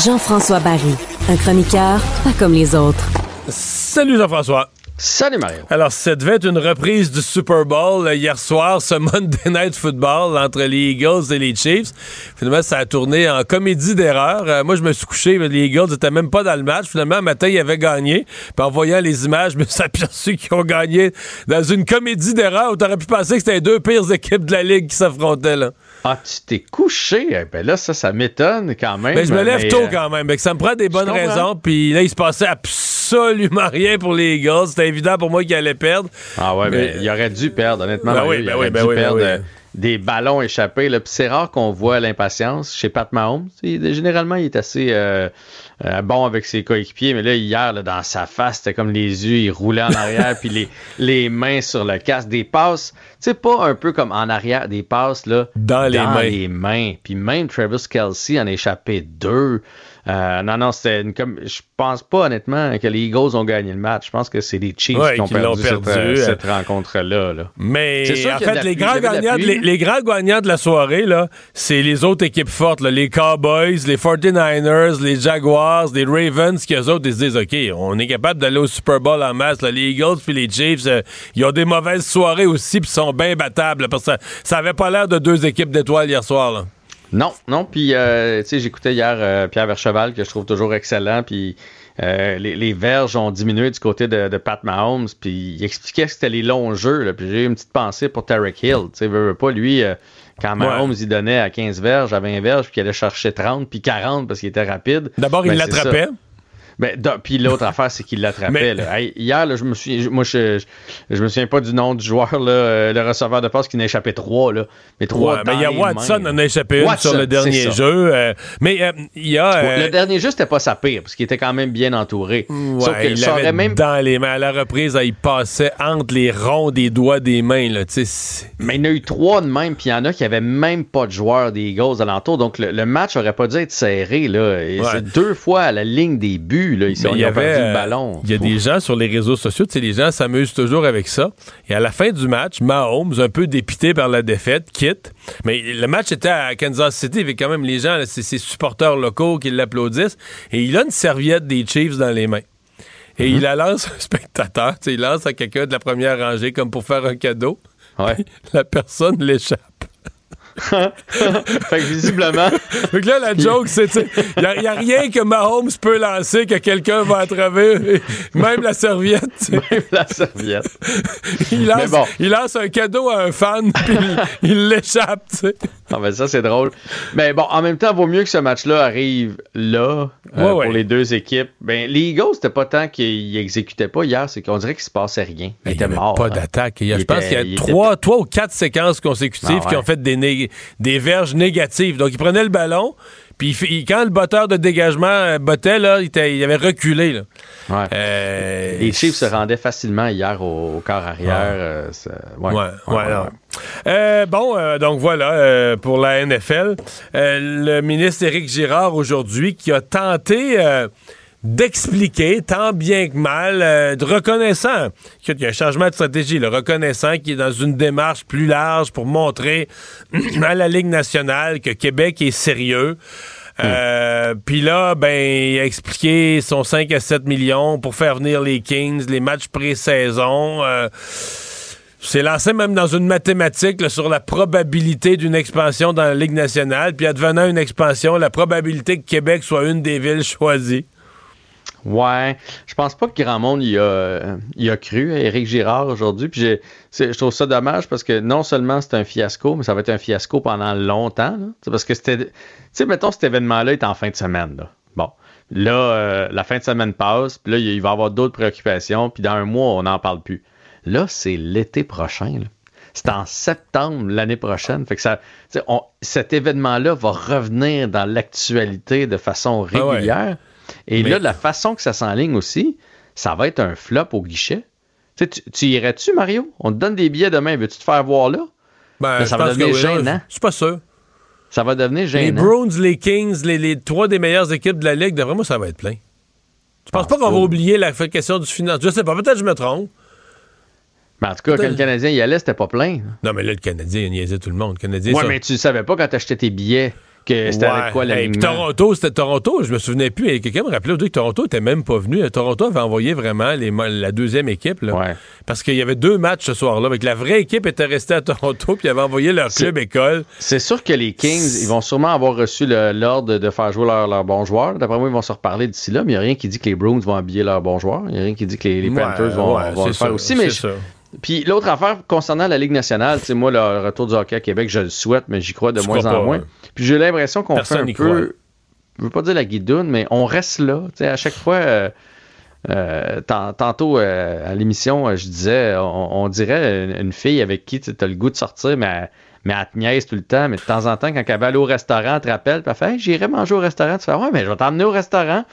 Jean-François Barry, un chroniqueur pas comme les autres. Salut Jean-François. Salut Mario. Alors, ça devait être une reprise du Super Bowl euh, hier soir, ce Monday Night Football entre les Eagles et les Chiefs. Finalement, ça a tourné en comédie d'erreur. Euh, moi, je me suis couché, mais les Eagles n'étaient même pas dans le match. Finalement, un matin, ils avaient gagné. Puis en voyant les images, (laughs) je me suis aperçu qu'ils ont gagné dans une comédie d'erreur où t'aurais pu penser que c'était les deux pires équipes de la Ligue qui s'affrontaient. Là. Ah, tu t'es couché. Eh Ben là, ça, ça m'étonne quand même. Ben, je me lève mais, tôt euh, quand même. Ben, que ça me prend des bonnes raisons. Puis là, il se passait absolument (laughs) rien pour les Eagles. C'était évident pour moi qu'ils allaient perdre. Ah ouais, Mais- mais il aurait dû perdre, honnêtement. Ben oui, il ben aurait oui, ben dû oui, des ballons échappés. là. Puis c'est rare qu'on voit l'impatience chez Pat Mahomes. Il- généralement, il est assez euh, euh, bon avec ses coéquipiers, mais là, hier, là, dans sa face, c'était comme les yeux, il roulait en arrière, (laughs) puis les, les mains sur le casque. Des passes, tu sais, pas un peu comme en arrière, des passes là, dans les mains. les mains. Puis même Travis Kelsey en a échappé deux. Euh, non, non, c'était une comme. Je pense pas honnêtement que les Eagles ont gagné le match. Je pense que c'est les Chiefs Ouais, qui ont qui perdu, cette, euh, euh. cette rencontre-là. là. Mais en fait, les pluie. grands, gagnants, les, les grands gagnants de la soirée, là, c'est les autres équipes fortes. là. les Cowboys, les 49ers, les Jaguars, les Ravens, qui eux autres, ils se disent, OK, on est capable d'aller au Super Bowl en masse. là. Les Eagles puis les Chiefs, euh, ils ont des mauvaises soirées aussi puis sont bien battables. parce que ça, ça avait pas l'air de deux équipes d'étoiles hier soir. Là. Non, non. Puis, euh, tu sais, j'écoutais hier euh, Pierre Vercheval, que je trouve toujours excellent. Puis, euh, les, les verges ont diminué du côté de, de Pat Mahomes. Puis, il expliquait que c'était les longs jeux. Là, puis, j'ai eu une petite pensée pour Tarek Hill. Tu sais, veut, veut pas, lui, quand Mahomes, il donnait à 15 verges, à 20 verges, puis qu'il allait chercher 30, puis 40 parce qu'il était rapide. D'abord, il Ben, l'attrapait. Ben, puis l'autre affaire, c'est qu'il l'attrapait. Hey, hier, là, je me suis, moi, je, je, je me souviens pas du nom du joueur, là, euh, le receveur de passe qui n'a échappé trois, là. Mais trois Ouais, mais dans il y a Watson mains, en a échappé une Watson, sur le dernier jeu. euh, mais euh, il y a. Le dernier jeu, c'était pas sa pire, parce qu'il était quand même bien entouré. Sauf Ouais, il l'avait même dans les mains. À la reprise, il passait entre les ronds des doigts des mains. Là, Mais il y en a eu trois de même, puis il y en a qui avaient même pas de joueurs des Eagles alentour. Donc le, le match aurait pas dû être serré. Là. Ouais. Deux fois à la ligne des buts. Là. Ils, il y avait, perdu euh, le ballon. Il y a des gens sur les réseaux sociaux, les gens s'amusent toujours avec ça. Et à la fin du match, Mahomes, un peu dépité par la défaite, quitte. Mais le match était à Kansas City, avec quand même les gens, c'est ses supporters locaux qui l'applaudissent. Et il a une serviette des Chiefs dans les mains. Et Mm-hmm. il la lance à un (laughs) spectateur, il lance à quelqu'un de la première rangée comme pour faire un cadeau. Ouais. (laughs) La personne l'échappe. (laughs) fait que visiblement. fait que là, la joke, c'est, il n'y a, rien que Mahomes peut lancer que quelqu'un va attraper. Même la serviette. tu sais. Même la serviette. il, lance, bon. il lance un cadeau à un fan, puis il- il l'échappe, tu sais. Ben ça, c'est drôle. Mais bon, en même temps, vaut mieux que ce match-là arrive là, euh, Ouais, pour les deux équipes. Ben, les Eagles, c'était pas tant qu'ils exécutaient pas hier, c'est qu'on dirait qu'il se passait rien. Ils étaient morts. Pas hein. d'attaque. Il y a- Il Je pense qu'il y a était- trois, trois ou quatre séquences consécutives Ah ouais. qui ont fait des, des verges négatives. Donc, il prenait le ballon, puis il quand le botteur de dégagement euh, bottait, là, il, était- il avait reculé. Là. Ouais. Euh, Les Chiefs se rendaient facilement hier au, au quart arrière. ouais. Euh, bon, donc voilà, euh, pour la NFL, le ministre Éric Girard aujourd'hui qui a tenté d'expliquer, tant bien que mal, euh, de reconnaissant qu'il y a un changement de stratégie, le reconnaissant qu'il est dans une démarche plus large pour montrer (clears throat) à la Ligue nationale que Québec est sérieux. Euh, Puis là, ben, il a expliqué son 5 à 7 millions pour faire venir les Kings, les matchs pré-saison. euh, c'est lancé même dans une mathématique là, sur la probabilité d'une expansion dans la Ligue nationale. Puis advenant une expansion, la probabilité que Québec soit une des villes choisies. Ouais, je pense pas que grand monde y a, y a cru à Éric Girard aujourd'hui. Puis je trouve ça dommage parce que non seulement c'est un fiasco, mais ça va être un fiasco pendant longtemps. là. Parce que c'était. Tu sais, mettons, cet événement-là est en fin de semaine. Là. Bon. Là, euh, la fin de semaine passe, puis là, il va y avoir d'autres préoccupations, puis dans un mois, on n'en parle plus. Là, c'est l'été prochain. là. C'est en septembre l'année prochaine. Fait que ça, on- cet événement-là va revenir dans l'actualité de façon Ah ouais. Et Mais- là, la façon que ça s'enligne aussi, ça va être un flop au guichet. Tu, sais, tu, tu irais-tu, Mario? On te donne des billets demain. Veux-tu te faire voir là? Ben, Là, ça va devenir oui, gênant. Je suis pas sûr. Ça va devenir Les gênant. Bruins, les Kings, les, les trois des meilleures équipes de la Ligue, d'après moi, ça va être plein. Je pense pas qu'on va oublier la question du finance. Je sais pas, peut-être que je me trompe. Mais en tout cas, quand le Canadien y allait, c'était pas plein. Non, mais là, le Canadien, il niaisait tout le monde. Le Canadien, Ouais, ça- mais tu savais pas quand t'achetais tes billets que c'était Ouais. avec quoi la puis Toronto, c'était Toronto, je me souvenais plus. Et quelqu'un me rappelait que Toronto était même pas venu. Toronto avait envoyé vraiment les la deuxième équipe. là. Parce qu'il y avait deux matchs ce soir-là. Avec la vraie équipe était restée à Toronto, puis ils avaient envoyé leur club école. C'est sûr que les Kings, ils vont sûrement avoir reçu l'ordre de faire jouer leurs leurs bons joueurs. D'après moi, ils vont se reparler d'ici là, mais il n'y a rien qui dit que les Bruins vont habiller leurs bons joueurs. Il n'y a rien qui dit que les, Panthers vont, ouais, vont le faire sûr, aussi. Mais. Puis l'autre affaire concernant la Ligue nationale, c'est moi, le retour du hockey à Québec, je le souhaite, mais j'y crois de Tu moins en pas, moins. ouais. Puis j'ai l'impression qu'on fait un peu, croit. je veux pas dire la guidoune, mais on reste là. À chaque fois, euh, euh, tant- tantôt euh, à l'émission, euh, je disais, on, on dirait une, une fille avec qui tu as le goût de sortir, mais elle, mais elle te niaise tout le temps. Mais de temps en temps, quand elle va aller au restaurant, elle te rappelle, puis elle fait Hey, j'irai manger au restaurant. Tu fais Ouais, mais je vais t'emmener au restaurant.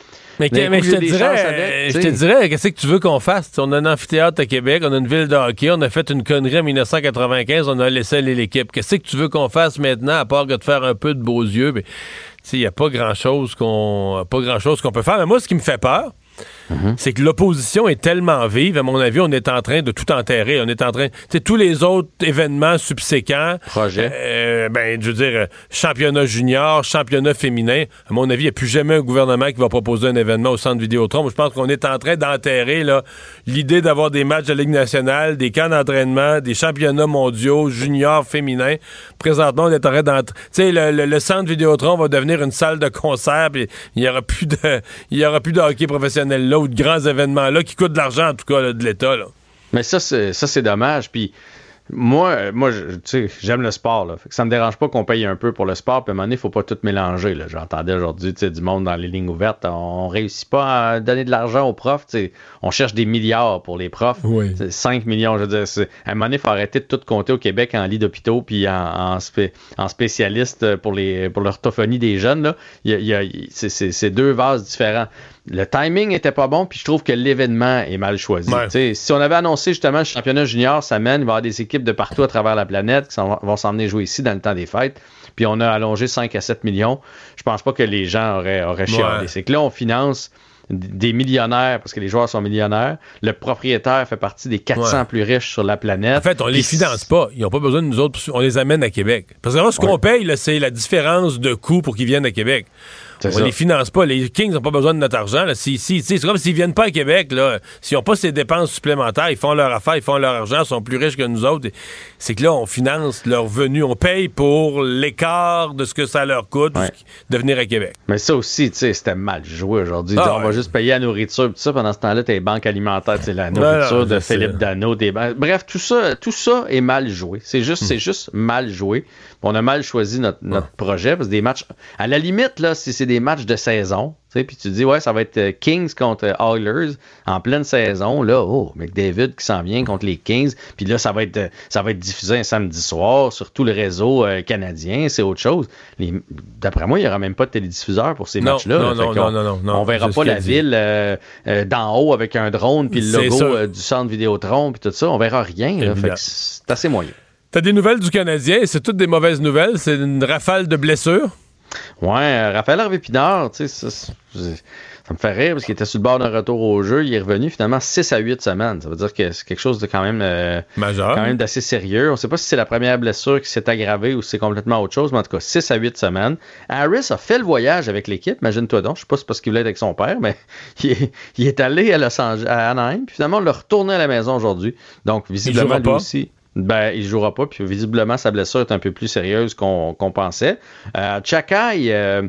Mais, coup, je, te dirais, avec, euh, je te dirais, qu'est-ce que tu veux qu'on fasse? On a un amphithéâtre à Québec, on a une ville de hockey, on a fait une connerie en 1995, on a laissé aller l'équipe. Qu'est-ce que tu veux qu'on fasse maintenant, à part que de faire un peu de beaux yeux? Sais, il n'y a pas grand-chose qu'on pas grand-chose qu'on peut faire. Mais moi, ce qui me fait peur, c'est que l'opposition est tellement vive. À mon avis, on est en train de tout enterrer. On est en train. Tu sais, tous les autres événements subséquents. Projet. euh, ben, je veux dire, championnat junior, championnat féminin. À mon avis, il n'y a plus jamais un gouvernement qui va proposer un événement au centre Vidéotron. Je pense qu'on est en train d'enterrer là, l'idée d'avoir des matchs de Ligue nationale, des camps d'entraînement, des championnats mondiaux, juniors, féminins. Présentement, on est en train d'entrer. Tu sais, le, le- le centre Vidéotron va devenir une salle de concert, puis il n'y aura plus de, il y aura plus de hockey professionnel là ou de grands événements là qui coûtent de l'argent, en tout cas, là, de l'État. Mais ça, c'est, dommage. Puis, Moi, moi je- tu sais, j'aime le sport. Là. Fait que ça me dérange pas qu'on paye un peu pour le sport. Puis à un moment donné, il faut pas tout mélanger. J'entendais aujourd'hui tu sais, du monde dans les lignes ouvertes. On réussit pas à donner de l'argent aux profs. tu sais. On cherche des milliards pour les profs. Oui. C'est 5 millions. Je veux dire, à un moment donné, il faut arrêter de tout compter au Québec en lit d'hôpitaux puis en, en, spé- en spécialiste pour, les, pour l'orthophonie des jeunes. Là. Il il c'est deux vases différents. Le timing était pas bon, puis je trouve que l'événement est mal choisi. Ouais. Si on avait annoncé justement le championnat junior, ça mène, il va y avoir des équipes de partout à travers la planète qui s'en- vont s'emmener jouer ici dans le temps des fêtes, puis on a allongé 5 à 7 millions, je pense pas que les gens auraient, auraient chialé. Ouais. C'est que là, on finance des millionnaires parce que les joueurs sont millionnaires. Le propriétaire fait partie des 400 Ouais. plus riches sur la planète. En fait, on les finance pas. Ils n'ont pas besoin de nous autres. On les amène à Québec. Parce que là, ce qu'on paye, c'est la différence de coût pour qu'ils viennent à Québec. On ça. les finance pas. Les Kings n'ont pas besoin de notre argent. Si, si, c'est comme s'ils viennent pas à Québec. S'ils n'ont pas ces dépenses supplémentaires, ils font leur affaire, ils font leur argent, ils sont plus riches que nous autres. C'est que là, on finance leur venu. On paye pour l'écart de ce que ça leur coûte Ouais. de venir à Québec. Mais ça aussi, c'était mal joué aujourd'hui. Ah on va juste payer la nourriture, tout ça. Pendant ce temps-là, tes banques alimentaires, la nourriture non, de. Philippe Dano, des. Bref, tout ça, tout ça est mal joué. C'est juste, Hmm. juste mal joué. On a mal choisi notre, notre projet parce que des matchs, à la limite, là, si c'est des matchs de saison, tu sais, puis tu dis, ouais, ça va être euh, Kings contre euh, Oilers en pleine saison, là, oh, McDavid qui s'en vient contre les Kings, puis là, ça va être, euh, ça va être diffusé un samedi soir sur tout le réseau euh, canadien, c'est autre chose. D'après moi, il n'y aura même pas de télédiffuseur pour ces matchs-là. non, non, non, non, non, On verra pas la ville euh, euh, d'en haut avec un drone, puis le logo du centre Vidéotron, puis tout ça. On verra rien. là. Fait que c'est assez moyen. T'as des nouvelles du Canadien? Et c'est toutes des mauvaises nouvelles. C'est une rafale de blessures? Ouais, euh, Raphaël Harvey Pinard, tu sais, ça, me fait rire parce qu'il était sur le bord d'un retour au jeu. Il est revenu finalement 6 à 8 semaines. Ça veut dire que c'est quelque chose de quand même, euh, Majeur. quand même d'assez sérieux. On ne sait pas si c'est la première blessure qui s'est aggravée ou si c'est complètement autre chose, mais en tout cas, 6 à 8 semaines. Harris a fait le voyage avec l'équipe, imagine-toi donc. Je sais pas si c'est parce qu'il voulait être avec son père, mais (laughs) il est, il est allé à Los Angeles, à Anaheim, puis finalement, on l'a retourné à la maison aujourd'hui. Donc, visiblement, lui aussi. Ben, il jouera pas, puis visiblement, sa blessure est un peu plus sérieuse qu'on pensait. Euh, Chakai, euh,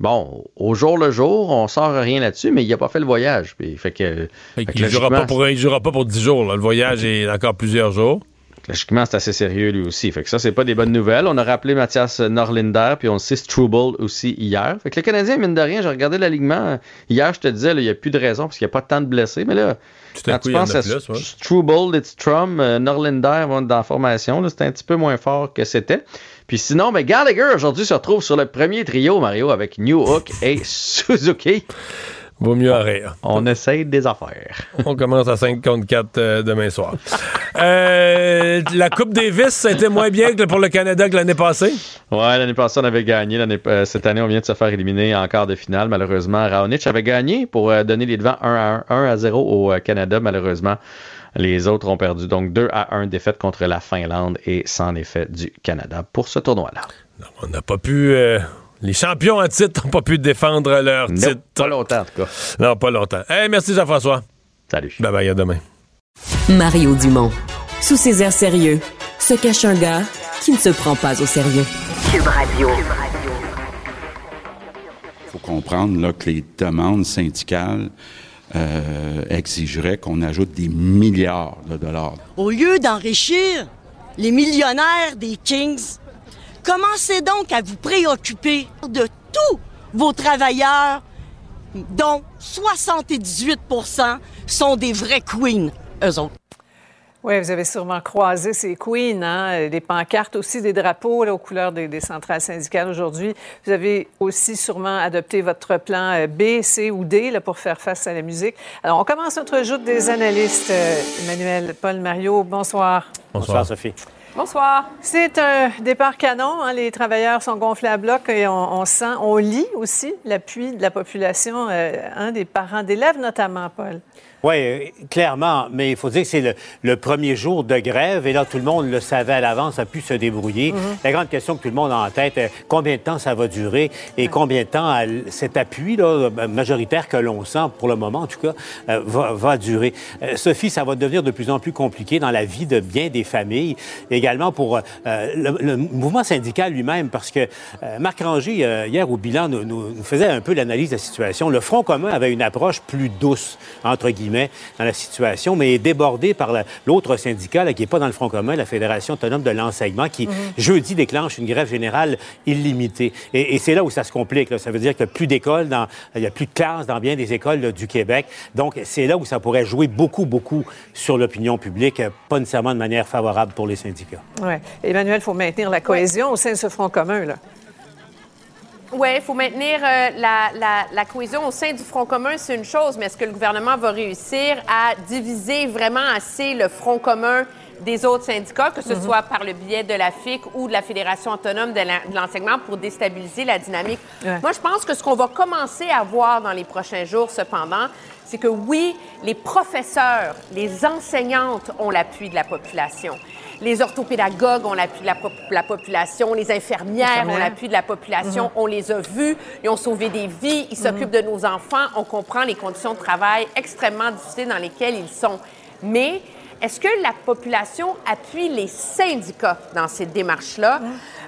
bon, au jour le jour, on sort rien là-dessus, mais il a pas fait le voyage. Puis, fait que, fait que Il jouera, pas pour, il jouera pas pour 10 jours. là. Le voyage est encore plusieurs jours. Logiquement, c'est assez sérieux lui aussi. Fait que ça, c'est pas des bonnes nouvelles. On a rappelé Mathias Norlinder, puis on le sait Struble aussi hier. Fait que le Canadien, mine de rien, j'ai regardé l'alignement. Hier, je te disais, il n'y a plus de raison parce qu'il n'y a pas tant de blessés. Mais là, Tout quand tu penses à plus, ouais. Struble, Lidstrom, euh, Norlinder vont être dans la formation, c'est un petit peu moins fort que c'était. Puis sinon, ben, Gallagher aujourd'hui se retrouve sur le premier trio, Mario, avec New Hook et (laughs) Suzuki. Vaut mieux en rire. On essaye des affaires. On commence à 5 contre 4 euh, demain soir. Euh, la Coupe Davis, ça a été moins bien que pour le Canada que l'année passée? Ouais, l'année passée, on avait gagné. Euh, cette année, on vient de se faire éliminer en quart de finale. Malheureusement, Raonic avait gagné pour donner les devants 1 à 1, 1 à 0 au Canada. Malheureusement, les autres ont perdu. Donc 2 à 1 défaite contre la Finlande et sans effet du Canada pour ce tournoi-là. On n'a pas pu. Les champions en titre n'ont pas pu défendre leur Non, titre. pas longtemps, en tout cas. Non, pas longtemps. Hey, merci Jean-François. Salut. Bye bye, à demain. Mario Dumont. Sous ses airs sérieux, se cache un gars qui ne se prend pas au sérieux. Cube Radio. Il faut comprendre là, que les demandes syndicales euh, exigeraient qu'on ajoute des milliards de dollars. Au lieu d'enrichir les millionnaires des Kings, commencez donc à vous préoccuper de tous vos travailleurs, dont 78% sont des vrais queens, eux autres. Oui, vous avez sûrement croisé ces queens, hein? des pancartes aussi, des drapeaux là, aux couleurs des, des centrales syndicales aujourd'hui. Vous avez aussi sûrement adopté votre plan euh, B, C ou D là, pour faire face à la musique. Alors, on commence notre joute des analystes. Euh, Emmanuel, Paul, Mario, bonsoir. Bonsoir, Sophie. Bonsoir. C'est un départ canon. hein. Les travailleurs sont gonflés à bloc et on, sent, on lit aussi l'appui de la population, euh, des parents d'élèves notamment, Paul. Oui, euh, clairement, mais il faut dire que c'est le, le premier jour de grève et là, tout le monde le savait à l'avance, a pu se débrouiller. La grande question que tout le monde a en tête, euh, combien de temps ça va durer et combien de temps euh, cet appui là, majoritaire que l'on sent, pour le moment en tout cas, euh, va, va durer. Euh, Sophie, ça va devenir de plus en plus compliqué dans la vie de bien des familles, également pour euh, le, le mouvement syndical lui-même, parce que euh, Marc Ranger, euh, hier au bilan, nous, nous- nous faisait un peu l'analyse de la situation. Le Front commun avait une approche plus douce, entre guillemets guillemets, dans la situation, mais est débordé par la- l'autre syndicat là, qui n'est pas dans le Front commun, la Fédération autonome de l'enseignement, qui, jeudi, déclenche une grève générale illimitée. Et, et c'est là où ça se complique. là. Ça veut dire qu'il n'y a plus d'écoles, dans- il n'y a plus de classes dans bien des écoles là, du Québec. Donc, c'est là où ça pourrait jouer beaucoup, beaucoup sur l'opinion publique, pas nécessairement de manière favorable pour les syndicats. Oui. Emmanuel, il faut maintenir la cohésion au sein de ce Front commun. Là. Oui, il faut maintenir euh, la, la- la cohésion au sein du Front commun, c'est une chose, mais est-ce que le gouvernement va réussir à diviser vraiment assez le Front commun des autres syndicats, que ce Mhm. soit par le biais de la FIC ou de la Fédération autonome de l'enseignement pour déstabiliser la dynamique? Ouais. Moi, je pense que ce qu'on va commencer à voir dans les prochains jours, cependant, c'est que oui, les professeurs, les enseignantes ont l'appui de la population. Les orthopédagogues ont l'appui de la, pop- la population, les infirmières ont Infirmières. l'appui de la population. Mhm. On les a vus, ils ont sauvé des vies, ils s'occupent de nos enfants. On comprend les conditions de travail extrêmement difficiles dans lesquelles ils sont. Mais est-ce que la population appuie les syndicats dans cette démarche-là?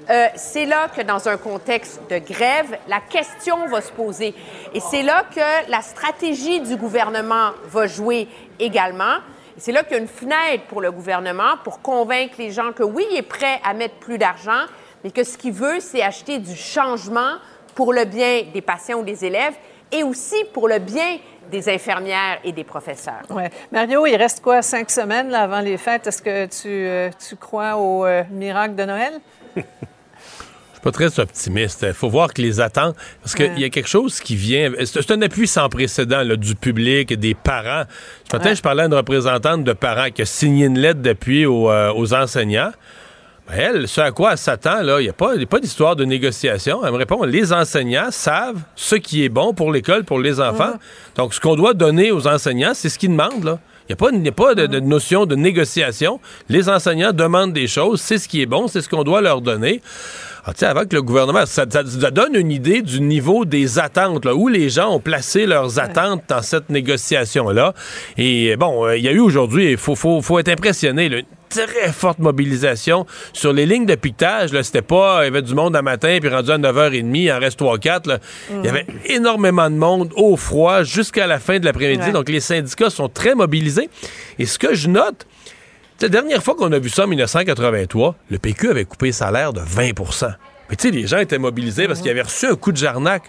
Euh, c'est là que dans un contexte de grève, la question va se poser. Et c'est là que la stratégie du gouvernement va jouer également. C'est là qu'il y a une fenêtre pour le gouvernement pour convaincre les gens que oui, il est prêt à mettre plus d'argent, mais que ce qu'il veut, c'est acheter du changement pour le bien des patients ou des élèves et aussi pour le bien des infirmières et des professeurs. Ouais. Mario, il reste quoi, cinq semaines là, avant les fêtes? Est-ce que tu, euh, tu crois au euh, miracle de Noël? (laughs) Je suis pas très optimiste. Il faut voir que les attentes. Parce qu'il Ouais. y a quelque chose qui vient. C'est un appui sans précédent là, du public des parents. Ce matin, Ouais. je parlais à une représentante de parents qui a signé une lettre d'appui aux, euh, aux enseignants. Ben, Elle, ce à quoi elle s'attend, là, il n'y a pas, il y a pas d'histoire de négociation. Elle me répond les enseignants savent ce qui est bon pour l'école, pour les enfants. Donc, ce qu'on doit donner aux enseignants, c'est ce qu'ils demandent, là. Il n'y a pas, a pas de, de notion de négociation. Les enseignants demandent des choses, c'est ce qui est bon, c'est ce qu'on doit leur donner. Ah, tu sais, avant que le gouvernement, ça, ça- ça donne une idée du niveau des attentes, là, où les gens ont placé leurs attentes dans cette négociation-là. Et bon, euh, il y a eu aujourd'hui, il faut, faut, faut être impressionné, là, une très forte mobilisation sur les lignes de piquetage. C'était pas, il y avait du monde à matin, puis rendu à 9h30, il en reste 3-4. là. Il y avait énormément de monde au froid jusqu'à la fin de l'après-midi. Ouais. Donc, les syndicats sont très mobilisés. Et ce que je note, la dernière fois qu'on a vu ça en 1983, le PQ avait coupé les salaires de 20 Mais tu sais, les gens étaient mobilisés parce qu'ils avaient reçu un coup de jarnac.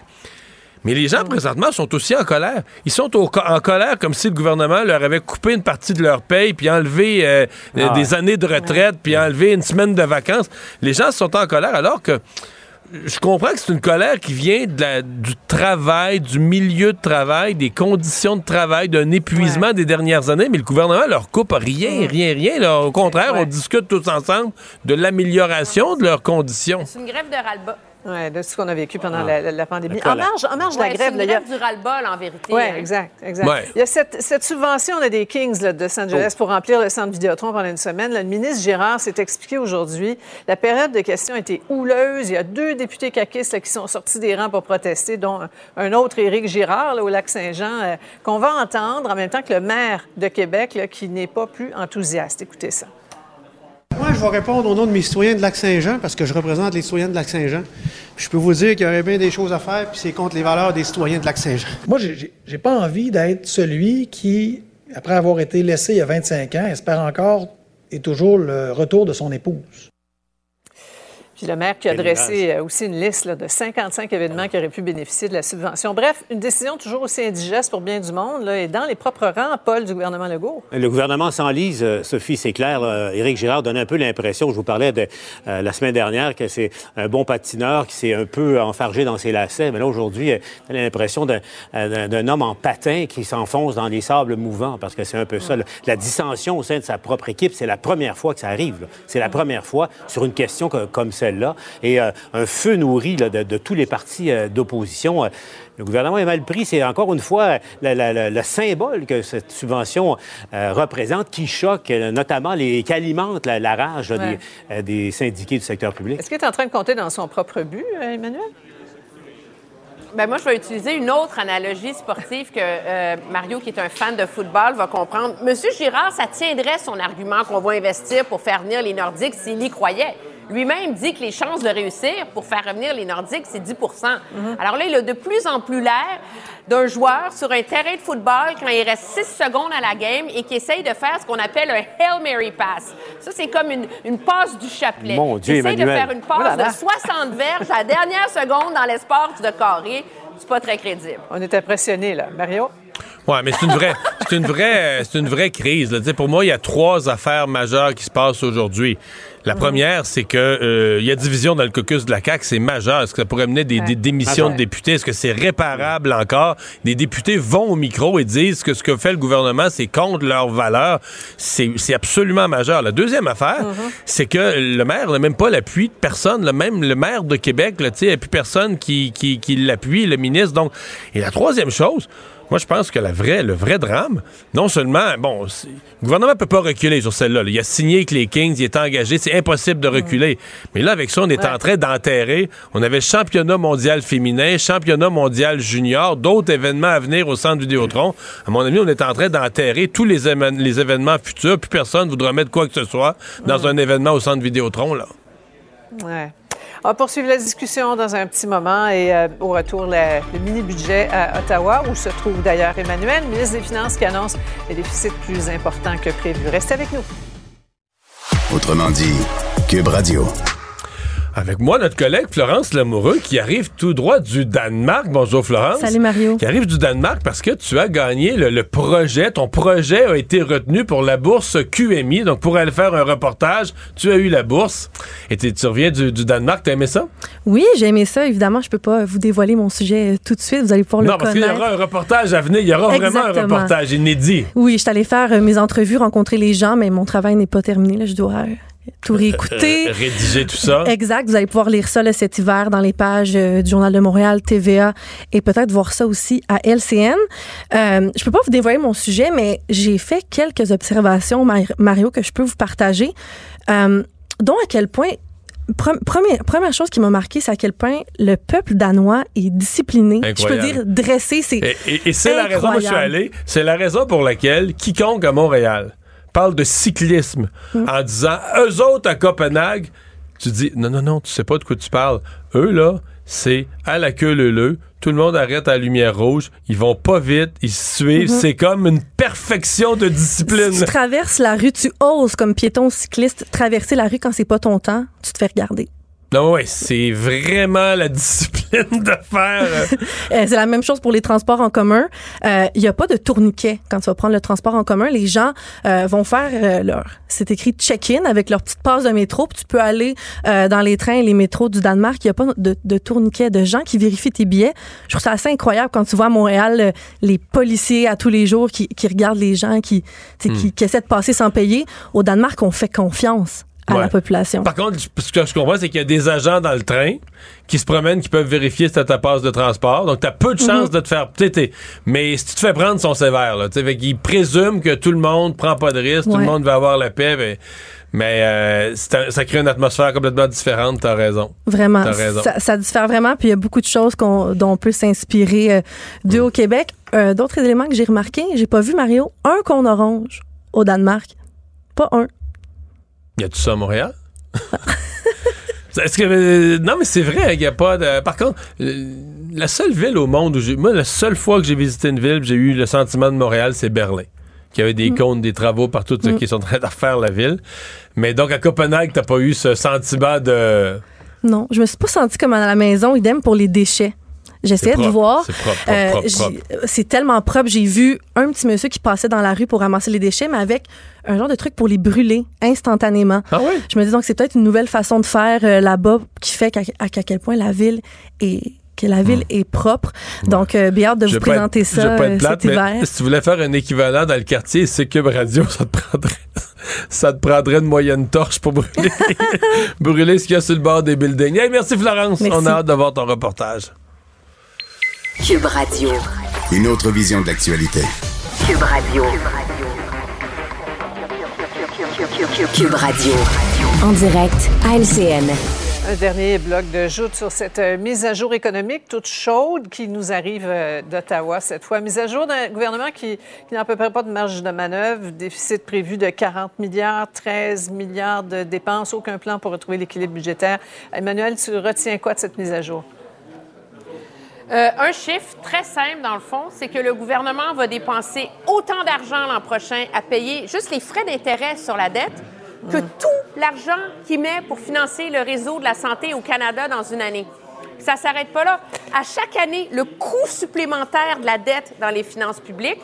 Mais les gens, présentement, sont aussi en colère. Ils sont au- en colère comme si le gouvernement leur avait coupé une partie de leur paye, puis enlevé euh, Ah. des années de retraite, puis enlevé une semaine de vacances. Les gens sont en colère alors que je comprends que c'est une colère qui vient de la- du travail, du milieu de travail, des conditions de travail, d'un épuisement des dernières années, mais le gouvernement leur coupe rien, rien, rien. là. Au contraire, on discute tous ensemble de l'amélioration de leurs conditions. C'est une grève de ras-le-bas. Oui, de ce qu'on a vécu pendant Ah. la, la- la pandémie. En marge, en marge de la Ouais, grève, une il y a- grève du ras-le-bas, là, en vérité. Oui, hein. exact, exact. Ouais. Il y a cette, cette subvention là, des Kings là, de Los Angeles Oh. pour remplir le centre Vidéotron pendant une semaine. là, le ministre Girard s'est expliqué aujourd'hui. La période de questions était houleuse. Il y a deux députés caquistes là, qui sont sortis des rangs pour protester, dont un, un autre, Éric Girard, là, au Lac-Saint-Jean, euh, qu'on va entendre en même temps que le maire de Québec, là, qui n'est pas plus enthousiaste. Écoutez ça. Moi, je vais répondre au nom de mes citoyens de Lac-Saint-Jean, parce que je représente les citoyens de Lac-Saint-Jean. Je peux vous dire qu'il y aurait bien des choses à faire, puis c'est contre les valeurs des citoyens de Lac-Saint-Jean. Moi, j'ai pas envie d'être celui qui, après avoir été laissé il y a 25 ans, espère encore et toujours le retour de son épouse. Puis le maire qui a dressé euh, aussi une liste là, de 55 événements qui auraient pu bénéficier de la subvention. Bref, une décision toujours aussi indigeste pour bien du monde là, et dans les propres rangs, Paul, du gouvernement Legault. Le gouvernement s'enlise, euh, Sophie, c'est clair. là. Éric Girard donne un peu l'impression, je vous parlais de euh, la semaine dernière, que c'est un bon patineur qui s'est un peu enfargé dans ses lacets. Mais là, aujourd'hui, on a l'impression d'un- homme en patin qui s'enfonce dans les sables mouvants, parce que c'est un peu ça. là. La dissension au sein de sa propre équipe, c'est la première fois que ça arrive. C'est la première fois sur une question co- comme Et euh, un feu nourri là, de, de tous les partis euh, d'opposition. Euh, le gouvernement est mal pris. C'est encore une fois le, le- le- le symbole que cette subvention euh, représente qui choque notamment les, qui alimente la, la rage là, Ouais. des, des syndiqués du secteur public. Est-ce qu'il est en train de compter dans son propre but, Emmanuel? Ben moi, je vais utiliser une autre analogie sportive que euh, Mario, qui est un fan de football, va comprendre. Monsieur Girard, ça tiendrait son argument qu'on va investir pour faire venir les Nordiques s'il y croyait. Lui-même dit que les chances de réussir pour faire revenir les Nordiques, c'est 10% Alors là, il a de plus en plus l'air d'un joueur sur un terrain de football quand il reste 6 secondes à la game et qui essaye de faire ce qu'on appelle un Hail Mary pass. Ça, c'est comme une, une passe du chapelet. Mon Dieu, il essaye de faire une passe de 60 verges à la dernière seconde dans l'espace de carré. C'est pas très crédible. On est impressionné là. Mario? Ouais, mais c'est une vraie, c'est une vraie, c'est une vraie crise. là. Pour moi, il y a trois affaires majeures qui se passent aujourd'hui. La première, c'est que euh, il y a division dans le caucus de la CAQ, c'est majeur. Est-ce que ça pourrait mener des, des démissions de députés? Est-ce que c'est réparable encore? Des députés vont au micro et disent que ce que fait le gouvernement, c'est contre leurs valeurs. C'est absolument majeur. La deuxième affaire, c'est que le maire n'a même pas l'appui de personne. là. Même le maire de Québec, là, tu sais, il n'y a plus personne qui, qui, qui l'appuie, le ministre. Donc, et la troisième chose. Moi, je pense que la vraie, le vrai drame, non seulement, bon, le gouvernement peut pas reculer sur celle-là. là. Il a signé avec les Kings, il est engagé, c'est impossible de reculer. Mais là, avec ça, on est en train d'enterrer. On avait le championnat mondial féminin, championnat mondial junior, d'autres événements à venir au centre Vidéotron. À mon avis, on est en train d'enterrer tous les, événements futurs. Plus personne voudra mettre quoi que ce soit dans un événement au centre Vidéotron, là. Ouais. On va poursuivre la discussion dans un petit moment et euh, au retour, le mini-budget à Ottawa, où se trouve d'ailleurs Emmanuel, ministre des Finances, qui annonce des déficits plus importants que prévu. Restez avec nous. Autrement dit, Cube Radio. Avec moi, notre collègue Florence Lamoureux, qui arrive tout droit du Danemark. Bonjour Florence. Salut, Mario. Qui arrive du Danemark parce que tu as gagné le, le projet. Ton projet a été retenu pour la bourse QMI. Donc, pour aller faire un reportage, tu as eu la bourse. Et tu reviens du, du Danemark. T'as aimé ça? Oui, j'ai aimé ça. Évidemment, je peux pas vous dévoiler mon sujet euh, tout de suite. Vous allez pouvoir non, le parce qu'il y connaître. aura un reportage à venir. Il y aura vraiment un reportage inédit. Oui, je suis allée faire euh, mes entrevues, rencontrer les gens, mais mon travail n'est pas terminé. Là, je dois euh, tout réécouter. Euh, rédiger tout ça. Exact. Vous allez pouvoir lire ça là, cet hiver dans les pages euh, du Journal de Montréal, TVA et peut-être voir ça aussi à LCN. Euh, je peux pas vous dévoiler mon sujet, mais j'ai fait quelques observations, Mar- Mario, que je peux vous partager, euh, dont à quel point Pre- Première, première chose qui m'a marqué, c'est à quel point le peuple danois est discipliné. Je peux dire dressé, c'est Et, et- et c'est la raison, moi je suis incroyable. allé, c'est la raison pour laquelle quiconque à Montréal parle de cyclisme en disant eux autres à Copenhague, tu dis non, non, non, tu sais pas de quoi tu parles. Eux là, c'est à la queue leu tout le monde arrête à la lumière rouge, ils vont pas vite, ils se suivent, Mhm. c'est comme une perfection de discipline. Si tu traverses la rue, tu oses comme piéton cycliste traverser la rue quand c'est pas ton temps, tu te fais regarder. Non, ouais, c'est vraiment la (laughs) discipline de faire. euh, (laughs) Euh, c'est la même chose pour les transports en commun. Il n'y a pas de tourniquet quand tu vas prendre le transport en commun. Les gens euh, vont faire euh, leur... C'est écrit check-in avec leur petite passe de métro. Puis tu peux aller euh, dans les trains et les métros du Danemark. Il n'y a pas de, de tourniquet, de gens qui vérifient tes billets. Je trouve ça assez incroyable quand tu vois à Montréal euh, les policiers à tous les jours qui, qui regardent les gens, qui, sais, qui, Hmm. qui essaient de passer sans payer. Au Danemark, on fait confiance à Ouais. la population. Par contre, ce que je comprends, c'est qu'il y a des agents dans le train qui se promènent, qui peuvent vérifier si t'as ta passe de transport. Donc, t'as peu de chances Mhm. de te faire. tu sais, t'es- Mais si tu te fais prendre, ils sont sévères. Là, fait qu'ils présument que tout le monde prend pas de risque, tout le monde va avoir la paix. Mais, mais euh, un- ça crée une atmosphère complètement différente. T'as raison. Vraiment. T'as raison. Ça, ça diffère vraiment. Puis il y a beaucoup de choses dont on peut s'inspirer euh, d'eux au Québec. Euh, D'autres éléments que j'ai remarqués, j'ai pas vu, Mario, un cône orange au Danemark. Pas un. Y a tout ça à Montréal? (laughs) Est-ce que euh, non mais c'est vrai il y a pas de par contre euh, la seule ville au monde où j'ai moi la seule fois que j'ai visité une ville j'ai eu le sentiment de Montréal c'est Berlin qui avait des Mm. cônes des travaux partout ceux Mm. qui sont en train de refaire la ville mais donc à Copenhague t'as pas eu ce sentiment de Non, je me suis pas sentie comme à la maison. Idem pour les déchets. J'essayais C'est de voir. c'est Euh, tellement propre. J'ai vu un petit monsieur qui passait dans la rue pour ramasser les déchets, mais avec un genre de truc pour les brûler instantanément. Ah oui? Je me dis donc c'est peut-être une nouvelle façon de faire euh, là-bas qui fait qu'à à quel point la ville est que la ville est propre. Donc, euh, bien hâte de Hmm. Je vous présenter être- je ça euh, être plate, cet mais hiver. si tu voulais faire un équivalent dans le quartier c'est Cube Radio (laughs) ça te prendrait ça te prendrait une moyenne torche pour brûler (laughs) brûler ce qu'il y a sur le bord des buildings Hey, merci Florence Merci. on a hâte de voir ton reportage Cube Radio. Une autre vision de l'actualité. Cube Radio. Cube Radio. En direct à LCN. Un dernier bloc de joute sur cette euh, mise à jour économique toute chaude qui nous arrive euh, d'Ottawa cette fois. Mise à jour d'un gouvernement qui, qui n'a à peu près pas de marge de manœuvre, déficit prévu de 40 milliards, 13 milliards de dépenses, aucun plan pour retrouver l'équilibre budgétaire. Emmanuel, tu retiens quoi de cette mise à jour? Euh, un chiffre très simple, dans le fond, c'est que le gouvernement va dépenser autant d'argent l'an prochain à payer juste les frais d'intérêt sur la dette que tout l'argent qu'il met pour financer le réseau de la santé au Canada dans une année. Ça ne s'arrête pas là. À chaque année, le coût supplémentaire de la dette dans les finances publiques,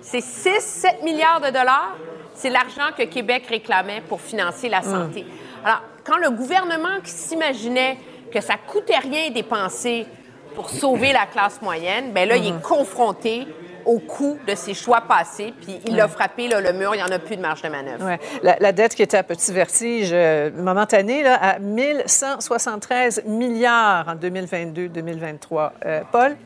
c'est 6-7 milliards de dollars. C'est l'argent que Québec réclamait pour financer la santé. Alors, quand le gouvernement qui s'imaginait que ça coûtait rien dépenser pour sauver la classe moyenne, ben là, il est confronté au coût de ses choix passés, puis il a frappé là, le mur, il n'y en a plus de marge de manœuvre. Ouais. La, la dette qui était à petit vertige euh, momentané, là, à 1173 milliards en 2022-2023. Euh, Paul?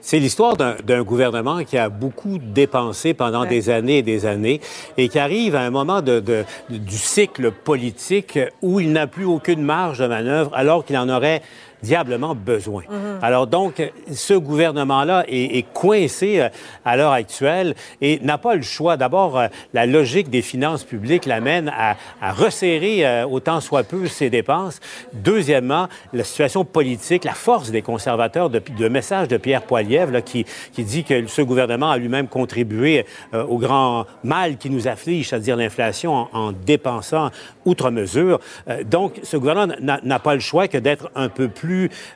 C'est l'histoire d'un d'un gouvernement qui a beaucoup dépensé pendant Ouais. des années et des années et qui arrive à un moment de, de- du cycle politique où il n'a plus aucune marge de manœuvre alors qu'il en aurait diablement besoin. Alors donc, ce gouvernement-là est, coincé euh, à l'heure actuelle et n'a pas le choix. D'abord, euh, la logique des finances publiques l'amène à, resserrer euh, autant soit peu ses dépenses. Deuxièmement, la situation politique, la force des conservateurs, de, message de Pierre Poilievre qui, qui dit que ce gouvernement a lui-même contribué au grand mal qui nous afflige, c'est-à-dire l'inflation, en, en dépensant outre mesure. Donc, ce gouvernement n'a pas le choix que d'être un peu plus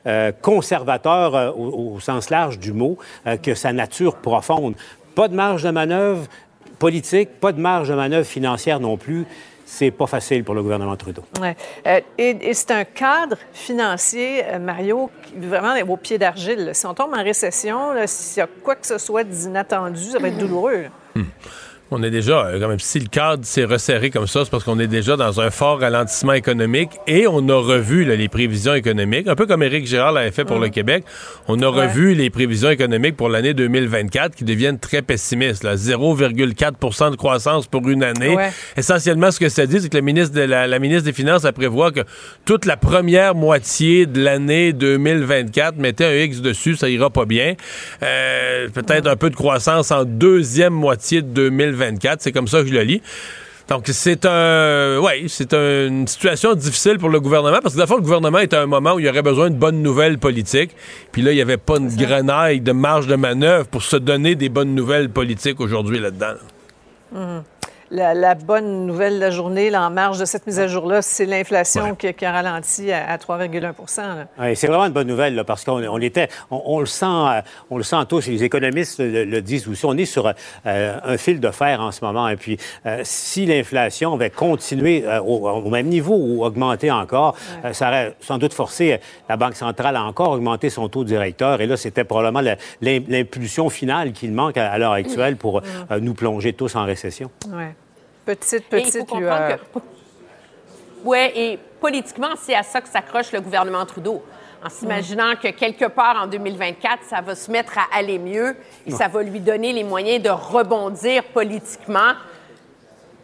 euh, conservateur euh, au, au sens large du mot euh, que sa nature profonde. Pas de marge de manœuvre politique, pas de marge de manœuvre financière non plus. C'est pas facile pour le gouvernement Trudeau. Ouais. Euh, et et c'est un cadre financier, euh, Mario, qui vraiment au pied d'argile. Si on tombe en récession, s'il y a quoi que ce soit d'inattendu, ça va être douloureux. là. On est déjà, euh, quand même, si le cadre s'est resserré comme ça, c'est parce qu'on est déjà dans un fort ralentissement économique et on a revu là, les prévisions économiques, un peu comme Éric Girard l'avait fait pour le Québec. On a revu les prévisions économiques pour l'année 2024 qui deviennent très pessimistes. là. 0,4 de croissance pour une année. Ouais. Essentiellement, ce que ça dit, c'est que le ministre de la, la ministre des Finances a prévoit que toute la première moitié de l'année 2024, mettez un X dessus, ça ira pas bien. Euh, Peut-être un peu de croissance en deuxième moitié de 2024. C'est comme ça que je le lis. Donc, c'est un, ouais, c'est une situation difficile pour le gouvernement parce que, dans le fond, le gouvernement est à un moment où il y aurait besoin de bonnes nouvelles politiques. Puis là, il n'y avait pas une grenaille de marge de manœuvre pour se donner des bonnes nouvelles politiques aujourd'hui là-dedans. Mhm. La, la bonne nouvelle de la journée, là, en marge de cette mise à jour-là, c'est l'inflation qui, qui a ralenti à, à 3,1 là. Oui, c'est vraiment une bonne nouvelle là, parce qu'on on était, on, on le sent, euh, on le sent tous. Les économistes le, le disent aussi. On est sur euh, un fil de fer en ce moment. Et puis, euh, si l'inflation avait continué euh, au, au même niveau ou augmenté encore, ça aurait sans doute forcé la Banque centrale à encore augmenter son taux directeur. Et là, c'était probablement l'impulsion finale qu'il manque à, à l'heure actuelle (clears throat) pour nous plonger tous en récession. Ouais. Petite, Et il faut petite lueur. que- (laughs) Oui, et politiquement, c'est à ça que s'accroche le gouvernement Trudeau. En s'imaginant que quelque part en 2024, ça va se mettre à aller mieux et Ouais. ça va lui donner les moyens de rebondir politiquement.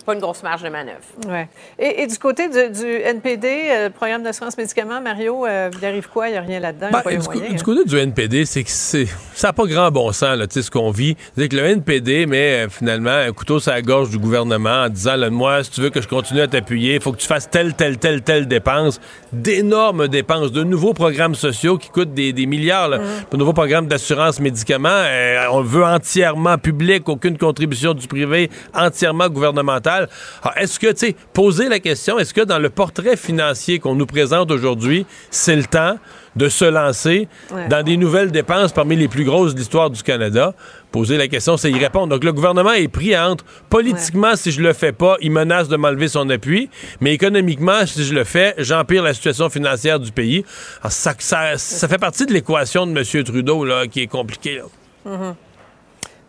Pas une grosse marge de manœuvre. Ouais. Et, et du côté du, du NPD, euh, le programme d'assurance médicaments, Mario, euh, il arrive quoi? Il n'y a rien là-dedans? Ben, du, moyens, co- du hein? côté du NPD, c'est que c'est, ça n'a pas grand bon sens, là, tu sais, ce qu'on vit. C'est que le NPD met euh, finalement un couteau sur la gorge du gouvernement en disant, là, moi, si tu veux que je continue à t'appuyer, il faut que tu fasses telle, telle, telle, telle dépense. D'énormes dépenses, de nouveaux programmes sociaux qui coûtent des, des milliards. Là. De nouveaux programmes d'assurance médicaments, euh, on le veut entièrement public, aucune contribution du privé, entièrement gouvernemental. Alors, est-ce que, tu sais, poser la question, est-ce que dans le portrait financier qu'on nous présente aujourd'hui, c'est le temps de se lancer Ouais. dans des nouvelles dépenses parmi les plus grosses de l'histoire du Canada? Poser la question, c'est y répondre. Donc, le gouvernement est pris entre, politiquement, si je le fais pas, il menace de m'enlever son appui, mais économiquement, si je le fais, j'empire la situation financière du pays. Alors, ça, ça, ça fait partie de l'équation de M. Trudeau, là, qui est compliquée. là. Mhm.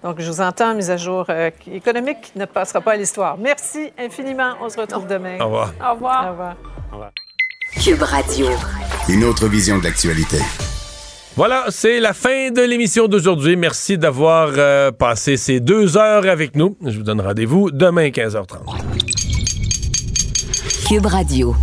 Donc, je vous entends, mise à jour euh, économique qui ne passera pas à l'histoire. Merci infiniment. On se retrouve demain. Au revoir. Au revoir. Au revoir. Cube Radio. Une autre vision de l'actualité. Voilà, c'est la fin de l'émission d'aujourd'hui. Merci d'avoir euh, passé ces deux heures avec nous. Je vous donne rendez-vous demain 15h30. Cube Radio.